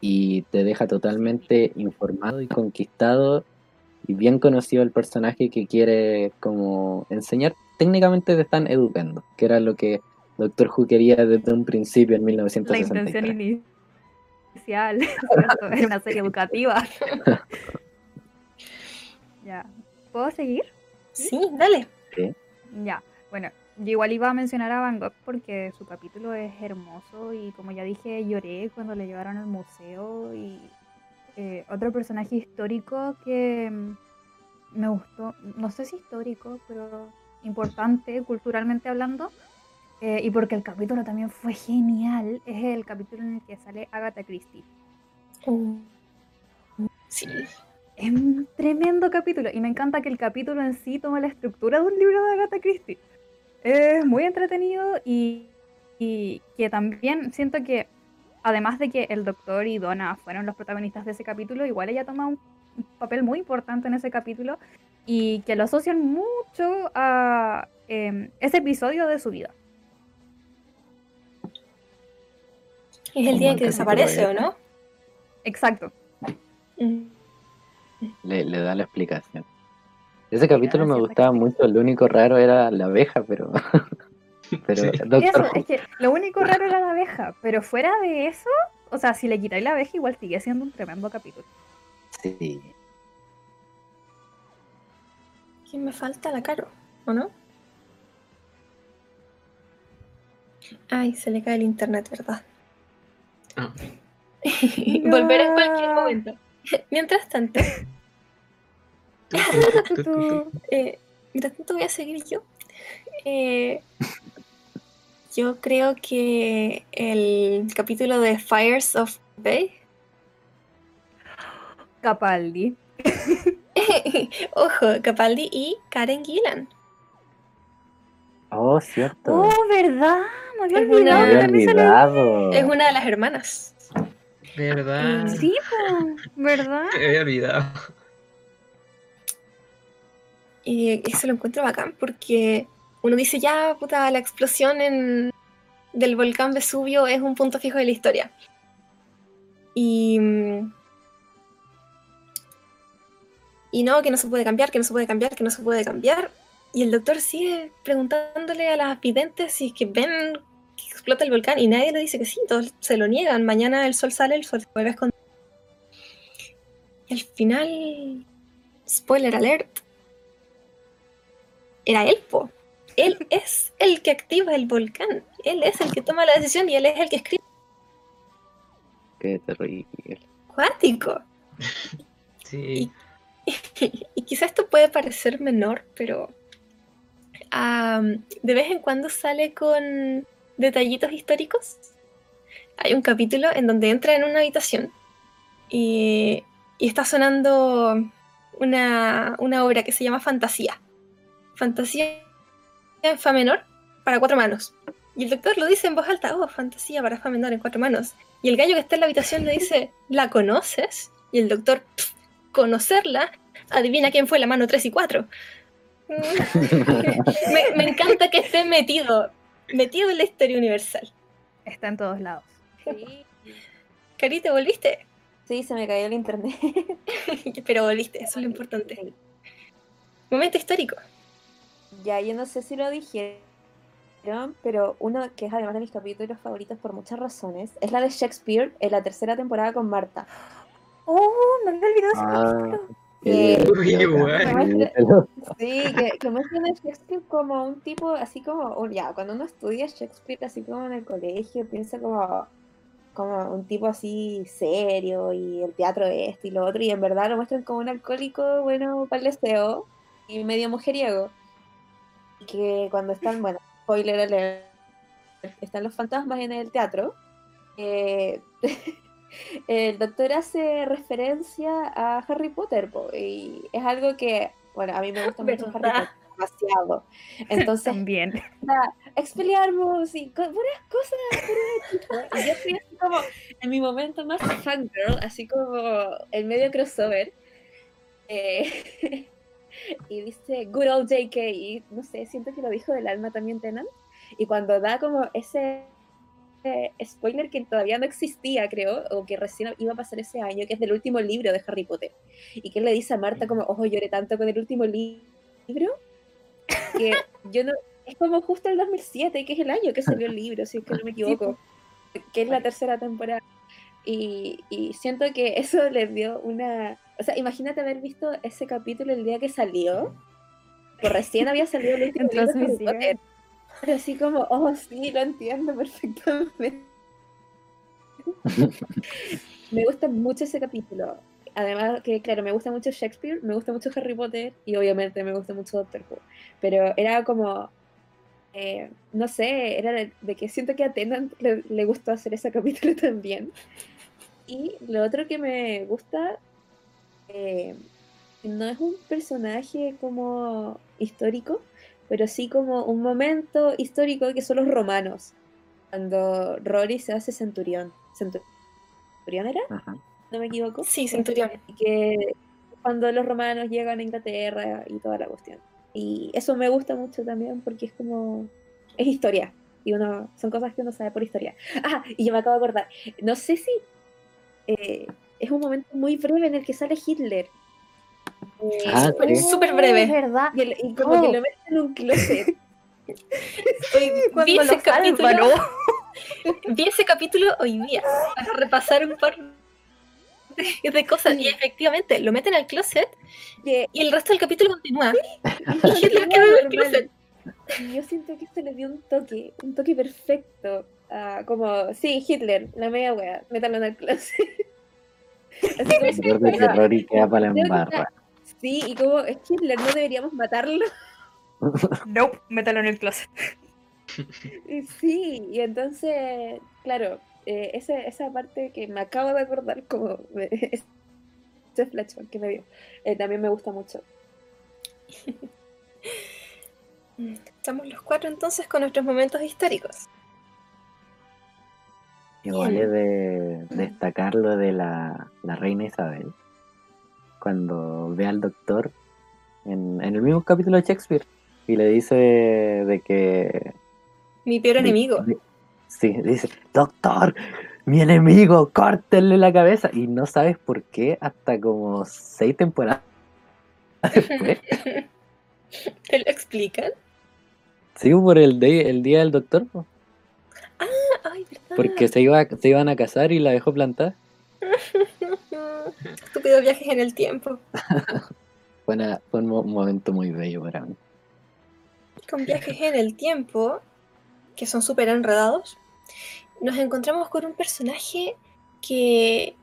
Y te deja totalmente informado y conquistado y bien conocido el personaje que quiere como enseñar. Técnicamente te están educando, que era lo que Doctor Who quería desde un principio en 1963. La intención inicial, era una serie educativa. ya, ¿puedo seguir? Sí, dale. Ya, bueno, yo igual iba a mencionar a Van Gogh porque su capítulo es hermoso y como ya dije, lloré cuando le llevaron al museo y eh, otro personaje histórico que mm, me gustó, no sé si histórico, pero importante culturalmente hablando, eh, y porque el capítulo también fue genial, es el capítulo en el que sale Agatha Christie. Oh. Sí. Es un tremendo capítulo y me encanta que el capítulo en sí toma la estructura de un libro de Agatha Christie. Es muy entretenido y, y que también siento que, además de que el doctor y Donna fueron los protagonistas de ese capítulo, igual ella toma un papel muy importante en ese capítulo y que lo asocian mucho a em, ese episodio de su vida. Es el día en que desaparece, ¿o no? Exacto. Mm. Le, da la explicación. Ese capítulo me gustaba mucho, lo único raro era la abeja, pero... pero eso, es que lo único raro era la abeja, pero fuera de eso, o sea, si le quitáis la abeja igual sigue siendo un tremendo capítulo. Sí. ¿Quién me falta? La Caro, ¿o no? Ay, se le cae el internet, ¿verdad? Ah. Volver en cualquier momento. Mientras tanto. eh, mientras tanto voy a seguir yo. Eh, yo creo que el capítulo de Fires of Bay. Capaldi. Ojo, Capaldi y Karen Gillan. Oh, cierto. Oh, ¿verdad? Me había olvidado. Es una de las hermanas. ¿Verdad? Sí, ¿verdad? Me había olvidado. Y eso lo encuentro bacán porque uno dice, ya, puta, la explosión en... del volcán Vesubio es un punto fijo de la historia. Y... Y no, que no se puede cambiar, que no se puede cambiar, que no se puede cambiar. Y el doctor sigue preguntándole a las videntes si es que ven que explota el volcán y nadie le dice que sí, todos se lo niegan. Mañana el sol sale, el sol se vuelve a esconder. Y al final, spoiler alert, era él, po. Él es el que activa el volcán. Él es el que toma la decisión y él es el que escribe. Qué terrible. Cuático. Sí. Y, y quizás esto puede parecer menor, pero de vez en cuando sale con detallitos históricos. Hay un capítulo en donde entra en una habitación y, está sonando una, obra que se llama Fantasía. Fantasía en Fa menor para cuatro manos. Y el doctor lo dice en voz alta, oh, fantasía para Fa menor en cuatro manos. Y el gallo que está en la habitación le dice, ¿la conoces? Y el doctor, conocerla, adivina quién fue la mano 3 y 4 me, encanta que esté metido, metido en la historia universal. Está en todos lados. Sí. Carita, ¿volviste? Sí, se me cayó el internet. Pero volviste, eso es lo importante. Momento histórico. Ya, yo no sé si lo dijeron, pero uno que es además de mis capítulos favoritos por muchas razones es la de Shakespeare en la tercera temporada con Marta. Oh, me había olvidado ese ah. Que, sí, que, que muestran a Shakespeare como un tipo, así como, ya, cuando uno estudia Shakespeare así como en el colegio, piensa como, como un tipo así serio y el teatro este y lo otro, y en verdad lo muestran como un alcohólico, bueno, deseo y medio mujeriego. Y que cuando están, bueno, spoiler alert, están los fantasmas en el teatro, eh, el doctor hace referencia a Harry Potter y es algo que, bueno, a mí me gusta mucho Harry Potter demasiado. Entonces, también. Expelliarmus y buenas cosas. y yo estoy así como en mi momento más fangirl, así como el medio crossover. Eh, y dice Good old JK, y no sé, siento que lo dijo del alma también Tenan. Y cuando da como ese spoiler que todavía no existía, creo, o que recién iba a pasar ese año, que es del último libro de Harry Potter. Y que le dice a Marta como, ojo, lloré tanto con el último libro, que yo no... Es como justo el 2007, que es el año que salió el libro, si es que no me equivoco, que es la tercera temporada. Y, y siento que eso les dio una... O sea, imagínate haber visto ese capítulo el día que salió, que recién había salido el último libro de Harry Potter pero así como, oh, sí, lo entiendo perfectamente. me gusta mucho ese capítulo. Además que, claro, me gusta mucho Shakespeare, me gusta mucho Harry Potter y obviamente me gusta mucho Doctor Who. Pero era como, eh, no sé, era de, que siento que a Tennant le, gustó hacer ese capítulo también. Y lo otro que me gusta, eh, no es un personaje como histórico, pero sí como un momento histórico que son los romanos, cuando Rory se hace centurión. ¿Centurión era? ¿No me equivoco? Sí, centurión. Y que cuando los romanos llegan a Inglaterra y toda la cuestión. Y eso me gusta mucho también porque es como, es historia. Y uno, son cosas que uno sabe por historia. Ah, y yo me acabo de acordar, no sé si eh, es un momento muy breve en el que sale Hitler ah, súper breve. verdad. Y, como que lo meten en un closet. vi, ese capítulo, vi ese capítulo hoy día para repasar un par de, cosas y efectivamente lo meten al closet y el resto del capítulo continúa. y Hitler queda en el closet. Yo siento que esto le dio un toque, un toque perfecto. Uh, como, sí, Hitler, la media wea, métalo en el closet. Así como que Rory queda para la embarra. Sí, y como es Hitler, no deberíamos matarlo. No, métalo en el closet. Sí, y entonces, claro, eh, esa, esa parte que me acabo de acordar, como ese flashback que me dio, eh, también me gusta mucho. Estamos los cuatro entonces con nuestros momentos históricos. Igual es de destacar lo de la, la reina Isabel cuando ve al doctor en, el mismo capítulo de Shakespeare y le dice de, que... Mi peor enemigo. sí, dice, doctor, mi enemigo, córtenle la cabeza. Y no sabes por qué hasta como seis temporadas después. ¿Te lo explican? Sí, por el, el día del doctor. Ah, ay, verdad. Porque se, iba, se iban a casar y la dejó plantar. Estúpidos viajes en el tiempo. fue, un momento muy bello para mí. Con viajes en el tiempo, que son súper enredados, nos encontramos con un personaje que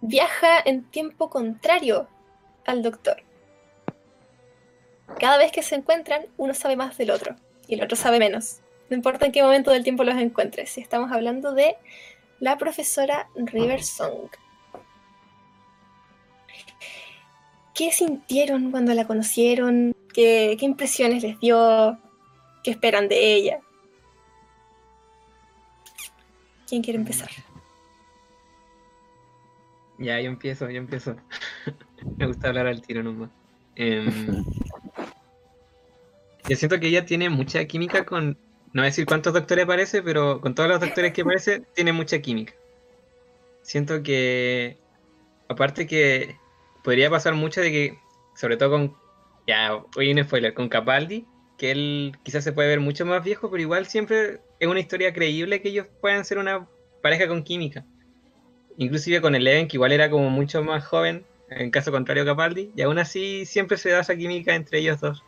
viaja en tiempo contrario al doctor. Cada vez que se encuentran, uno sabe más del otro y el otro sabe menos. No importa en qué momento del tiempo los encuentres. Si estamos hablando de la profesora River Song. ¿Qué sintieron cuando la conocieron? ¿Qué, impresiones les dio? ¿Qué esperan de ella? ¿Quién quiere empezar? Ya, yo empiezo, yo empiezo. Me gusta hablar al tiro nomás. Em, yo siento que ella tiene mucha química con, no voy a decir cuántos doctores aparece, pero con todos los doctores que aparece, tiene mucha química. Siento que, aparte que podría pasar mucho de que, sobre todo con, ya, hoy un spoiler, con Capaldi, que él quizás se puede ver mucho más viejo, pero igual siempre es una historia creíble que ellos puedan ser una pareja con química. Inclusive con Eleven, que igual era como mucho más joven, en caso contrario Capaldi, y aún así siempre se da esa química entre ellos dos.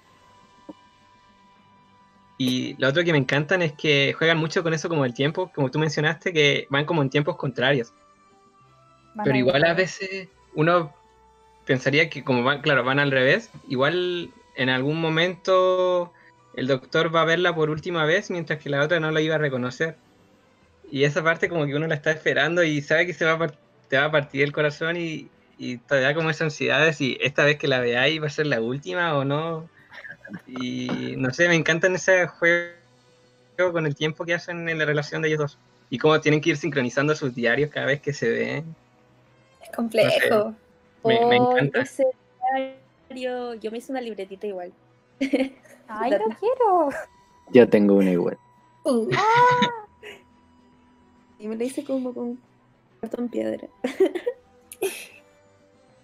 Y lo otro que me encantan es que juegan mucho con eso como el tiempo, como tú mencionaste, que van como en tiempos contrarios. Pero igual a veces uno pensaría que como van, claro, van al revés, igual en algún momento el doctor va a verla por última vez mientras que la otra no la iba a reconocer. Y esa parte como que uno la está esperando y sabe que se va a te va a partir el corazón y, y te da como esa ansiedad de si esta vez que la veáis va a ser la última o no. Y no sé, me encantan ese juego con el tiempo que hacen en la relación de ellos dos. Y cómo tienen que ir sincronizando sus diarios cada vez que se ven. Es complejo. Me, encanta. Ese diario, yo me hice una libretita igual. Ay, no quiero. Yo tengo una igual. Uh. Ah. Y me la hice como con cartón piedra.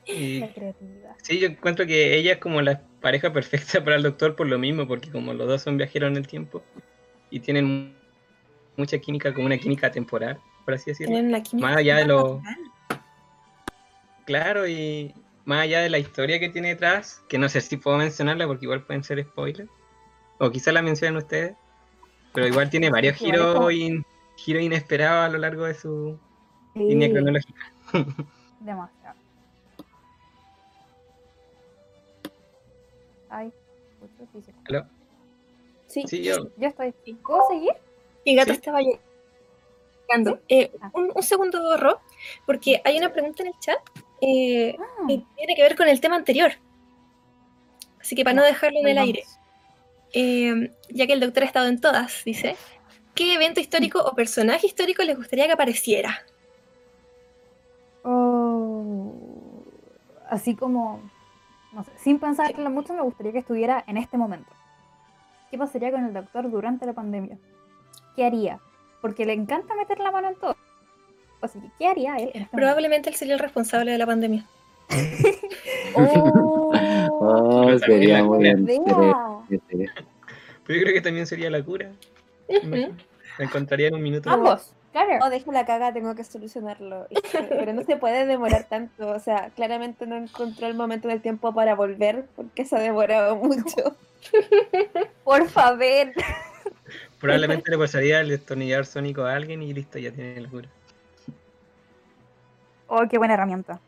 Creatividad. Sí, yo encuentro que ella es como la pareja perfecta para el doctor por lo mismo, porque como los dos son viajeros en el tiempo y tienen mucha química, como una química temporal, por así decirlo. más allá de lo... Claro, y más allá de la historia que tiene detrás, que no sé si puedo mencionarla porque igual pueden ser spoilers, o quizás la mencionen ustedes, pero igual tiene varios giros, giros inesperados a lo largo de su línea cronológica. Demasiado. Ay, ¿Aló? Sí, sí yo. yo estoy. ¿Puedo seguir? Mi gato estaba llegando. Eh, ah. un, segundo, Ro, porque hay una pregunta en el chat eh, ah. que tiene que ver con el tema anterior. Así que para no dejarlo en el aire, eh, ya que el doctor ha estado en todas, dice, ¿qué evento histórico o personaje histórico les gustaría que apareciera? Oh, así como sin pensarlo mucho, me gustaría que estuviera en este momento. ¿Qué pasaría con el doctor durante la pandemia? ¿Qué haría? Porque le encanta meter la mano en todo. Así que, ¿qué haría él? Este Probablemente él sería el responsable de la pandemia. oh, oh sería muy. Pero yo creo que también sería la cura. La encontraría en un minuto. Ambos. O dejo la caga, tengo que solucionarlo. Pero no se puede demorar tanto. O sea, claramente no encontró el momento del tiempo para volver porque se ha demorado mucho. Por favor. Probablemente le pasaría el destornillar sónico a alguien y listo, ya tiene el cura. Oh, qué buena herramienta.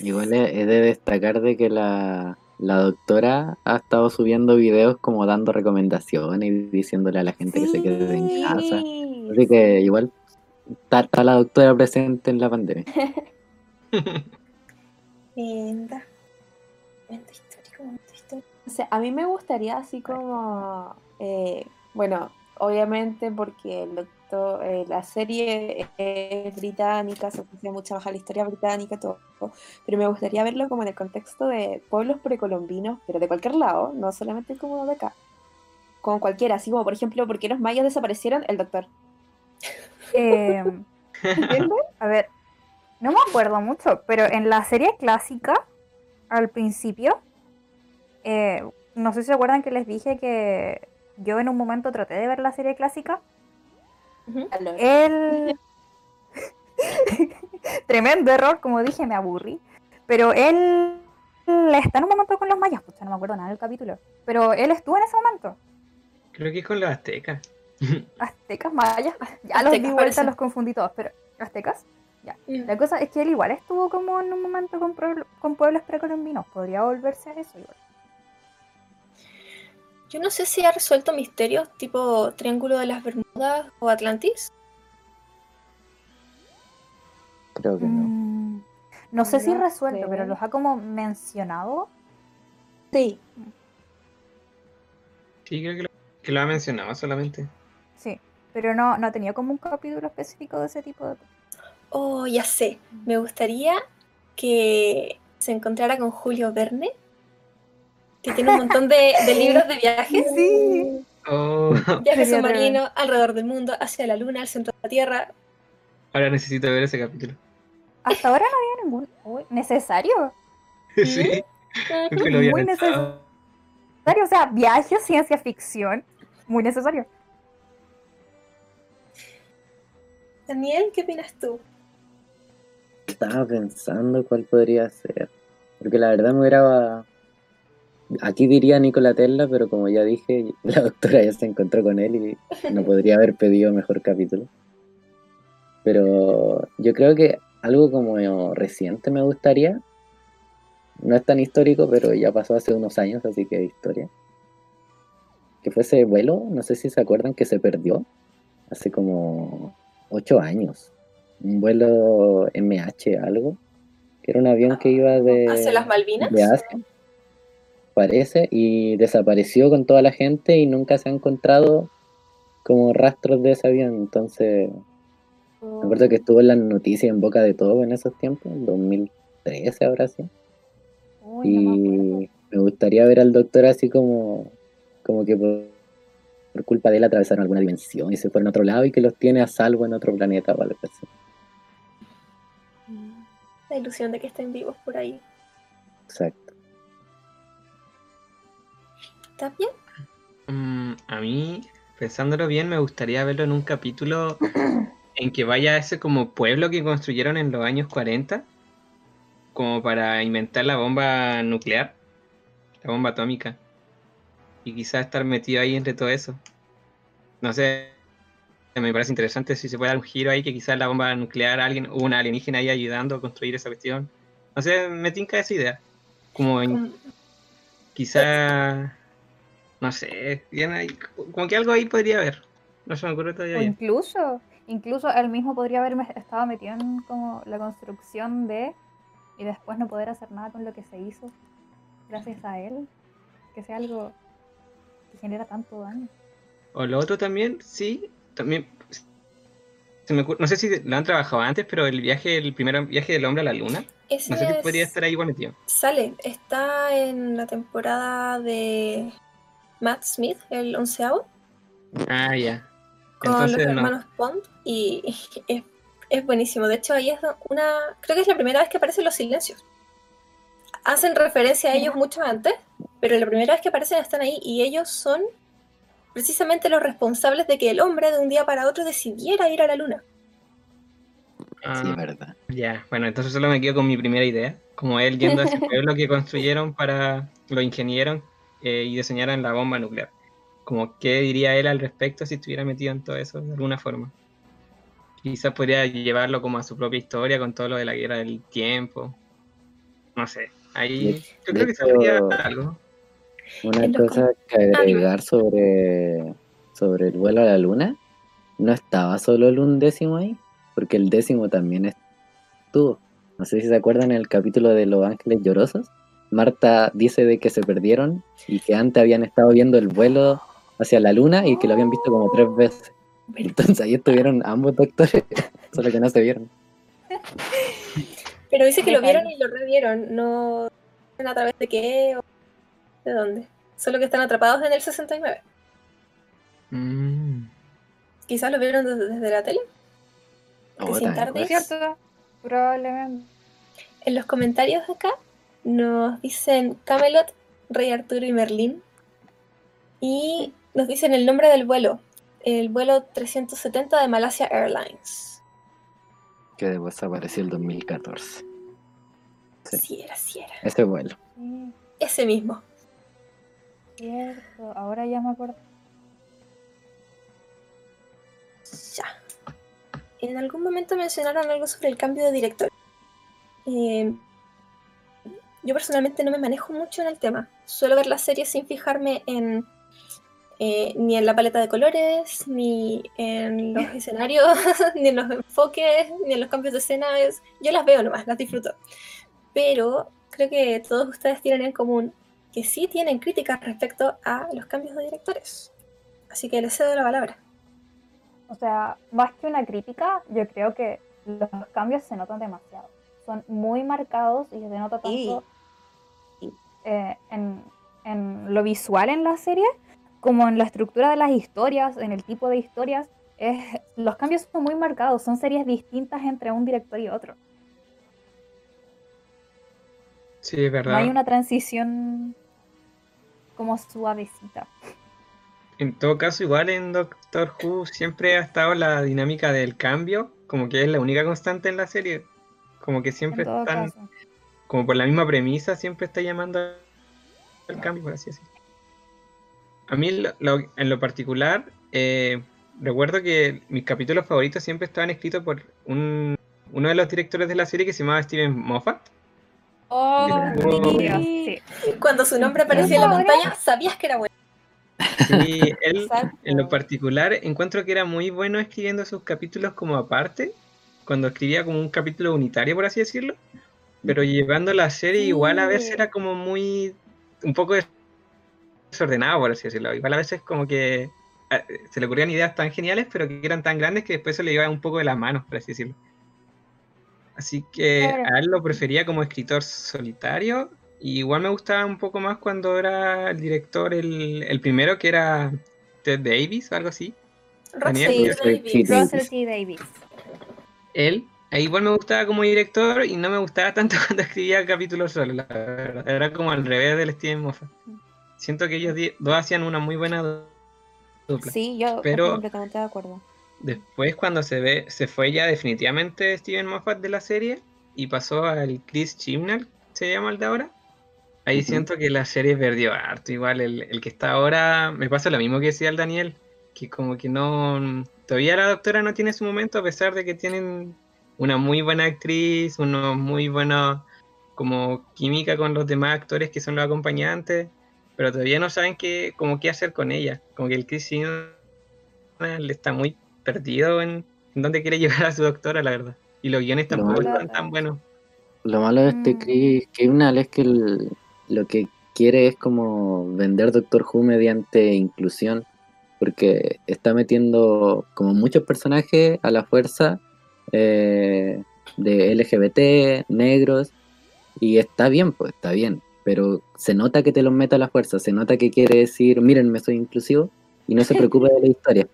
Igual he de destacar de que la, la doctora ha estado subiendo videos como dando recomendaciones y diciéndole a la gente que se quede en casa. Así que igual está, la doctora presente en la pandemia. O sea, a mí me gustaría así como, eh, bueno, obviamente porque el doctor, eh, la serie es británica, se oficia mucho más a la historia británica, todo, pero me gustaría verlo como en el contexto de pueblos precolombinos, pero de cualquier lado, no solamente como de acá, como cualquiera, así como por ejemplo, ¿por qué los mayas desaparecieron? El doctor. Eh, a ver, no me acuerdo mucho, pero en la serie clásica, al principio, eh, no sé si se acuerdan que les dije que yo en un momento traté de ver la serie clásica. Él. Tremendo error, como dije, me aburrí. Pero él está en un momento con los mayas, pues no me acuerdo nada del capítulo. Pero él estuvo en ese momento. Creo que es con los aztecas. Aztecas, mayas, ya los di vuelta, los confundí todos, pero ¿aztecas? Ya. La cosa es que él igual estuvo como en un momento con, con pueblos precolombinos, podría volverse a eso igual. Yo no sé si ha resuelto misterios tipo Triángulo de las Bermudas o Atlantis. Creo que no. Mm, no sé si resuelto, pero los ha como mencionado. Sí. Sí, creo que lo, que lo ha mencionado solamente. Sí, pero no, no tenía como un capítulo específico de ese tipo de Oh, ya sé. Me gustaría que se encontrara con Julio Verne, que tiene un montón de, libros de viajes. Sí. Oh. Viaje submarino alrededor del mundo, hacia la luna, al centro de la Tierra. Ahora necesito ver ese capítulo. Hasta ahora no había ningún. ¿Necesario? sí. Muy necesario. O sea, viajes, ciencia ficción. Muy necesario. Daniel, ¿qué opinas tú? estaba pensando cuál podría ser. Porque la verdad me hubiera. Aquí diría Nicola Tesla, pero como ya dije, la doctora ya se encontró con él y no podría haber pedido mejor capítulo. Pero yo creo que algo como reciente me gustaría. No es tan histórico, pero ya pasó hace unos años, así que historia. Que fue ese vuelo, no sé si se acuerdan que se perdió hace como ocho años. Un vuelo MH algo, que era un avión que iba de... ¿Hacia las Malvinas? De Asia, parece, y desapareció con toda la gente y nunca se ha encontrado como rastros de ese avión. Entonces, me acuerdo que estuvo en las noticias en boca de todo en esos tiempos, en 2013 ahora sí. y me, gustaría ver al doctor así como, como que por, culpa de él atravesaron alguna dimensión y se fueron a otro lado y que los tiene a salvo en otro planeta o algo así. La ilusión de que estén vivos por ahí. Exacto. ¿Está bien? Mm, a mí, pensándolo bien, me gustaría verlo en un capítulo en que vaya a ese como pueblo que construyeron en los años 40, como para inventar la bomba nuclear, la bomba atómica. Y quizás estar metido ahí entre todo eso. No sé, me parece interesante si se puede dar un giro ahí, que quizás la bomba nuclear, alguien, una alienígena ahí ayudando a construir esa cuestión. No sé, me tinca esa idea. Como en, quizás, no sé, como que algo ahí podría haber. No se me ocurre todavía. O incluso, Incluso él mismo podría haber estado metido en como la construcción de y después no poder hacer nada con lo que se hizo gracias a él. Que sea algo que genera tanto daño. O lo otro también, sí, también no sé si lo han trabajado antes, pero el viaje, el primer viaje del hombre a la luna, no sé si podría estar ahí igual metido. Sale, está en la temporada de Matt Smith, el onceavo. Ah, ya con los hermanos Pond y es, buenísimo. De hecho, ahí es una. Creo que es la primera vez que aparecen los silencios. Hacen referencia a ellos mucho antes, pero la primera vez que aparecen están ahí y ellos son precisamente los responsables de que el hombre de un día para otro decidiera ir a la luna. Ah, sí, verdad. Ya, bueno, entonces solo me quedo con mi primera idea. Como él yendo a ese pueblo que construyeron para. lo ingenieron eh, y diseñaron la bomba nuclear como qué diría él al respecto si estuviera metido en todo eso de alguna forma. Quizás podría llevarlo como a su propia historia con todo lo de la guerra del tiempo. No sé. Ahí yo creo que sabría algo. Una cosa que ah, agregar sobre, sobre el vuelo a la luna, no estaba solo el undécimo ahí, porque el décimo también estuvo. No sé si se acuerdan en el capítulo de Los Ángeles Llorosos. Marta dice de que se perdieron y que antes habían estado viendo el vuelo hacia la luna y que lo habían visto como tres veces. Entonces ahí estuvieron ambos doctores, solo que no se vieron. Pero dice que lo vieron y lo revieron, no a través de qué o de dónde. Solo que están atrapados en el 69. Mm. Quizás lo vieron desde, la tele. Oh, tarde. cierto, probablemente. En los comentarios acá nos dicen Camelot, Rey Arturo y Merlín. Y nos dicen el nombre del vuelo, el vuelo 370 de Malasia Airlines. Que desapareció el 2014. Sí. era, sí era. Ese vuelo. Ese mismo. Cierto, ahora ya me acuerdo. Ya. En algún momento mencionaron algo sobre el cambio de director. Eh, yo personalmente no me manejo mucho en el tema. Suelo ver las series sin fijarme en eh, ni en la paleta de colores, ni en los escenarios, ni en los enfoques, ni en los cambios de escena. Yo las veo nomás, las disfruto. Pero creo que todos ustedes tienen en común que sí tienen críticas respecto a los cambios de directores. Así que les cedo la palabra. O sea, más que una crítica, yo creo que los cambios se notan demasiado. Son muy marcados y se nota tanto eh, en, en, lo visual en la serie como en la estructura de las historias, en el tipo de historias, es, los cambios son muy marcados, son series distintas entre un director y otro. Sí, es verdad. No hay una transición como suavecita. En todo caso, igual en Doctor Who siempre ha estado la dinámica del cambio, como que es la única constante en la serie. Como que siempre están, como por la misma premisa, siempre está llamando al cambio, por así decirlo. A mí, en lo particular, eh, recuerdo que mis capítulos favoritos siempre estaban escritos por un, uno de los directores de la serie que se llamaba Steven Moffat. Oh, Cuando su nombre aparecía en la pantalla, sabías que era bueno. Sí, él en lo particular encuentro que era muy bueno escribiendo sus capítulos como aparte, cuando escribía como un capítulo unitario, por así decirlo, pero llevando la serie igual a veces era como muy, un poco desordenado, por así decirlo, igual a veces como que se le ocurrían ideas tan geniales, pero que eran tan grandes que después se le iba un poco de las manos, por así decirlo. Así que a él lo prefería como escritor solitario. Y igual me gustaba un poco más cuando era el director, el, primero que era Ted Davis o algo así. Russell T. Davis. Él, igual me gustaba como director y no me gustaba tanto cuando escribía capítulos solo, la verdad. Era como al revés del Steven Moffat. Siento que ellos dos hacían una muy buena dupla. Sí, yo estoy completamente de acuerdo. Después cuando se ve, se fue ya definitivamente Steven Moffat de la serie y pasó al Chris Chibnall, se llama el de ahora. Ahí siento que la serie perdió harto. Igual el, que está ahora, me pasa lo mismo que decía el Daniel, que como que no, todavía la doctora no tiene su momento a pesar de que tienen una muy buena actriz, unos muy buenos como química con los demás actores que son los acompañantes, pero todavía no saben qué, como qué hacer con ella. Como que el Chris le está muy perdido en, dónde quiere llevar a su doctora, la verdad. Y los guiones tampoco están tan buenos. Lo malo de este mm. Chris es que lo que quiere es como vender Doctor Who mediante inclusión, porque está metiendo como muchos personajes a la fuerza eh, de LGBT, negros, y está bien, pues está bien, pero se nota que te los mete a la fuerza, se nota que quiere decir, miren, me soy inclusivo, y no se preocupa de la historia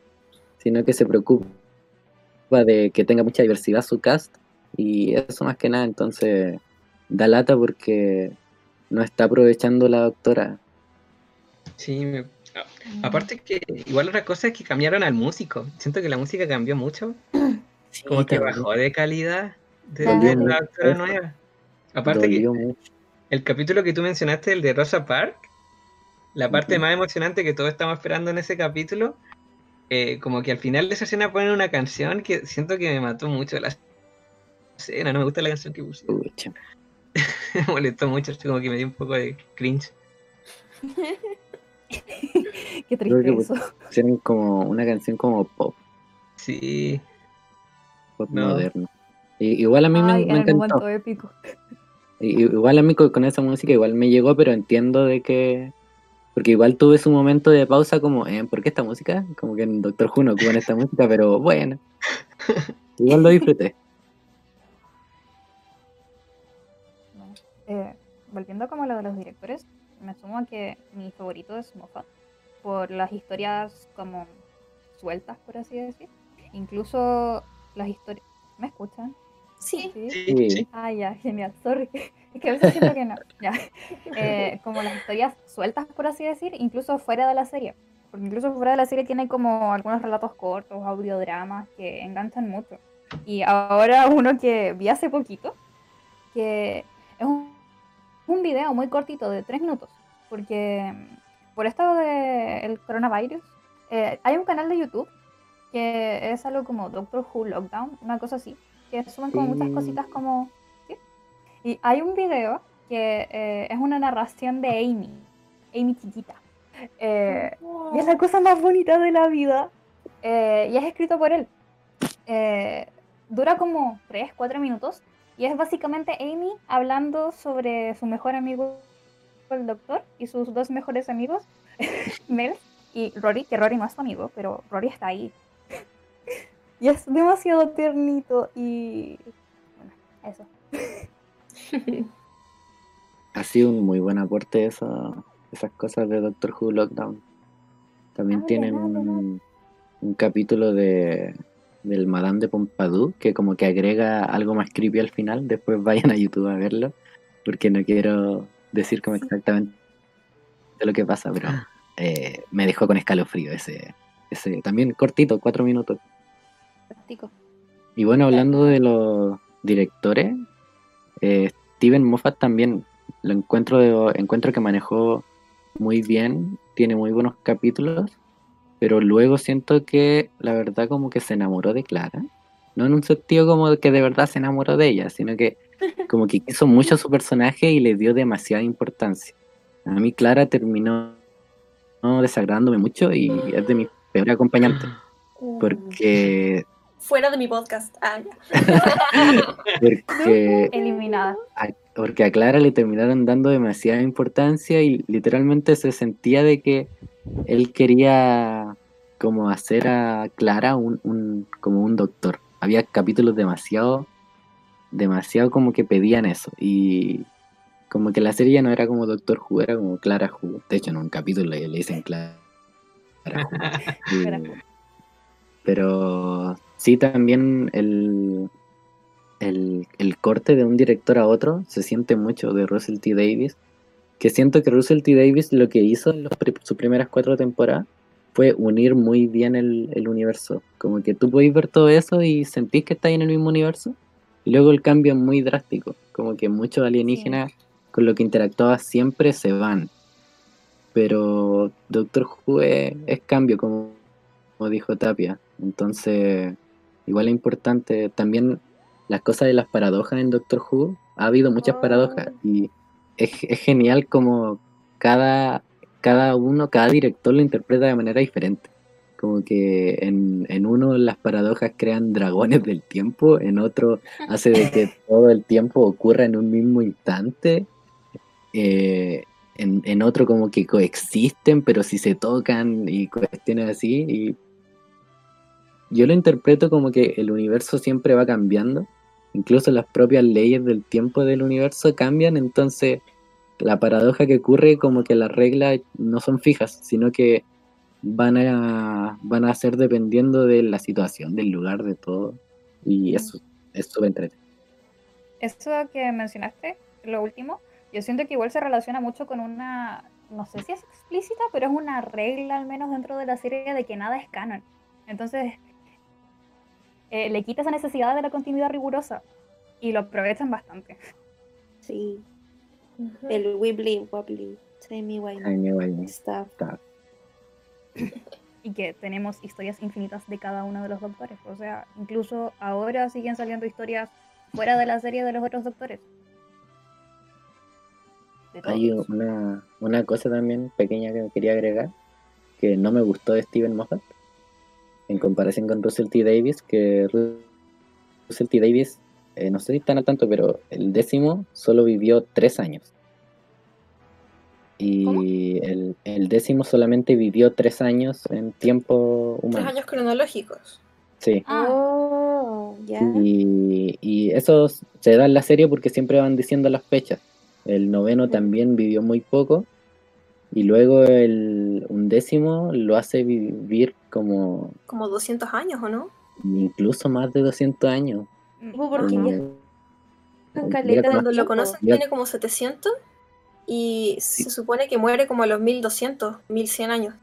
sino que se preocupa de que tenga mucha diversidad su cast y eso más que nada entonces da lata porque no está aprovechando la doctora. Sí, aparte que igual otra cosa es que cambiaron al músico. Siento que la música cambió mucho. como que bajó de calidad de, la doctora nueva. Aparte que el capítulo que tú mencionaste, el de Rosa Park, la parte más emocionante que todos estamos esperando en ese capítulo eh, como que al final de esa escena ponen una canción que siento que me mató mucho la escena, no me gusta la canción que puse. me molestó mucho, como que me dio un poco de cringe. Qué triste eso. como una canción como pop. Sí. Moderno. igual a mí me, me encantó. Épico. Igual a mí con esa música igual me llegó, pero entiendo de que porque igual tuve su momento de pausa como, eh, ¿por qué esta música? Como que en Doctor Who no ocupan esta música, pero bueno. Igual lo disfruté. Eh, volviendo como a lo de los directores, me asumo a que mi favorito es Moffat, por las historias como sueltas, por así decir. Incluso las historias... ¿Me escuchan? Sí. ¿Sí? Ah, ya, genial. Sorry. Es que a veces siento que no. Ya. Eh, como las historias sueltas, por así decir, incluso fuera de la serie. Porque incluso fuera de la serie tiene como algunos relatos cortos, audiodramas que enganchan mucho. Y ahora uno que vi hace poquito, que es un, un video muy cortito de tres minutos. Porque por esto del coronavirus, eh, hay un canal de YouTube que es algo como Doctor Who Lockdown, una cosa así que suben como muchas cositas como... Y hay un video que eh, es una narración de Amy, Amy chiquita. Eh, y es la cosa más bonita de la vida. Eh, y es escrito por él. dura como 3, 4 minutos. Y es básicamente Amy hablando sobre su mejor amigo, el doctor, y sus dos mejores amigos, Mel y Rory, que Rory no es su amigo, pero Rory está ahí. Y es demasiado tiernito y... Bueno, eso. ha sido un muy buen aporte esa, esas cosas de Doctor Who Lockdown. También tienen un, capítulo de del Madame de Pompadour que como que agrega algo más creepy al final. Después vayan a YouTube a verlo porque no quiero decir como exactamente lo que pasa, pero ah. eh, me dejó con escalofrío ese, ese también cortito, cuatro minutos. Y bueno, hablando de los directores, eh, Steven Moffat también lo encuentro, encuentro que manejó muy bien, tiene muy buenos capítulos, pero luego siento que la verdad como que se enamoró de Clara. No en un sentido como que de verdad se enamoró de ella, sino que como que quiso mucho a su personaje y le dio demasiada importancia. A mí Clara terminó desagradándome mucho y es de mi peor acompañante. Uh. Porque fuera de mi podcast. Ah, porque, Eliminada. porque a Clara le terminaron dando demasiada importancia y literalmente se sentía de que él quería como hacer a Clara un, como un doctor. Había capítulos demasiado, demasiado como que pedían eso. Y como que la serie ya no era como Doctor Who, era como Clara Who. De hecho, en un capítulo le dicen Clara pero sí, también el, el, corte de un director a otro se siente mucho de Russell T. Davis. Que siento que Russell T. Davis lo que hizo en sus primeras cuatro temporadas fue unir muy bien el, universo. Como que tú podéis ver todo eso y sentís que estáis en el mismo universo. Y luego el cambio es muy drástico. Como que muchos alienígenas con lo que interactuaba siempre se van. Pero Doctor Who es, es cambio, como, como dijo Tapia. Entonces, igual es importante también las cosas de las paradojas en Doctor Who. Ha habido muchas oh. paradojas y es, genial como cada, cada uno, cada director lo interpreta de manera diferente. Como que en, en uno las paradojas crean dragones del tiempo, en otro hace de que todo el tiempo ocurra en un mismo instante. Eh, en, en, otro como que coexisten, pero si se tocan y cuestiones así. Y yo lo interpreto como que el universo siempre va cambiando, incluso las propias leyes del tiempo del universo cambian, entonces la paradoja que ocurre como que las reglas no son fijas, sino que van a, van a ser dependiendo de la situación, del lugar, de todo, y eso es súper entretenido. Eso que mencionaste, lo último, yo siento que igual se relaciona mucho con una, no sé si es explícita, pero es una regla al menos dentro de la serie de que nada es canon. Entonces, eh, le quita esa necesidad de la continuidad rigurosa y lo aprovechan bastante. Sí. El wibbly wobbly, timey wimey stuff. Y que tenemos historias infinitas de cada uno de los doctores. O sea, incluso ahora siguen saliendo historias fuera de la serie de los otros doctores. Hay una, una cosa también pequeña que me quería agregar, que no me gustó de Steven Moffat, en comparación con Russell T. Davis, que Russell T. Davis, eh, no sé si están al tanto, pero el décimo solo vivió tres años. Y el, décimo solamente vivió tres años en tiempo humano. Tres años cronológicos. Sí. Ah. Oh, y, y, eso se da en la serie porque siempre van diciendo las fechas. El noveno también vivió muy poco y luego el undécimo lo hace vivir como... Como 200 años, ¿o no? Incluso más de 200 años. Porque cuando lo conocen tiene como 700 y se supone que muere como a los 1200, 1100 años.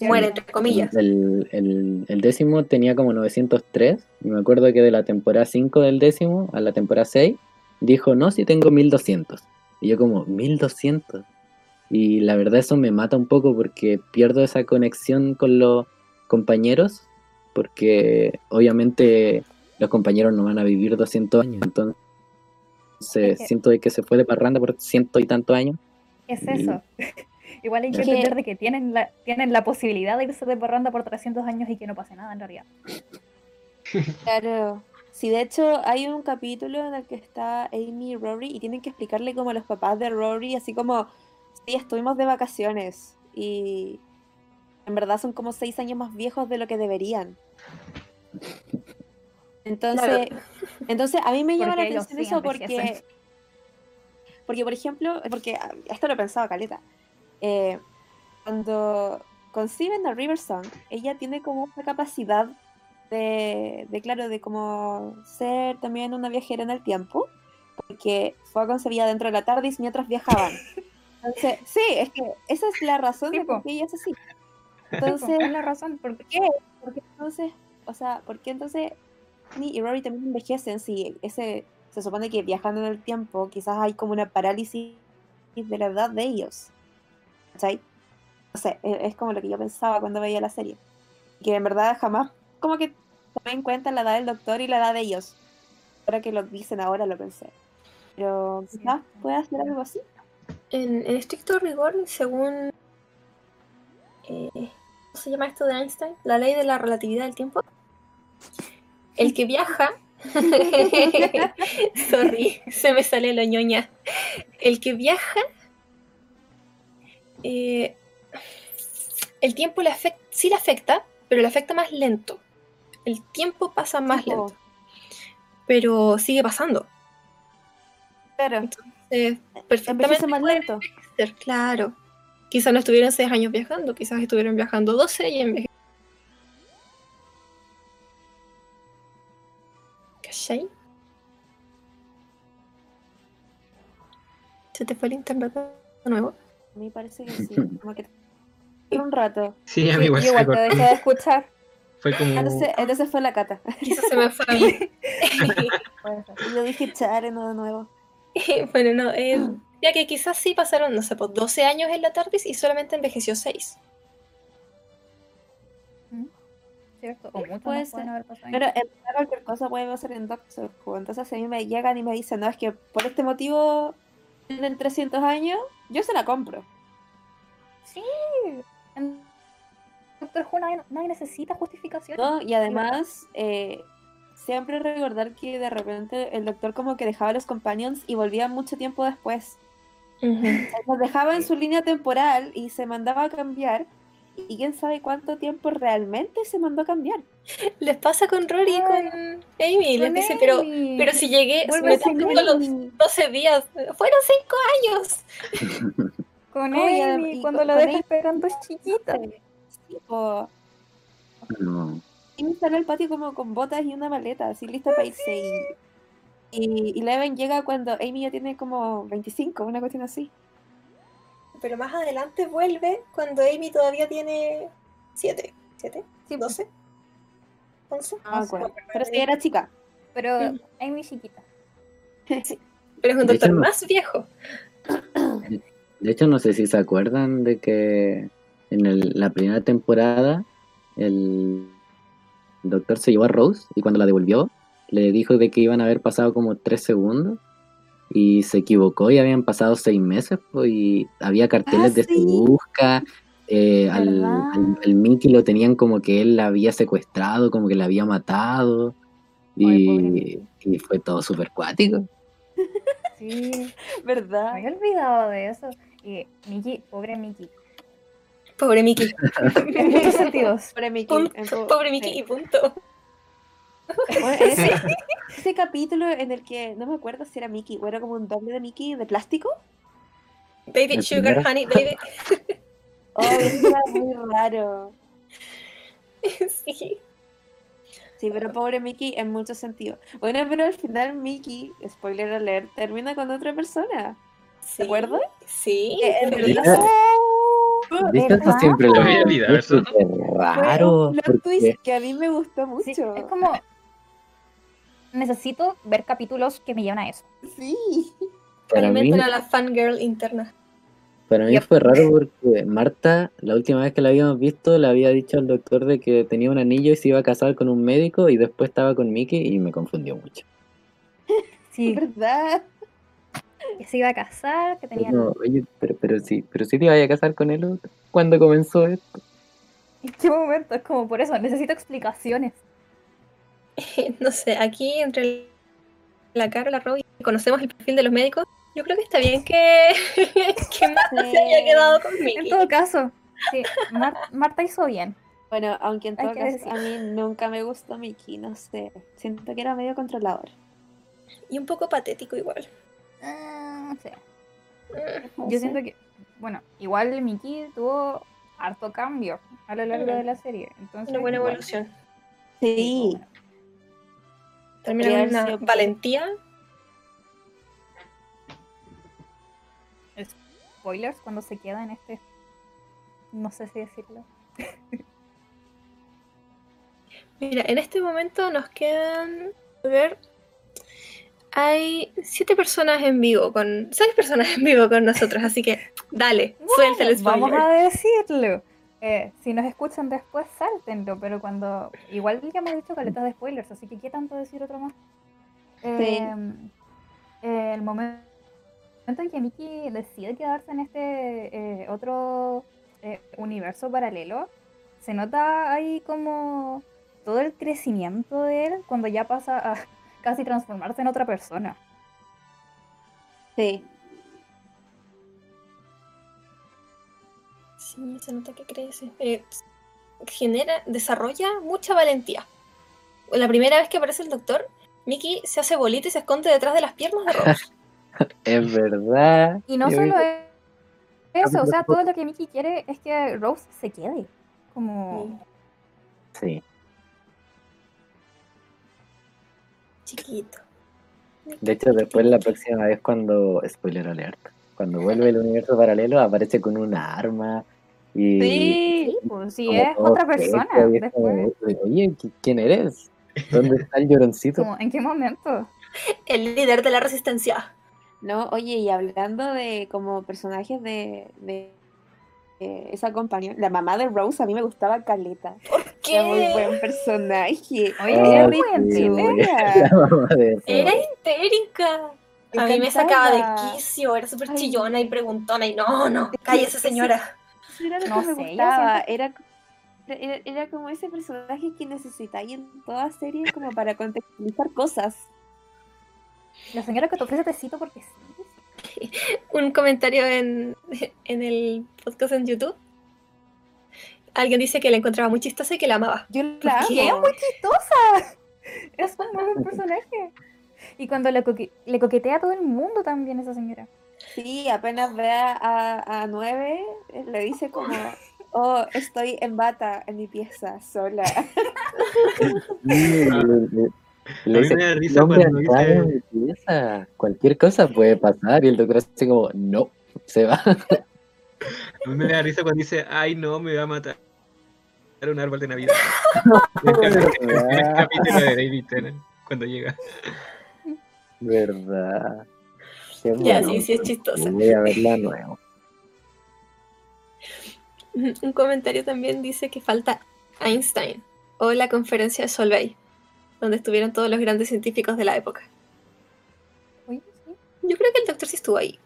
Muere, entre comillas. El, el, el, décimo tenía como 903 y me acuerdo que de la temporada 5 del décimo a la temporada 6 dijo, no, si tengo 1200. Y yo como, 1200. Y la verdad eso me mata un poco porque pierdo esa conexión con los compañeros, porque obviamente los compañeros no van a vivir 200 años, entonces siento de que se fue de parranda por ciento y tantos años. Es eso. Igual hay que entender de que tienen la, tienen la posibilidad de irse de parranda por 300 años y que no pase nada en realidad. Claro. Sí, de hecho hay un capítulo en el que está Amy y Rory y tienen que explicarle como a los papás de Rory, así como, Sí, estuvimos de vacaciones y en verdad son como seis años más viejos de lo que deberían. Entonces, entonces a mí me llama la atención eso porque, porque, por ejemplo, porque esto lo he pensado, Caleta, eh, cuando conciben a River Song, ella tiene como una capacidad de, de, claro, de como ser también una viajera en el tiempo, porque fue concebida dentro de la TARDIS mientras viajaban. Entonces, sí, es que esa es la razón de por qué ella es así. Entonces, es la razón, ¿por qué? Porque entonces, o sea, ¿por qué entonces Ni y Rory también envejecen si ese se supone que viajando en el tiempo quizás hay como una parálisis de la edad de ellos. ¿Cachai? No sé, e, es como lo que yo pensaba cuando veía la serie. Que en verdad jamás como que tomé en cuenta la edad del doctor y la edad de ellos. Ahora que lo dicen ahora lo pensé. Pero quizás puede hacer algo así. En, estricto rigor, según... Eh, ¿Cómo se llama esto de Einstein? La ley de la relatividad del tiempo. El que viaja Sorry, se me sale la ñoña. El que viaja, eh, el tiempo le afecta, sí le afecta, pero le afecta más lento. El tiempo pasa más lento. Pero sigue pasando. Claro. Entonces, perfectamente más lento. claro. Quizás no estuvieron seis años viajando, quizás estuvieron viajando 12 y en ¿Se te fue el internet de nuevo? A mí parece que sí. Como que un rato. Sí, a mí igual, igual te dejé de escuchar. Fue como... Entonces, fue la cata. Quizás se me fue a mí. Yo dije no de nuevo. bueno, no, eh, ya que quizás sí pasaron, no sé, pues 12 años en la TARDIS y solamente envejeció 6. ¿cierto? O mucho puede ser. Pero en cualquier cosa puede pasar en Doctor Who. Entonces, a mí me llegan y me dicen, no, es que por este motivo tienen 300 años, yo se la compro. Sí. En Doctor Who nadie, necesita justificación. No, y además, eh, siempre recordar que de repente el doctor como que dejaba a los companions y volvía mucho tiempo después. Los dejaba en su línea temporal y se mandaba a cambiar y quién sabe cuánto tiempo realmente se mandó a cambiar. Les pasa con Rory y con Amy. Les dice, pero, pero si llegué, me los 12 días, fueron 5 años. con Amy, cuando la dejas esperando es chiquita. Sí, Y me sale al patio como con botas y una maleta, así lista para irse. Y, y, Leven llega cuando Amy ya tiene como 25, una cuestión así pero más adelante vuelve cuando Amy todavía tiene 7. ¿7? Sí, 12. 11. Ah, Pero sí era chica. Pero Amy chiquita. sí. Pero es un doctor más viejo. De hecho, no sé si se acuerdan de que en la primera temporada el doctor se llevó a Rose y cuando la devolvió le dijo de que iban a haber pasado como 3 segundos y se equivocó y habían pasado seis meses y había carteles ah, de su busca. Eh, al, Mickey lo tenían como que él la había secuestrado, como que la había matado. Y, fue todo súper cuático. Sí, ¿verdad? Me había olvidado de eso. Y Mickey, pobre Mickey. Pobre Mickey. en muchos sentidos. Pobre Mickey. Pobre Mickey y punto ese, capítulo en el que no me acuerdo si era Mickey o era como un doble de Mickey de plástico. Baby Sugar Honey Baby. Oh, eso era muy raro. Sí. Sí, pero pobre Mickey en muchos sentidos. Bueno, pero al final Mickey, spoiler alert, termina con otra persona. ¿De acuerdo? Sí. en realidad... Esto siempre lo había olvidado. Es raro. Un plot twist que a mí me gustó mucho. es como necesito ver capítulos que me lleven a eso. Sí. Para mí, a la fangirl interna. Para mí fue raro porque Marta, la última vez que la habíamos visto, le había dicho al doctor de que tenía un anillo y se iba a casar con un médico y después estaba con Mickey y me confundió mucho. Sí. ¿Verdad? Que se iba a casar, que tenía... No, oye, pero, pero sí, pero sí te iba a casar con él cuando comenzó esto. ¿En qué momento? Es como por eso, necesito explicaciones. no sé, aquí entre la cara la Robbie conocemos el perfil de los médicos, yo creo que está bien que, que Marta se haya quedado conmigo. En todo caso, sí, Marta hizo bien. Bueno, aunque en todo caso a mí nunca me gustó Mickey, no sé. Siento que era medio controlador. Y un poco patético igual. Ah, sí. Mm, Yo siento que, bueno, igual Mickey tuvo harto cambio a lo largo de la serie. Entonces, Una buena evolución. Sí. Termina con una valentía. Spoilers cuando se queda en este. No sé si decirlo. Mira, en este momento nos quedan. A ver. Hay siete personas en vivo con. seis personas en vivo con nosotros, así que dale, suelta el spoiler. Vamos a decirlo. Eh, si nos escuchan después, sáltenlo, pero cuando. Igual ya hemos dicho caletas de spoilers, así que ¿qué tanto decir otro más? Em, eh, el momento en que Mickey decide quedarse en este eh, otro universo paralelo, se nota ahí como todo el crecimiento de él cuando ya pasa a casi transformarse en otra persona. Sí. Sí, se nota que crece. Eh, genera, desarrolla mucha valentía. La primera vez que aparece el doctor, Mickey se hace bolita y se esconde detrás de las piernas de Rose. es verdad. Y no solo eso, o sea, todo lo que Mickey quiere es que Rose se quede. Como. Sí. Chiquito. De hecho, después la próxima vez cuando, spoiler alert, cuando vuelve el universo paralelo aparece con una arma y... Sí, pues sí, es otra persona. Oye, ¿quién eres? ¿Dónde está el lloroncito? ¿En qué momento? El líder de la resistencia. No, oye, y hablando de como personajes de esa compañía, la mamá de Rose, a mí me gustaba Caleta. ¿Por qué? Era muy buen personaje. Oye, era muy Era histérica. A mí me sacaba de quicio, era súper chillona y preguntona y no, no, cállese señora. Era lo no que me gustaba, era, era, como ese personaje que necesitáis en toda serie como para contextualizar cosas. La señora que te ofrece tecito porque sí. un comentario en, en, el podcast en YouTube. Alguien dice que la encontraba muy chistosa y que la amaba. Yo la amo. Es muy chistosa. Es un buen personaje. Y cuando le, le, coquetea a todo el mundo también esa señora. Sí, apenas ve a, a Nueve, le dice como, oh, estoy en bata en mi pieza sola. Le dice, me da risa cuando dice... Cualquier cosa puede pasar y el doctor así como, no, se va. A mí me da risa cuando dice, ay no, me va a matar un árbol de Navidad. el capítulo de David Tennant, cuando llega. Verdad. ya, sí, sí es chistosa. Voy a verla nuevo. Un comentario también dice que falta Einstein o la conferencia de Solvay donde estuvieron todos los grandes científicos de la época. Yo creo que el doctor sí estuvo ahí.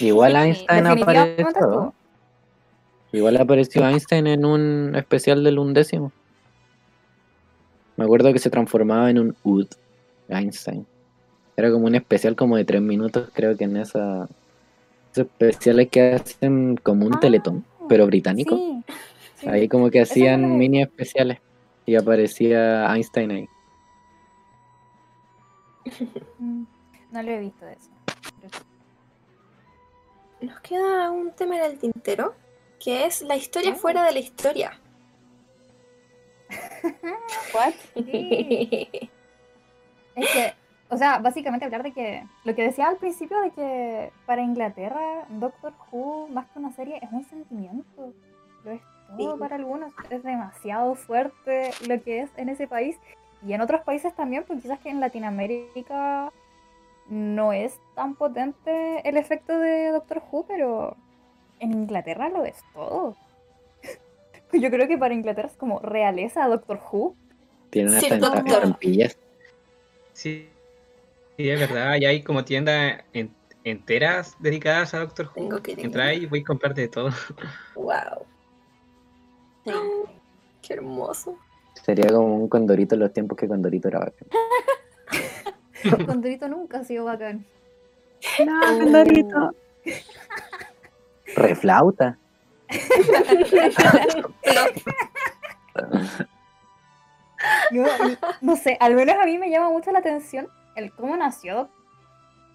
Igual Einstein apareció. Igual apareció Einstein en un especial del undécimo. Me acuerdo que se transformaba en un UD, Einstein. Era como un especial como de tres minutos, creo que en esa... Esos especiales que hacen como un ah, teletón, pero británico. Ahí como que hacían mini especiales y aparecía Einstein ahí. No lo he visto eso. Nos queda un tema en el tintero, que es la historia ah. fuera de la historia. ¿What? Es que, o sea, básicamente hablar de que lo que decía al principio de que para Inglaterra Doctor Who, más que una serie, es un sentimiento. Lo es todo para algunos. Es demasiado fuerte lo que es en ese país. Y en otros países también, pues quizás que en Latinoamérica no es tan potente el efecto de Doctor Who, pero en Inglaterra lo es todo. Yo creo que para Inglaterra es como realeza Doctor Who. Tienen hasta estampillas. Sí, sí, es verdad. Y hay como tiendas enteras dedicadas a Doctor Who. Tengo que Entra y voy a comprarte de todo. Wow. Qué hermoso. Sería como un condorito en los tiempos que Condorito era bacán. condorito nunca ha sido bacán. No, Condorito. Reflauta. no sé, al menos a mí me llama mucho la atención el cómo nació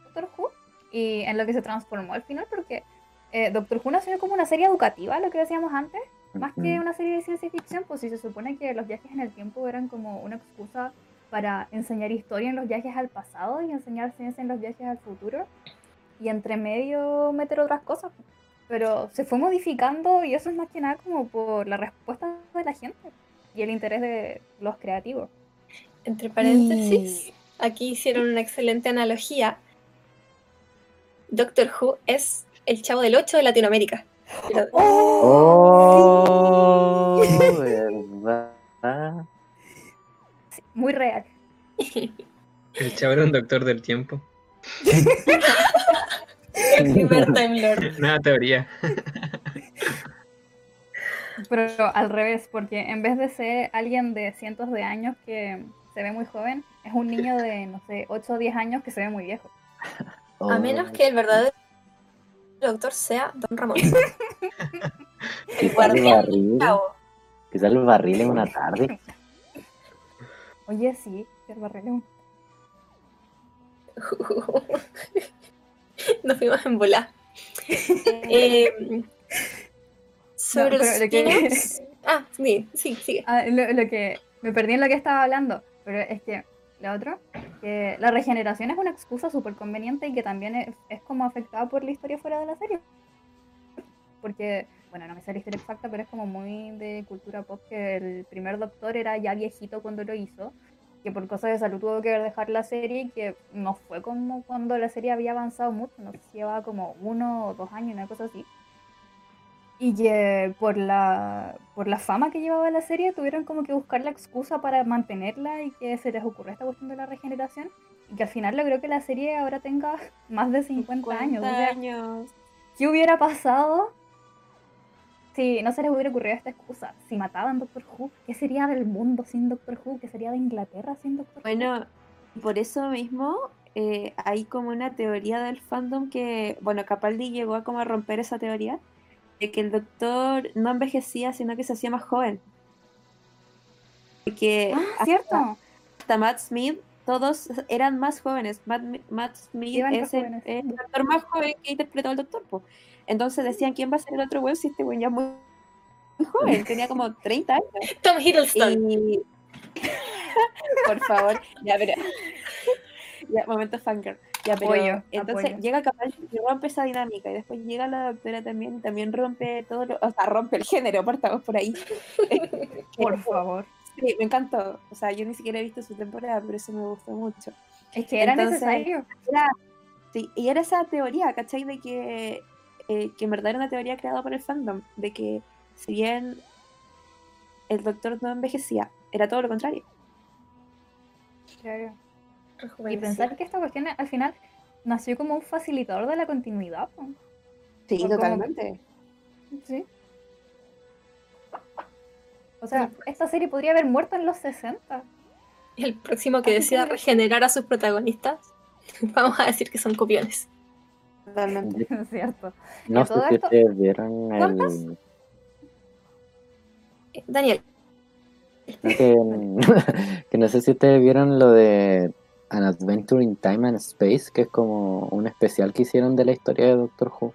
Doctor Who y en lo que se transformó al final, porque eh, Doctor Who nació como una serie educativa, lo que decíamos antes, más que una serie de ciencia ficción, pues si se supone que los viajes en el tiempo eran como una excusa para enseñar historia en los viajes al pasado y enseñar ciencia en los viajes al futuro, y entre medio meter otras cosas. Pero se fue modificando y eso es más que nada como por la respuesta de la gente y el interés de los creativos. Entre paréntesis, aquí hicieron una excelente analogía. Doctor Who es el chavo del 8 de Latinoamérica. ¡Oh! ¿Verdad? muy real. El chavo era un doctor del tiempo. el primer Time Lord. Nada teoría. Pero al revés, porque en vez de ser alguien de cientos de años que se ve muy joven, es un niño de, no sé, 8 o 10 años que se ve muy viejo. A menos que el verdadero doctor sea Don Ramón. el guardián. Quizás el barril en una tarde. Oye, sí, el barril en Nos fuimos en volar. eh, sobre los que... Ah, sí, sí, sigue. Ah, lo, que me perdí en lo que estaba hablando, pero es que lo otro, que la regeneración es una excusa súper conveniente y que también es, como afectada por la historia fuera de la serie. Porque, bueno, no me sé la historia exacta, pero es como muy de cultura pop que el primer doctor era ya viejito cuando lo hizo, que por cosas de salud tuvo que dejar la serie y que no fue como cuando la serie había avanzado mucho, no sé si llevaba como uno o dos años, una cosa así. Y que por la, por la fama que llevaba la serie tuvieron como que buscar la excusa para mantenerla y que se les ocurrió esta cuestión de la regeneración. Y que al final logró que la serie ahora tenga más de 50, años. años. ¿Qué hubiera pasado si no se les hubiera ocurrido esta excusa? Si mataban Doctor Who, ¿qué sería del mundo sin Doctor Who? ¿Qué sería de Inglaterra sin Doctor Who? Bueno, por eso mismo eh, hay como una teoría del fandom que, bueno, Capaldi llegó a como a romper esa teoría de que el doctor no envejecía, sino que se hacía más joven. Porque ah, cierto. Hasta Matt Smith, todos eran más jóvenes. Matt, Smith es el, doctor más joven que interpretó al doctor. Entonces decían, ¿quién va a ser el otro weón si este weón ya muy, muy joven? Tenía como 30 años. Tom Hiddleston. Por favor, ya, pero... ya, momento fangirl. Ya, pero entonces llega Capal y rompe esa dinámica y después llega la doctora también y también rompe todo, lo, o sea, rompe el género, partamos por ahí. por favor. Sí, me encantó. O sea, yo ni siquiera he visto su temporada, pero eso me gustó mucho. Es que era necesario. sí, y era esa teoría, ¿cachai? De que, eh, que en verdad era una teoría creada por el fandom, de que si bien el doctor no envejecía, era todo lo contrario. Claro. Y pensar que esta cuestión al final nació como un facilitador de la continuidad. Sí, totalmente. Sí. O sea, esta serie podría haber muerto en los 60. El próximo que decida regenerar a sus protagonistas, vamos a decir que son copiones. Totalmente. Es cierto. No sé si ustedes vieron el... Daniel. que no sé si ustedes vieron lo de An Adventure in Time and Space, que es como un especial que hicieron de la historia de Doctor Who.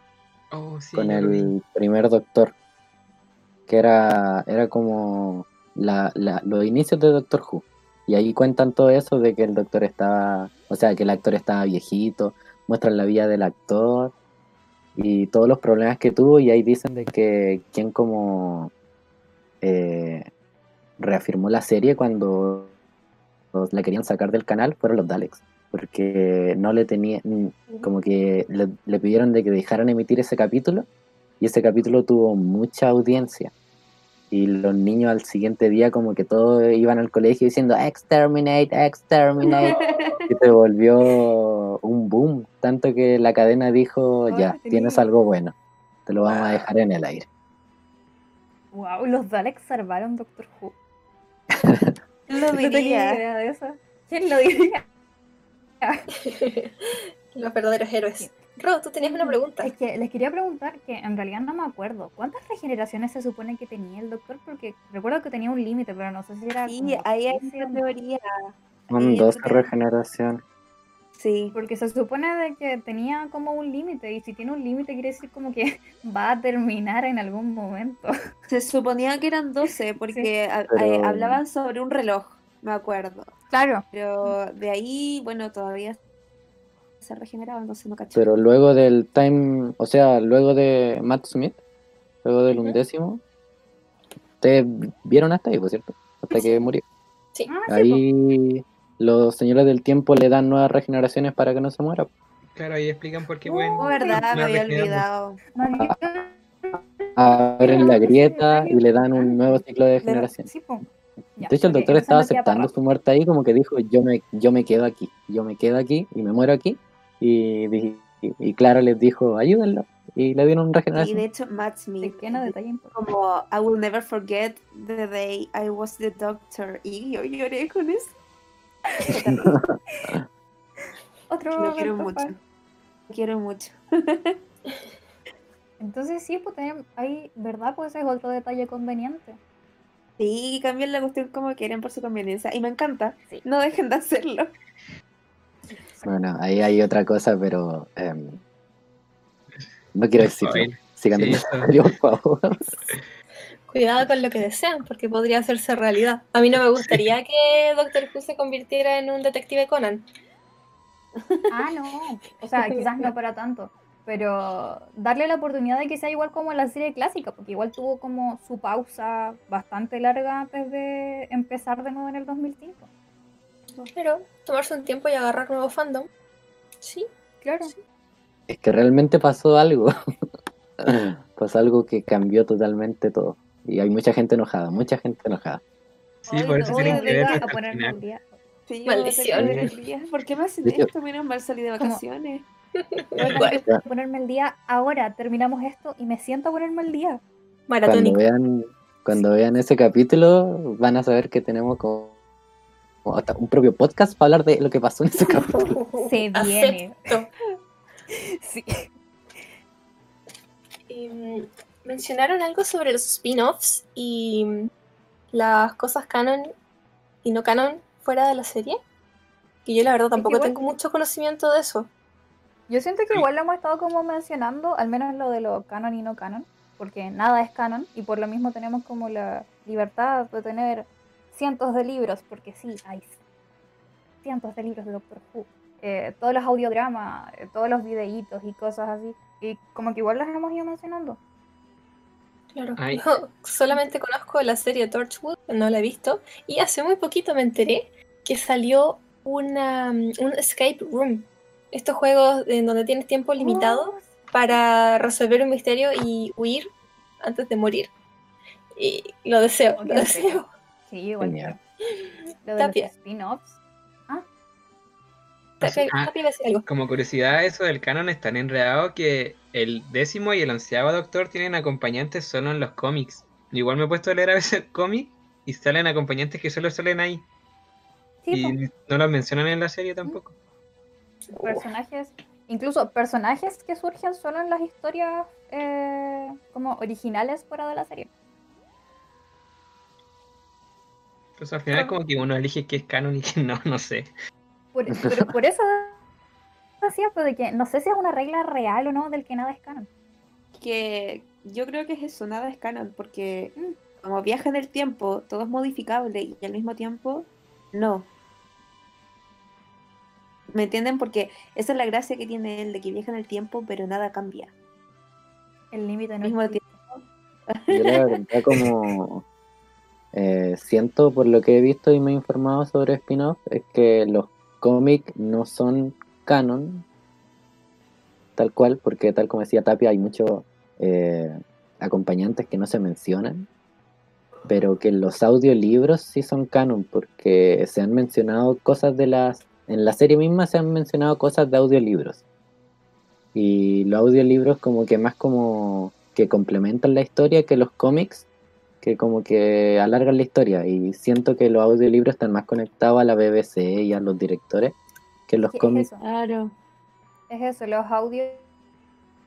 Oh, con el primer Doctor. Que era, era como la, los inicios de Doctor Who. Y ahí cuentan todo eso de que el doctor estaba, o sea, que el actor estaba viejito, muestran la vida del actor y todos los problemas que tuvo y ahí dicen de que quien como eh, reafirmó la serie cuando la querían sacar del canal fueron los Daleks, porque no le tenían, como que le, pidieron de que dejaran emitir ese capítulo y ese capítulo tuvo mucha audiencia. Y los niños al siguiente día como que todos iban al colegio diciendo exterminate, exterminate. y se volvió un boom, tanto que la cadena dijo, ya, tienes algo bueno, te lo vamos a dejar en el aire. Wow, los Daleks salvaron Doctor Who. lo diría? de eso. ¿Quién lo diría? Los verdaderos héroes. Ro, tú tenías una pregunta. Es que les quería preguntar que en realidad no me acuerdo. ¿Cuántas regeneraciones se supone que tenía el doctor? Porque recuerdo que tenía un límite, pero no sé si era. Sí, ahí hay una teoría. Son dos regeneraciones. Sí. Porque se supone de que tenía como un límite, y si tiene un límite quiere decir como que va a terminar en algún momento. Se suponía que eran 12, porque eh, hablaban sobre un reloj, me acuerdo. Claro. Pero de ahí, bueno, todavía se regeneraba, entonces no caché. Pero luego del time, o sea, luego de Matt Smith, luego del undécimo, ustedes vieron hasta ahí, por cierto, hasta que murió. Sí. Ah, ahí los señores del tiempo le dan nuevas regeneraciones para que no se muera. Claro, ahí explican por qué pueden. Oh, verdad, me había olvidado. Abren la grieta y le dan un nuevo ciclo de generación. de hecho, el doctor estaba aceptando su muerte ahí, como que dijo: Yo me, yo me quedo aquí, yo me quedo aquí y me muero aquí. Y, y, Clara les dijo: Ayúdenlo. Y le dieron regeneración. Y de hecho, Matt Smith, como I will never forget the day I was the doctor. Y yo lloré con eso. Otro. Lo quiero mucho. Lo quiero mucho. Entonces sí, pues hay, ¿verdad? Pues es otro detalle conveniente. Sí, cambian la cuestión como quieren por su conveniencia. Y me encanta. No dejen de hacerlo. Bueno, ahí hay otra cosa, pero em, no quiero decirlo. Sigan por favor. Cuidado con lo que desean, porque podría hacerse realidad. A mí no me gustaría que Doctor Who se convirtiera en un detective Conan. Ah, no. O sea, quizás no para tanto. Pero darle la oportunidad de que sea igual como la serie clásica, porque igual tuvo como su pausa bastante larga antes de empezar de nuevo en el 2005. Pero tomarse un tiempo y agarrar nuevo fandom. Sí, claro. Es que realmente pasó algo. pasó algo que cambió totalmente todo. Y hay mucha gente enojada, mucha gente enojada. Sí, por eso tienen que ver a ponerme día. Sí, Maldición. ¿Por qué me hacen esto? Menos mal salí de vacaciones. Voy a ponerme el día ahora. Terminamos esto y me siento a ponerme el día. Cuando vean, cuando vean ese capítulo, van a saber que tenemos como, un propio podcast para hablar de lo que pasó en ese capítulo. Se viene. sí. Em, mencionaron algo sobre los spin-offs y las cosas canon y no canon fuera de la serie. Que yo la verdad tampoco tengo mucho conocimiento de eso. Yo siento que igual lo hemos estado como mencionando, al menos lo de lo canon y no canon, porque nada es canon y por lo mismo tenemos como la libertad de tener cientos de libros, porque sí, hay cientos de libros de Doctor Who. Eh, todos los audiodramas, eh, todos los videitos y cosas así. Y como que igual las hemos ido mencionando. Claro. Yo solamente conozco la serie Torchwood, no la he visto. Y hace muy poquito me enteré que salió una, un escape room. Estos juegos en donde tienes tiempo limitado oh. para resolver un misterio y huir antes de morir. Y lo deseo, lo deseo. Sí, igual. Lo de los spin-offs como curiosidad, eso del canon es tan enredado que el décimo y el onceavo doctor tienen acompañantes solo en los cómics. Igual me he puesto a leer a veces cómics y salen acompañantes que solo salen ahí. y no los mencionan en la serie tampoco. Personajes, incluso personajes que surgen solo en las historias eh, como originales fuera de la serie. Pues al final es como que uno elige qué es canon y qué no, no sé. Por, pero por eso decía, pues, de que no sé si es una regla real o no del que nada es canon. Que yo creo que es eso, nada es canon, porque mm, como viaja en el tiempo, todo es modificable y al mismo tiempo, no. ¿Me entienden? Porque esa es la gracia que tiene él, de que viaja en el tiempo, pero nada cambia. El límite no mismo tiempo. Yo la verdad como eh, siento por lo que he visto y me he informado sobre spin-off es que los cómics no son canon, tal cual, porque tal como decía Tapia, hay muchos eh, acompañantes que no se mencionan, pero que los audiolibros sí son canon, porque se han mencionado cosas de las... En la serie misma se han mencionado cosas de audiolibros. Y los audiolibros como que más como que complementan la historia que los cómics que como que alargan la historia y siento que los audiolibros están más conectados a la BBC y a los directores que los cómics. Es claro. Es eso, los audios,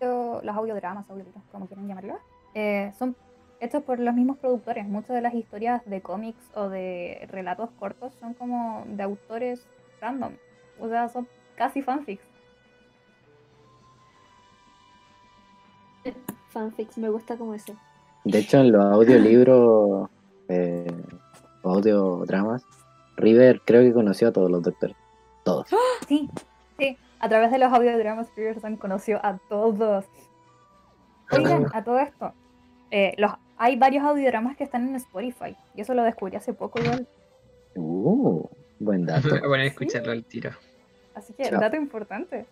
los audiodramas, audiolibros, como quieran llamarlo, eh, son hechos por los mismos productores. Muchas de las historias de cómics o de relatos cortos son como de autores random. O sea, son casi fanfics. Fanfics, me gusta como eso. De hecho, en los audiolibros eh, o audiodramas, River creo que conoció a todos los doctores. Todos. Sí, sí. A través de los audiodramas, River conoció a todos. Oigan, a todo esto. Eh, los, hay varios audiodramas que están en Spotify. Y eso lo descubrí hace poco igual. Uh. Buen dato. A escucharlo al tiro. Así que, dato importante.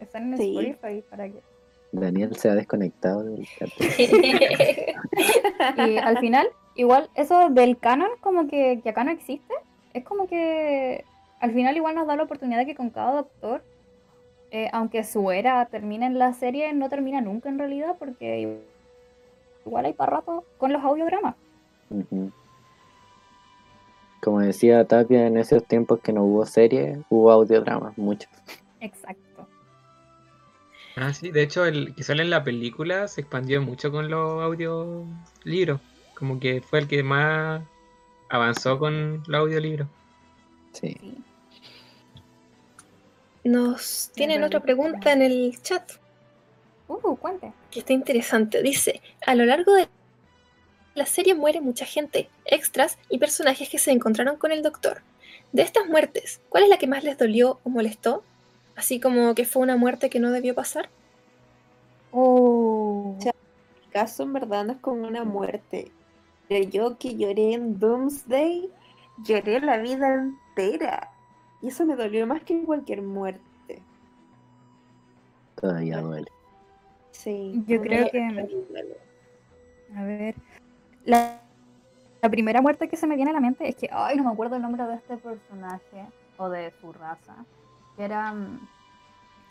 Están en Spotify para que. Daniel se ha desconectado del y al final, igual, eso del canon, como que, que acá no existe, es como que al final igual nos da la oportunidad de que con cada doctor, eh, aunque su era termine en la serie, no termina nunca en realidad, porque igual hay para rato con los audiodramas. Como decía Tapia, en esos tiempos que no hubo serie, hubo audiodramas, muchos. Exacto. Ah, sí, de hecho, el que sale en la película se expandió mucho con los audiolibros. Como que fue el que más avanzó con los audiolibros. Sí. Nos tienen otra pregunta en el chat. Uh, cuente. Que está interesante. Dice, a lo largo de la serie muere mucha gente, extras y personajes que se encontraron con el doctor. De estas muertes, ¿cuál es la que más les dolió o molestó? Así como que fue una muerte que no debió pasar. Oh. O sea, mi caso en verdad no es como una muerte. Pero yo que lloré en Doomsday, lloré la vida entera. Y eso me dolió más que cualquier muerte. Todavía duele. Sí. Yo creo que. A ver. La, primera muerte que se me viene a la mente es que. Ay, no me acuerdo el nombre de este personaje. O de su raza. Que era. Mm,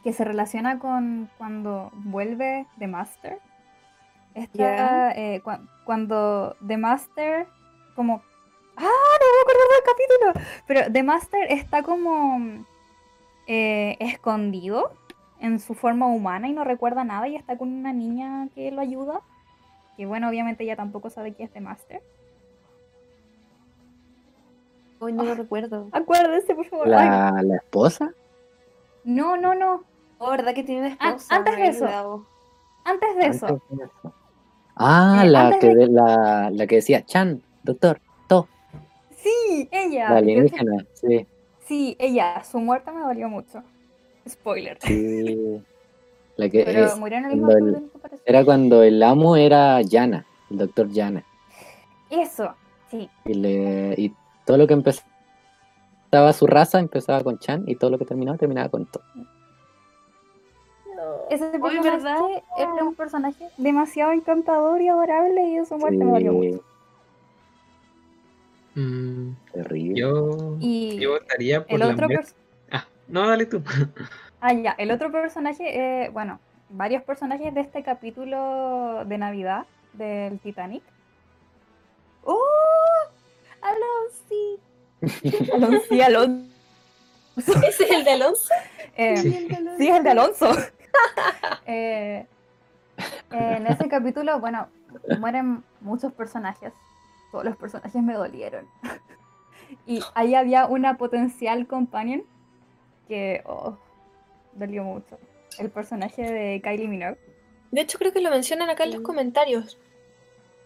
que se relaciona con cuando vuelve The Master. Esta, eh, cuando The Master. Como Ah, no me acuerdo del capítulo. Pero The Master está como eh, escondido en su forma humana y no recuerda nada y está con una niña que lo ayuda. Que bueno, obviamente ella tampoco sabe quién es The Master. Hoy no lo ah, recuerdo. Acuérdese, por favor. ¿La, esposa? No, no, no. Oh, ¿Verdad que tiene una esposa? antes de eso. Antes de eso. Ah, eh, la, que la, la que decía, Chan, doctor, to. Sí, ella. La alienígena, sí. Sí, ella. Su muerte me dolió mucho. Spoiler. Sí. La que Pero murió en el mismo Era cuando el amo era Yana, el doctor Yana. Eso, sí. Y, le, y todo lo que empezaba su raza empezaba con Chan y todo lo que terminaba terminaba con To. Ese personaje era un personaje demasiado encantador y adorable y su muerte me dolió mucho. Mm, Terrible. Yo, yo votaría por el la otro Ah, no, dale tú. ah, ya. El otro personaje, eh, bueno, varios personajes de este capítulo de Navidad del Titanic. ¡Oh! Alonso. Alonso, Alonso. ¿Ese es el de Alonso? Eh, sí. sí, es el de Alonso. Eh, en ese capítulo, bueno, mueren muchos personajes todos los personajes me dolieron. y ahí había una potencial companion que oh, dolió mucho. El personaje de Kylie Minogue. De hecho, creo que lo mencionan acá en los comentarios.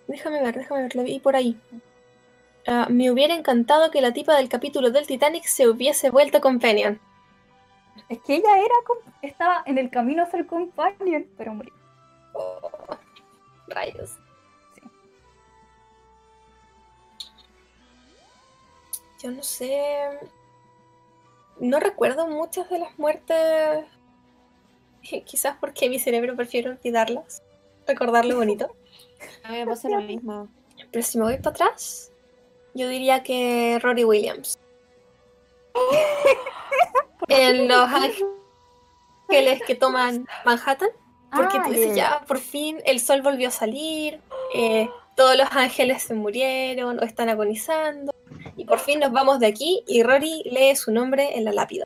Déjame ver, déjame ver, lo vi por ahí. Ah, me hubiera encantado que la tipa del capítulo del Titanic se hubiese vuelto companion. Es que ella era estaba en el camino a ser companion, pero murió. Oh, rayos. Yo no sé. No recuerdo muchas de las muertes. Quizás porque mi cerebro prefiere olvidarlas. Recordarlo bonito. A mí me pasa lo mismo. Pero si me voy para atrás, yo diría que Rory Williams. en Los Ángeles que toman Manhattan. Porque tú dices, ya, por fin el sol volvió a salir. Eh, todos los ángeles se murieron o están agonizando. Y por fin nos vamos de aquí y Rory lee su nombre en la lápida.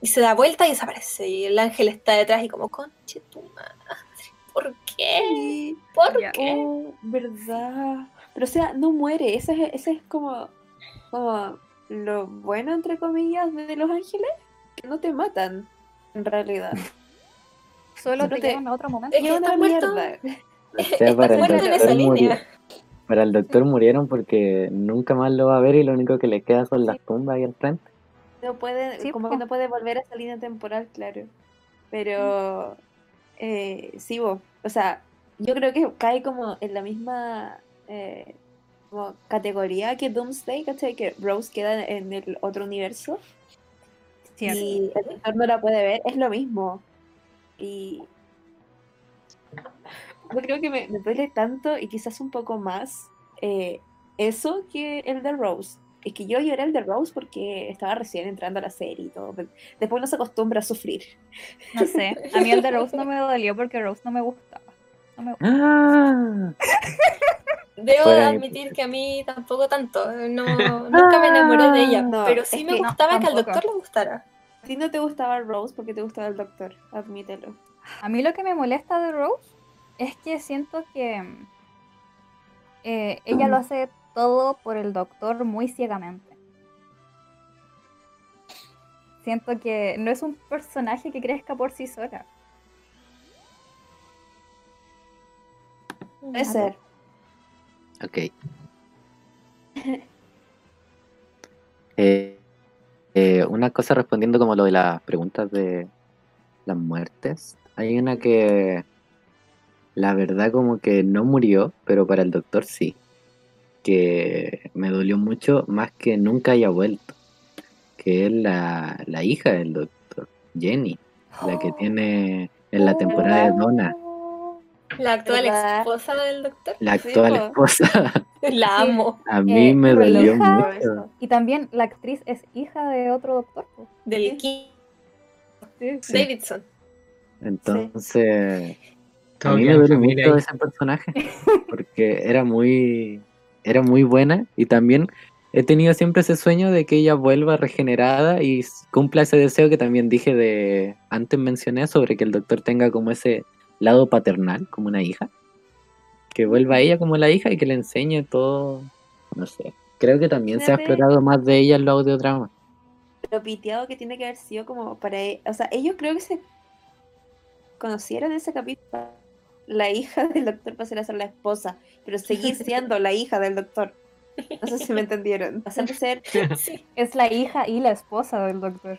Y se da vuelta y desaparece. Y el ángel está detrás y como, conche tu madre, ¿por qué? ¿Por qué? Oh, ¿Verdad? Pero o sea, no muere. Ese es, ese es como, como lo bueno, entre comillas, de los ángeles. Que no te matan, en realidad. Solo te, llevan a otro momento. Es que una mierda. en esa línea para el doctor murieron porque nunca más lo va a ver y lo único que le queda son las tumbas ahí al frente. No puede, como que no puede volver a esa línea temporal, claro. Pero eh, sí, vos, o sea, yo creo que cae como en la misma eh, como categoría que Doomsday, ¿cachai? Que Rose queda en el otro universo. Y el doctor no la puede ver, es lo mismo. Y yo creo que me, duele tanto y quizás un poco más eh, eso que el de Rose. Es que yo lloré el de Rose porque estaba recién entrando a la serie y todo. Después no se acostumbra a sufrir. No sé, a mí el de Rose no me dolió porque Rose no me gustaba. No me gustaba. Ah. Debo admitir que a mí tampoco tanto. No, nunca me enamoré de ella. pero sí me gustaba que al doctor le gustara. A ti no te gustaba Rose porque te gustaba el doctor, admítelo. A mí lo que me molesta de Rose es que siento que eh, ella lo hace todo por el doctor muy ciegamente. Siento que no es un personaje que crezca por sí sola. Puede ser. Ok. Eh, eh, una cosa respondiendo como lo de las preguntas de las muertes. Hay una que la verdad como que no murió, pero para el doctor sí. Que me dolió mucho más que nunca haya vuelto. Que es la, la hija del doctor, Jenny, la que tiene en la temporada de Donna. La actual esposa del doctor. La actual esposa. La amo. A mí eh, me dolió mucho. Y también la actriz es hija de otro doctor. Del King. Davidson. Entonces, a mí me duele mucho ese personaje. Porque era muy, era muy buena. Y también he tenido siempre ese sueño de que ella vuelva regenerada y cumpla ese deseo que también dije de antes mencioné sobre que el doctor tenga como ese lado paternal, como una hija. Que vuelva a ella como la hija y que le enseñe todo, no sé. Creo que también se ha explorado más de ella en los audiodramas. Lo piteado que tiene que haber sido como para... E, o sea, ellos creo que se conocieron en ese capítulo. La hija del doctor pasar a ser la esposa, pero seguir siendo la hija del doctor. No sé si me entendieron. Pasar a ser... Es la hija y la esposa del doctor.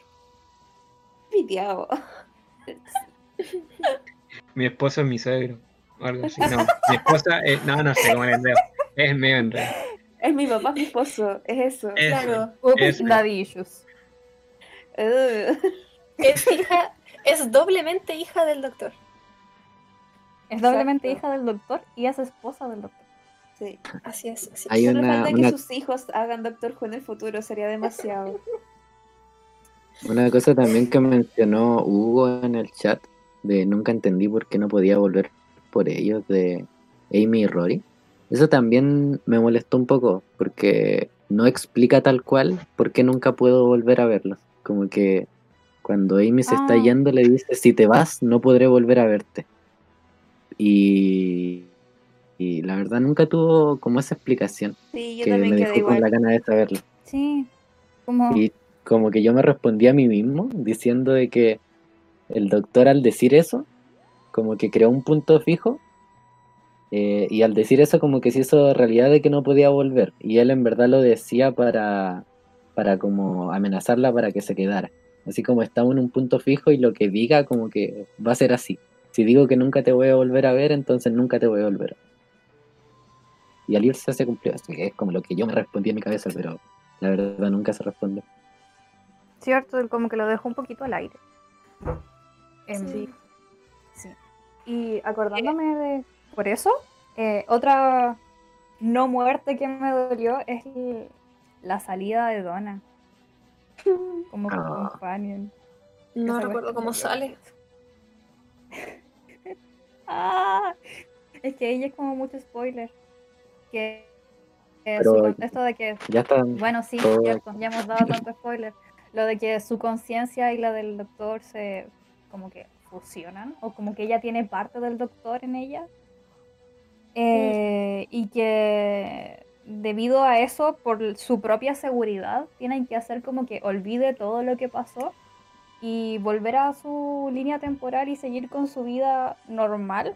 Piteado. Mi esposo es mi suegro. O algo así. No, mi esposa es. No, no sé cómo le enreo. Es medio enredo. Es mi papá, mi esposo. Es eso. claro. Es Es hija. Es doblemente hija del doctor. Es doblemente hija del doctor y es esposa del doctor. Sí, así es. Así Hay una, que sus hijos hagan Doctor Who en el futuro sería demasiado. Una cosa también que mencionó Hugo en el chat de nunca entendí por qué no podía volver por ellos de Amy y Rory. Eso también me molestó un poco porque no explica tal cual por qué nunca puedo volver a verlos. Como que cuando Amy se está ah. yendo le dice, si te vas no podré volver a verte. Y, y la verdad nunca tuvo como esa explicación sí, yo que me dejó con la gana de saberlo. Sí, como... Y como que yo me respondí a mí mismo diciendo de que el doctor al decir eso, como que creó un punto fijo, eh, y al decir eso como que se hizo realidad de que no podía volver, y él en verdad lo decía para, para como amenazarla para que se quedara. Así como estamos en un punto fijo y lo que diga como que va a ser así. Si digo que nunca te voy a volver a ver, entonces nunca te voy a volver. Y al irse se cumplió. Así que es como lo que yo me respondí en mi cabeza, pero la verdad nunca se responde. Cierto, como que lo dejó un poquito al aire sí. sí. Y acordándome de. Por eso, eh, otra no muerte que me dolió es la salida de Donna. Como oh. companion. No recuerdo cómo sale. ah, es que ella es como mucho spoiler. Que su contexto de que. Ya está. Bueno, sí, cierto, ya hemos dado tanto spoiler. Lo de que su conciencia y la del doctor se como que fusionan, o como que ella tiene parte del doctor en ella. Eh, y que debido a eso, por su propia seguridad, tienen que hacer como que olvide todo lo que pasó y volver a su línea temporal y seguir con su vida normal,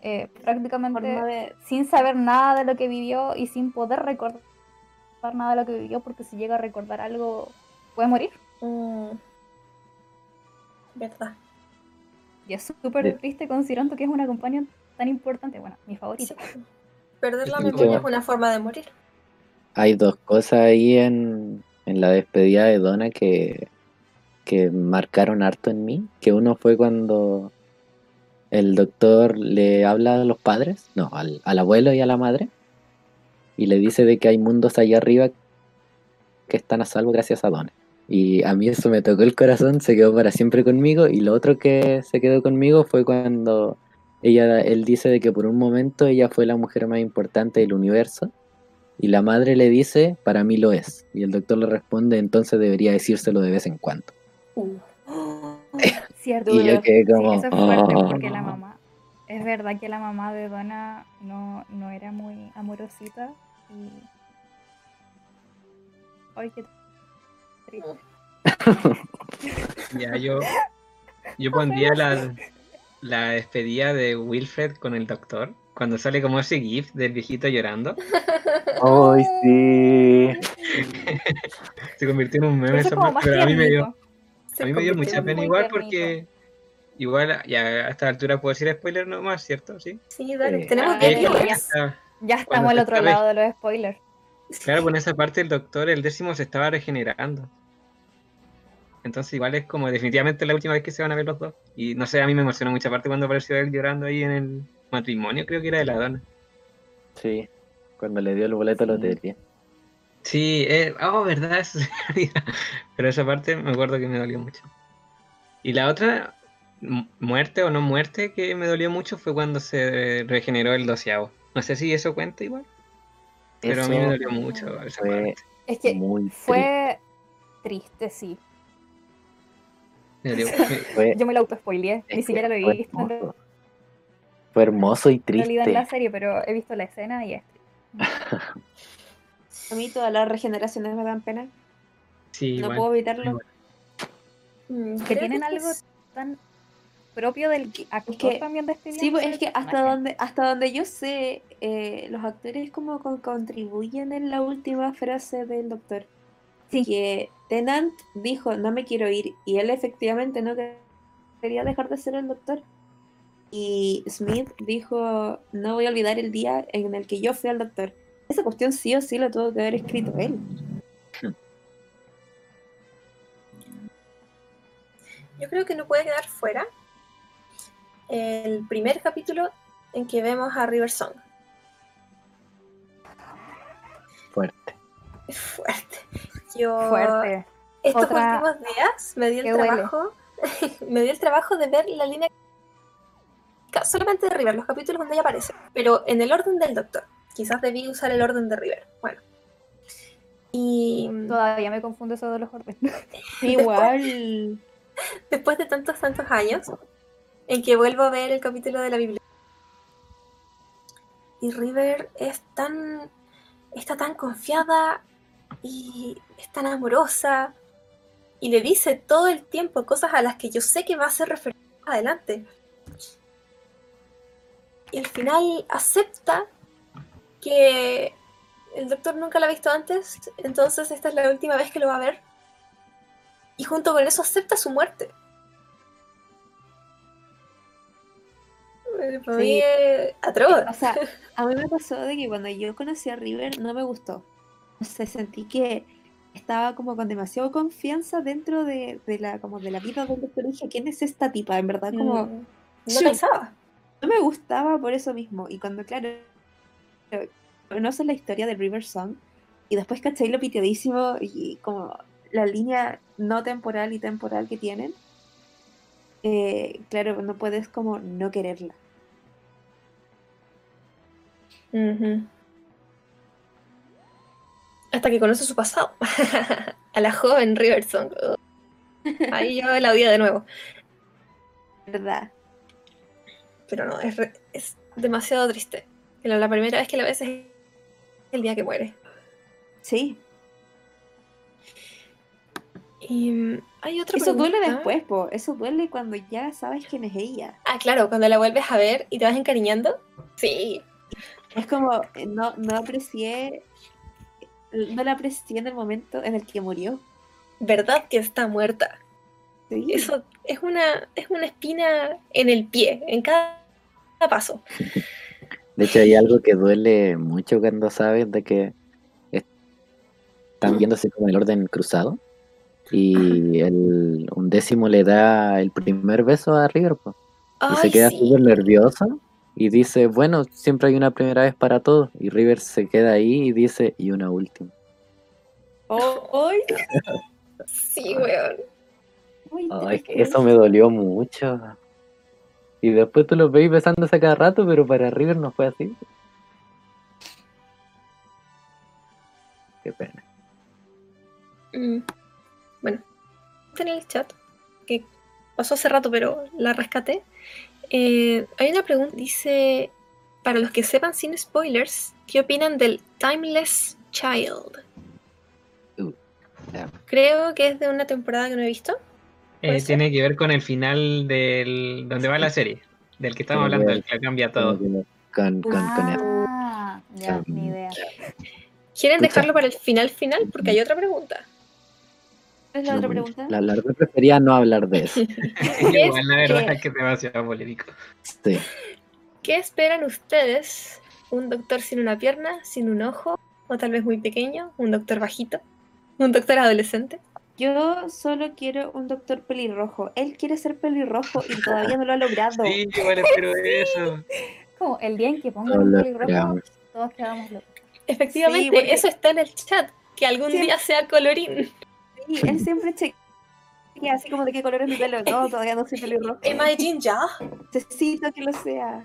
eh, prácticamente sin saber nada de lo que vivió y sin poder recordar nada de lo que vivió, porque si llega a recordar algo, puede morir. Mm. ¿Verdad? Y es súper triste considerando que es una compañía tan importante, bueno, mi favorita. Perder la memoria es una forma de morir. Hay dos cosas ahí en, en la despedida de Donna que, que marcaron harto en mí. Que uno fue cuando el doctor le habla a los padres, no, al, al abuelo y a la madre, y le dice de que hay mundos allá arriba que están a salvo gracias a Donna. Y a mí eso me tocó el corazón, se quedó para siempre conmigo. Y lo otro que se quedó conmigo fue cuando ella, él dice de que por un momento ella fue la mujer más importante del universo. Y la madre le dice, para mí lo es. Y el doctor le responde, entonces debería decírselo de vez en cuando. Uh. Cierto, y yo quedé como, eso es fuerte porque la oh". mamá, es verdad que la mamá de Donna no, no era muy amorosita y... Ay, qué ya, yo, yo pondría la, la despedida de Wilfred con el doctor, cuando sale como ese gif del viejito llorando. ¡Ay, sí! Se convirtió en un meme, pero a mí me dio, a mí me dio mucha pena igual porque igual ya a esta altura puedo decir spoiler nomás, ¿cierto? Sí, sí dale, eh, tenemos que ya, ya, estamos al otro lado de los spoilers. Claro, en esa parte el doctor, el décimo, se estaba regenerando. Entonces igual es como definitivamente la última vez que se van a ver los dos. Y no sé, a mí me emocionó mucha parte cuando apareció él llorando ahí en el matrimonio, creo que era de la dona. Sí, cuando le dio el boleto a lotería. Sí, eh, oh, verdad, eso Pero esa parte me acuerdo que me dolió mucho. Y la otra, muerte o no muerte, que me dolió mucho fue cuando se regeneró el doceavo. No sé si eso cuenta igual. Pero a mí me dolió mucho esa parte. Es que fue triste, sí. Yo me lo auto-spoileé, ni siquiera lo he visto. Fue hermoso y triste. En la serie, pero he visto la escena y es A mí todas las regeneraciones me dan pena. Sí, no puedo evitarlo. Mm, que tienen algo tan propio del actor que, también de Sí, pues, es que hasta donde, hasta donde yo sé, eh, los actores como contribuyen en la última frase del doctor. Sí. Que Tenant dijo, no me quiero ir, y él efectivamente no quería dejar de ser el doctor. Y Smith dijo, no voy a olvidar el día en el que yo fui al doctor. Esa cuestión sí o sí lo tuvo que haber escrito él. Yo creo que no puede quedar fuera el primer capítulo en que vemos a River Song. Fuerte. Fuerte. Yo Fuerte. estos últimos días me dio el trabajo, me dio el trabajo de ver la línea solamente de River, los capítulos donde ella aparece, pero en el orden del doctor. Quizás debí usar el orden de River. Bueno. Y todavía me confundo eso de los órdenes. Igual. Después de tantos, tantos años, en que vuelvo a ver el capítulo de la Biblia. Y River es tan. está tan confiada y es tan amorosa y le dice todo el tiempo cosas a las que yo sé que va a ser referencia adelante. Y al final acepta que el doctor nunca la ha visto antes, entonces esta es la última vez que lo va a ver. Y junto con eso acepta su muerte. Sí. atroz. O sea, a mí me pasó de que cuando yo conocí a River no me gustó. Se sentí que estaba como con demasiada confianza dentro de, la como de la vida del doctor dije quién es esta tipa en verdad como mm, no pensaba. no me gustaba por eso mismo. Y cuando claro conoces la historia de River Song y después caché lo piteadísimo y como la línea no temporal y temporal que tienen eh, claro no puedes como no quererla hasta que conoce su pasado. a la joven Riversong. Ahí yo la odia de nuevo. ¿Verdad? Pero no, es, es demasiado triste. La, primera vez que la ves es el día que muere. Sí. Y mm, hay otra Eso duele después, po. Eso duele cuando ya sabes quién es ella. Ah, claro, cuando la vuelves a ver y te vas encariñando. Sí. Es como, no, no aprecié no la aprecié en el momento en el que murió. ¿Verdad que está muerta? Sí. Eso es una, es una espina en el pie, en cada paso. De hecho, hay algo que duele mucho cuando sabes de que están viéndose como el orden cruzado y el undécimo le da el primer beso a River y se queda súper nerviosa y dice, bueno, siempre hay una primera vez para todos y River se queda ahí y dice, y una última. Oh, sí, weón. Ay, eso me dolió mucho. Y después tú los veis besándose cada rato, pero para River no fue así. Qué pena. Mm. Bueno, en el chat, que pasó hace rato, pero la rescaté. Eh, hay una pregunta, dice, para los que sepan sin spoilers, ¿qué opinan del Timeless Child? Uh, Creo que es de una temporada que no he visto. Eh, tiene que ver con el final del donde va la serie, del que estamos hablando, el que cambia todo. Con, con, ah, ya, ni idea. ¿Quieren dejarlo para el final final? Porque hay otra pregunta. ¿Es la otra pregunta? La, verdad prefería no hablar de eso. Igual la verdad es que es demasiado polémico. Sí. ¿Qué esperan ustedes? ¿Un doctor sin una pierna, sin un ojo? ¿O tal vez muy pequeño? ¿Un doctor bajito? ¿Un doctor adolescente? Yo solo quiero un doctor pelirrojo. Él quiere ser pelirrojo y todavía no lo ha logrado. Sí, igual espero eso. Como el día en que pongan un pelirrojo, todos quedamos locos. Efectivamente, eso está en el chat. Que algún día sea colorín. Sí, él siempre chequea así como de qué color es mi pelo. No, todavía no soy pelirrojo. ¿Am I ya? Necesito que lo sea.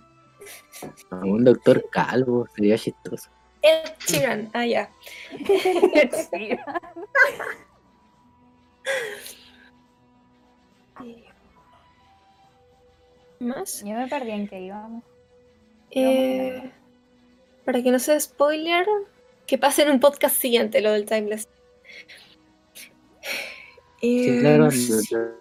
Un doctor calvo sería chistoso. Ed Sheeran, ah, ya. ¿Más? Yo me perdí en que íbamos. Eh, para que no sea spoiler, que pase en un podcast siguiente lo del Timeless. Sí, claro, eh,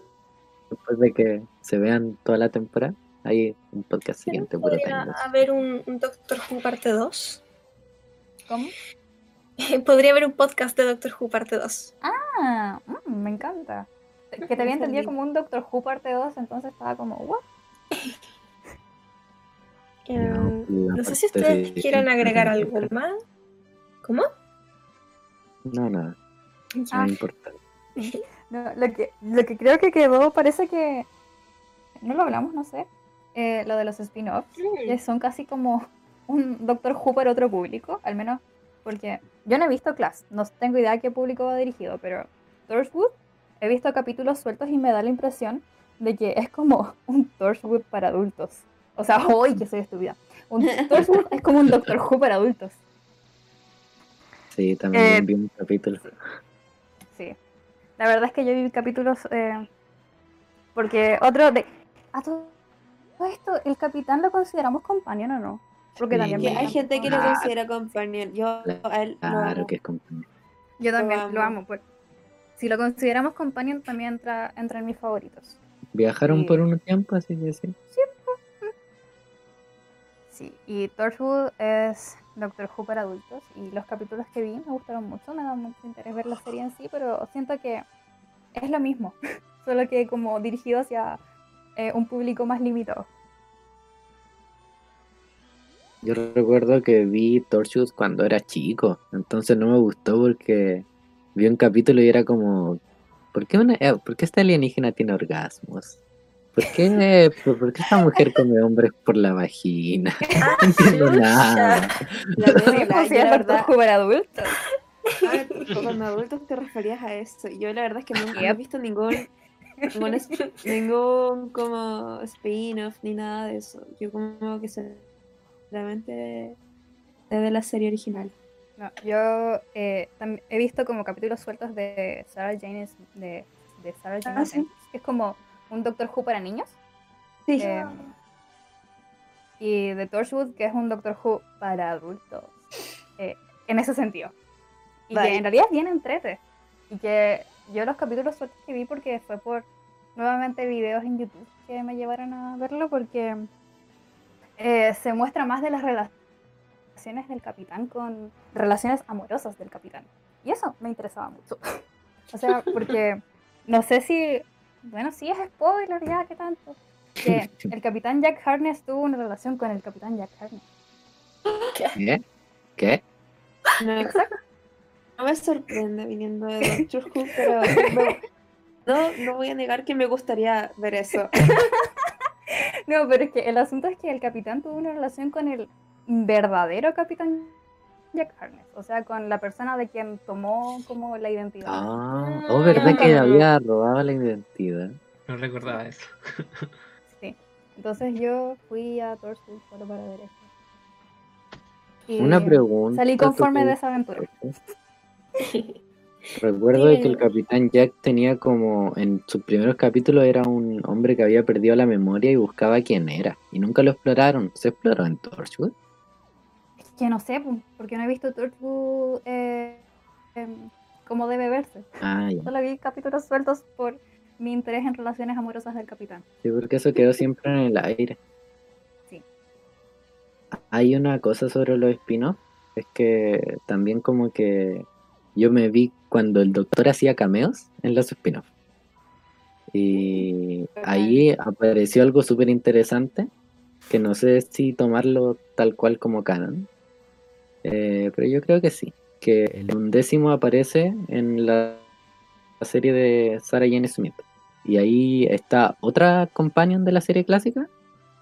después de que se vean toda la temporada, hay un podcast siguiente. ¿Podría haber un, un, Doctor Who parte 2? ¿Cómo? Podría haber un podcast de Doctor Who parte 2. Ah, mm, me encanta. Que te había entendido como un Doctor Who parte 2, entonces estaba como, ¿what? Em, no, sé si ustedes quieran agregar algo más. ¿Cómo? No, nada. No ah. importa. No, lo, que, lo que creo que quedó parece que. No lo hablamos, no sé. Eh, lo de los spin-offs, que son casi como un Doctor Who para otro público, al menos porque yo no he visto Class, no tengo idea de qué público va dirigido, pero Torchwood he visto capítulos sueltos y me da la impresión de que es como un Torchwood para adultos. O sea, hoy que soy estúpida. Un Torchwood es como un Doctor Who para adultos. Sí, también eh, vi un capítulo. La verdad es que yo vi capítulos eh, porque otro de... A todo esto, ¿el capitán lo consideramos companion o no? Porque también hay gente que lo considera companion. Yo a él claro que es companion. Yo también lo amo. Pues. Si lo consideramos companion, también entra, entra en mis favoritos. Viajaron por un tiempo, así que sí. Sí, sí. y Torchwood es Doctor Who para adultos. Y los capítulos que vi me gustaron mucho. Me da mucho interés ver la serie en sí, pero siento que es lo mismo. Solo que como dirigido hacia eh, un público más limitado. Yo recuerdo que vi Torchwood cuando era chico, entonces no me gustó porque vi un capítulo y era como, ¿por qué, una, eh, ¿por qué esta alienígena tiene orgasmos? ¿Por qué, por, qué esta mujer come hombres por la vagina? No entiendo nada. La verdad, la verdad. jugar adultos. Cuando adultos te referías a esto. Yo la verdad es que nunca he visto ningún ningún, ningún como spin-off ni nada de eso. Yo como que se realmente desde la serie original. No, yo eh, he visto como capítulos sueltos de Sarah Jane, de, de Sarah Jane, ah, que es como un Doctor Who para niños. Sí. Eh, y de Torchwood, que es un Doctor Who para adultos. Eh, en ese sentido. Y que en realidad es bien entrete. Y que yo los capítulos sueltos que vi porque fue por nuevamente videos en YouTube que me llevaron a verlo porque eh, se muestra más de las relaciones del capitán con relaciones amorosas del capitán. Y eso me interesaba mucho. o sea, porque no sé si, bueno, sí es spoiler ya, ¿qué tanto? Que el capitán Jack Harness tuvo una relación con el capitán Jack Harness. ¿Qué? ¿Qué? No, no me sorprende viniendo de Doctor Who, pero no, no voy a negar que me gustaría ver eso. No, pero es que el asunto es que el capitán tuvo una relación con el verdadero capitán Jack Harness, o sea, con la persona de quien tomó como la identidad. Ah, oh, verdad que había robado la identidad. No recordaba eso. Sí, entonces yo fui a Torchwood solo para ver esto. Y Una pregunta. Salí conforme ¿tú de esa aventura. Recuerdo que el capitán Jack tenía como en sus primeros capítulos era un hombre que había perdido la memoria y buscaba quién era. Y nunca lo exploraron. ¿Se exploró en Torchwood? Que no sé, porque no he visto Torchwood eh, em, como debe verse. Ah, ya. Solo vi capítulos sueltos por mi interés en relaciones amorosas del capitán. Sí, porque eso quedó siempre en el aire. Sí. Hay una cosa sobre los spin-offs, es que también como que yo me vi cuando el doctor hacía cameos en los spin-offs. Y ahí apareció algo súper interesante, que no sé si tomarlo tal cual como canon, eh, pero yo creo que sí, que el undécimo aparece en la, la serie de Sarah Jane Smith. Y ahí está otra companion de la serie clásica,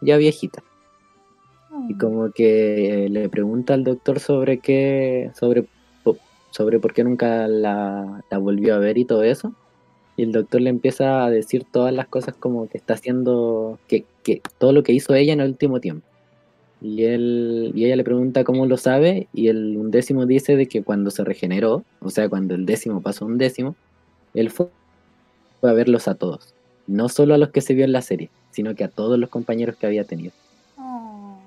ya viejita. Y Mm. como que eh, le pregunta al doctor sobre qué, sobre, sobre por qué nunca la, la volvió a ver y todo eso. Y el doctor le empieza a decir todas las cosas como que está haciendo, que, que todo lo que hizo ella en el último tiempo. Y él, y ella le pregunta cómo lo sabe, y el undécimo dice de que cuando se regeneró, o sea, cuando el décimo pasó a un décimo, él fue, a verlos a todos. No solo a los que se vio en la serie, sino que a todos los compañeros que había tenido. Oh.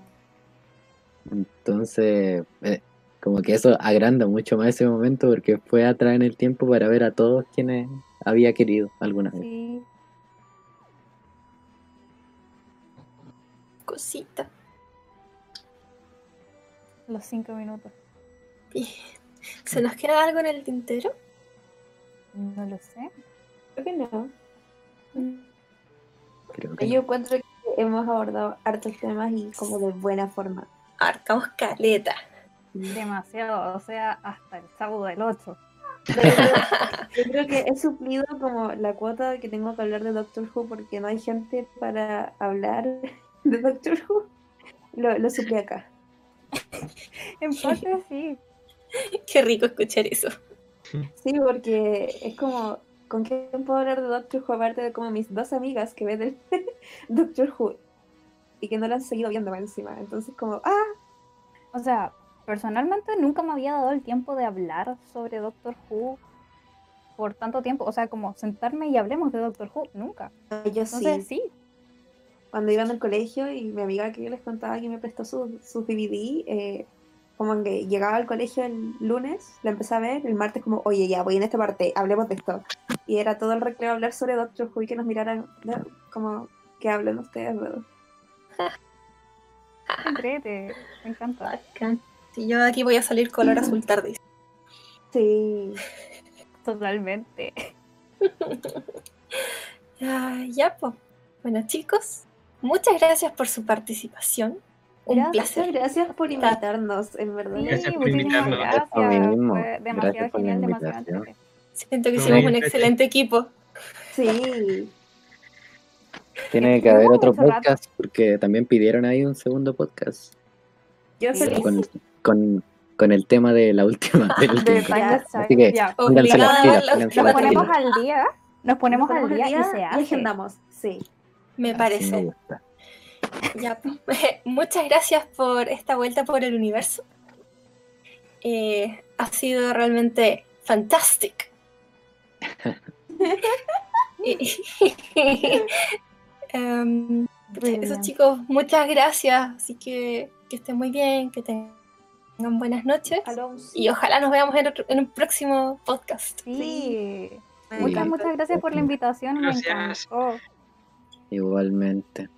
Entonces, eh, como que eso agranda mucho más ese momento porque fue atrás en el tiempo para ver a todos quienes había querido alguna vez. Sí. Cosita. Los cinco minutos. ¿Se nos queda algo en el tintero? No lo sé. Creo que no. Creo que Yo encuentro que hemos abordado hartos temas y como de buena forma. Arcamos caleta. Demasiado, o sea, hasta el sábado del 8. Pero yo creo que he suplido como la cuota que tengo que hablar de Doctor Who porque no hay gente para hablar de Doctor Who. Lo, lo suplí acá. En parte sí. Qué rico escuchar eso. Sí, porque es como, ¿con quién puedo hablar de Doctor Who aparte de como mis dos amigas que ven el Doctor Who y que no la han seguido viendo más encima? Entonces como, ah, O sea, personalmente nunca me había dado el tiempo de hablar sobre Doctor Who por tanto tiempo. O sea, como sentarme y hablemos de Doctor Who, nunca. yo Entonces sí. sí. Cuando iba en el colegio y mi amiga que les contaba que me prestó sus su DVD, eh, como que llegaba al colegio el lunes, la empecé a ver, el martes como, oye, ya, voy en esta parte, hablemos de esto. Y era todo el recreo hablar sobre Doctor Who y que nos miraran ¿no? como que hablen ustedes. ¿no? Entrete, me encanta. Si yo aquí voy a salir color azul tarde. Sí. Totalmente. Ah, ya, pues. Bueno, chicos, muchas gracias por su participación. Un Gracias. placer. Muchas gracias por invitarnos, en verdad. Sí, Gracias por muchísimas invitarnos. gracias. Fue Gracias demasiado por la genial, demasiado. Siento que Muy hicimos un excelente equipo. Sí. Tiene que haber otro mucho rato. podcast porque también pidieron ahí un segundo podcast Yo feliz. con, con, con el tema de la última. del último. Ya. Así que ya. Nos ponemos al día. Nos ponemos Nos al ponemos día y se y hace. agendamos. Sí. Me Así me parece. gusta. Ya. Muchas gracias por esta vuelta por el universo. Eh, ha sido realmente fantástico. Em, eso Brilliant. chicos, muchas gracias. Así que que estén muy bien, que tengan buenas noches. Y ojalá nos veamos en, otro- en un próximo podcast. Sí. Me Muchas, muchas gracias por la invitación. Me Gracias. encantó. Igualmente.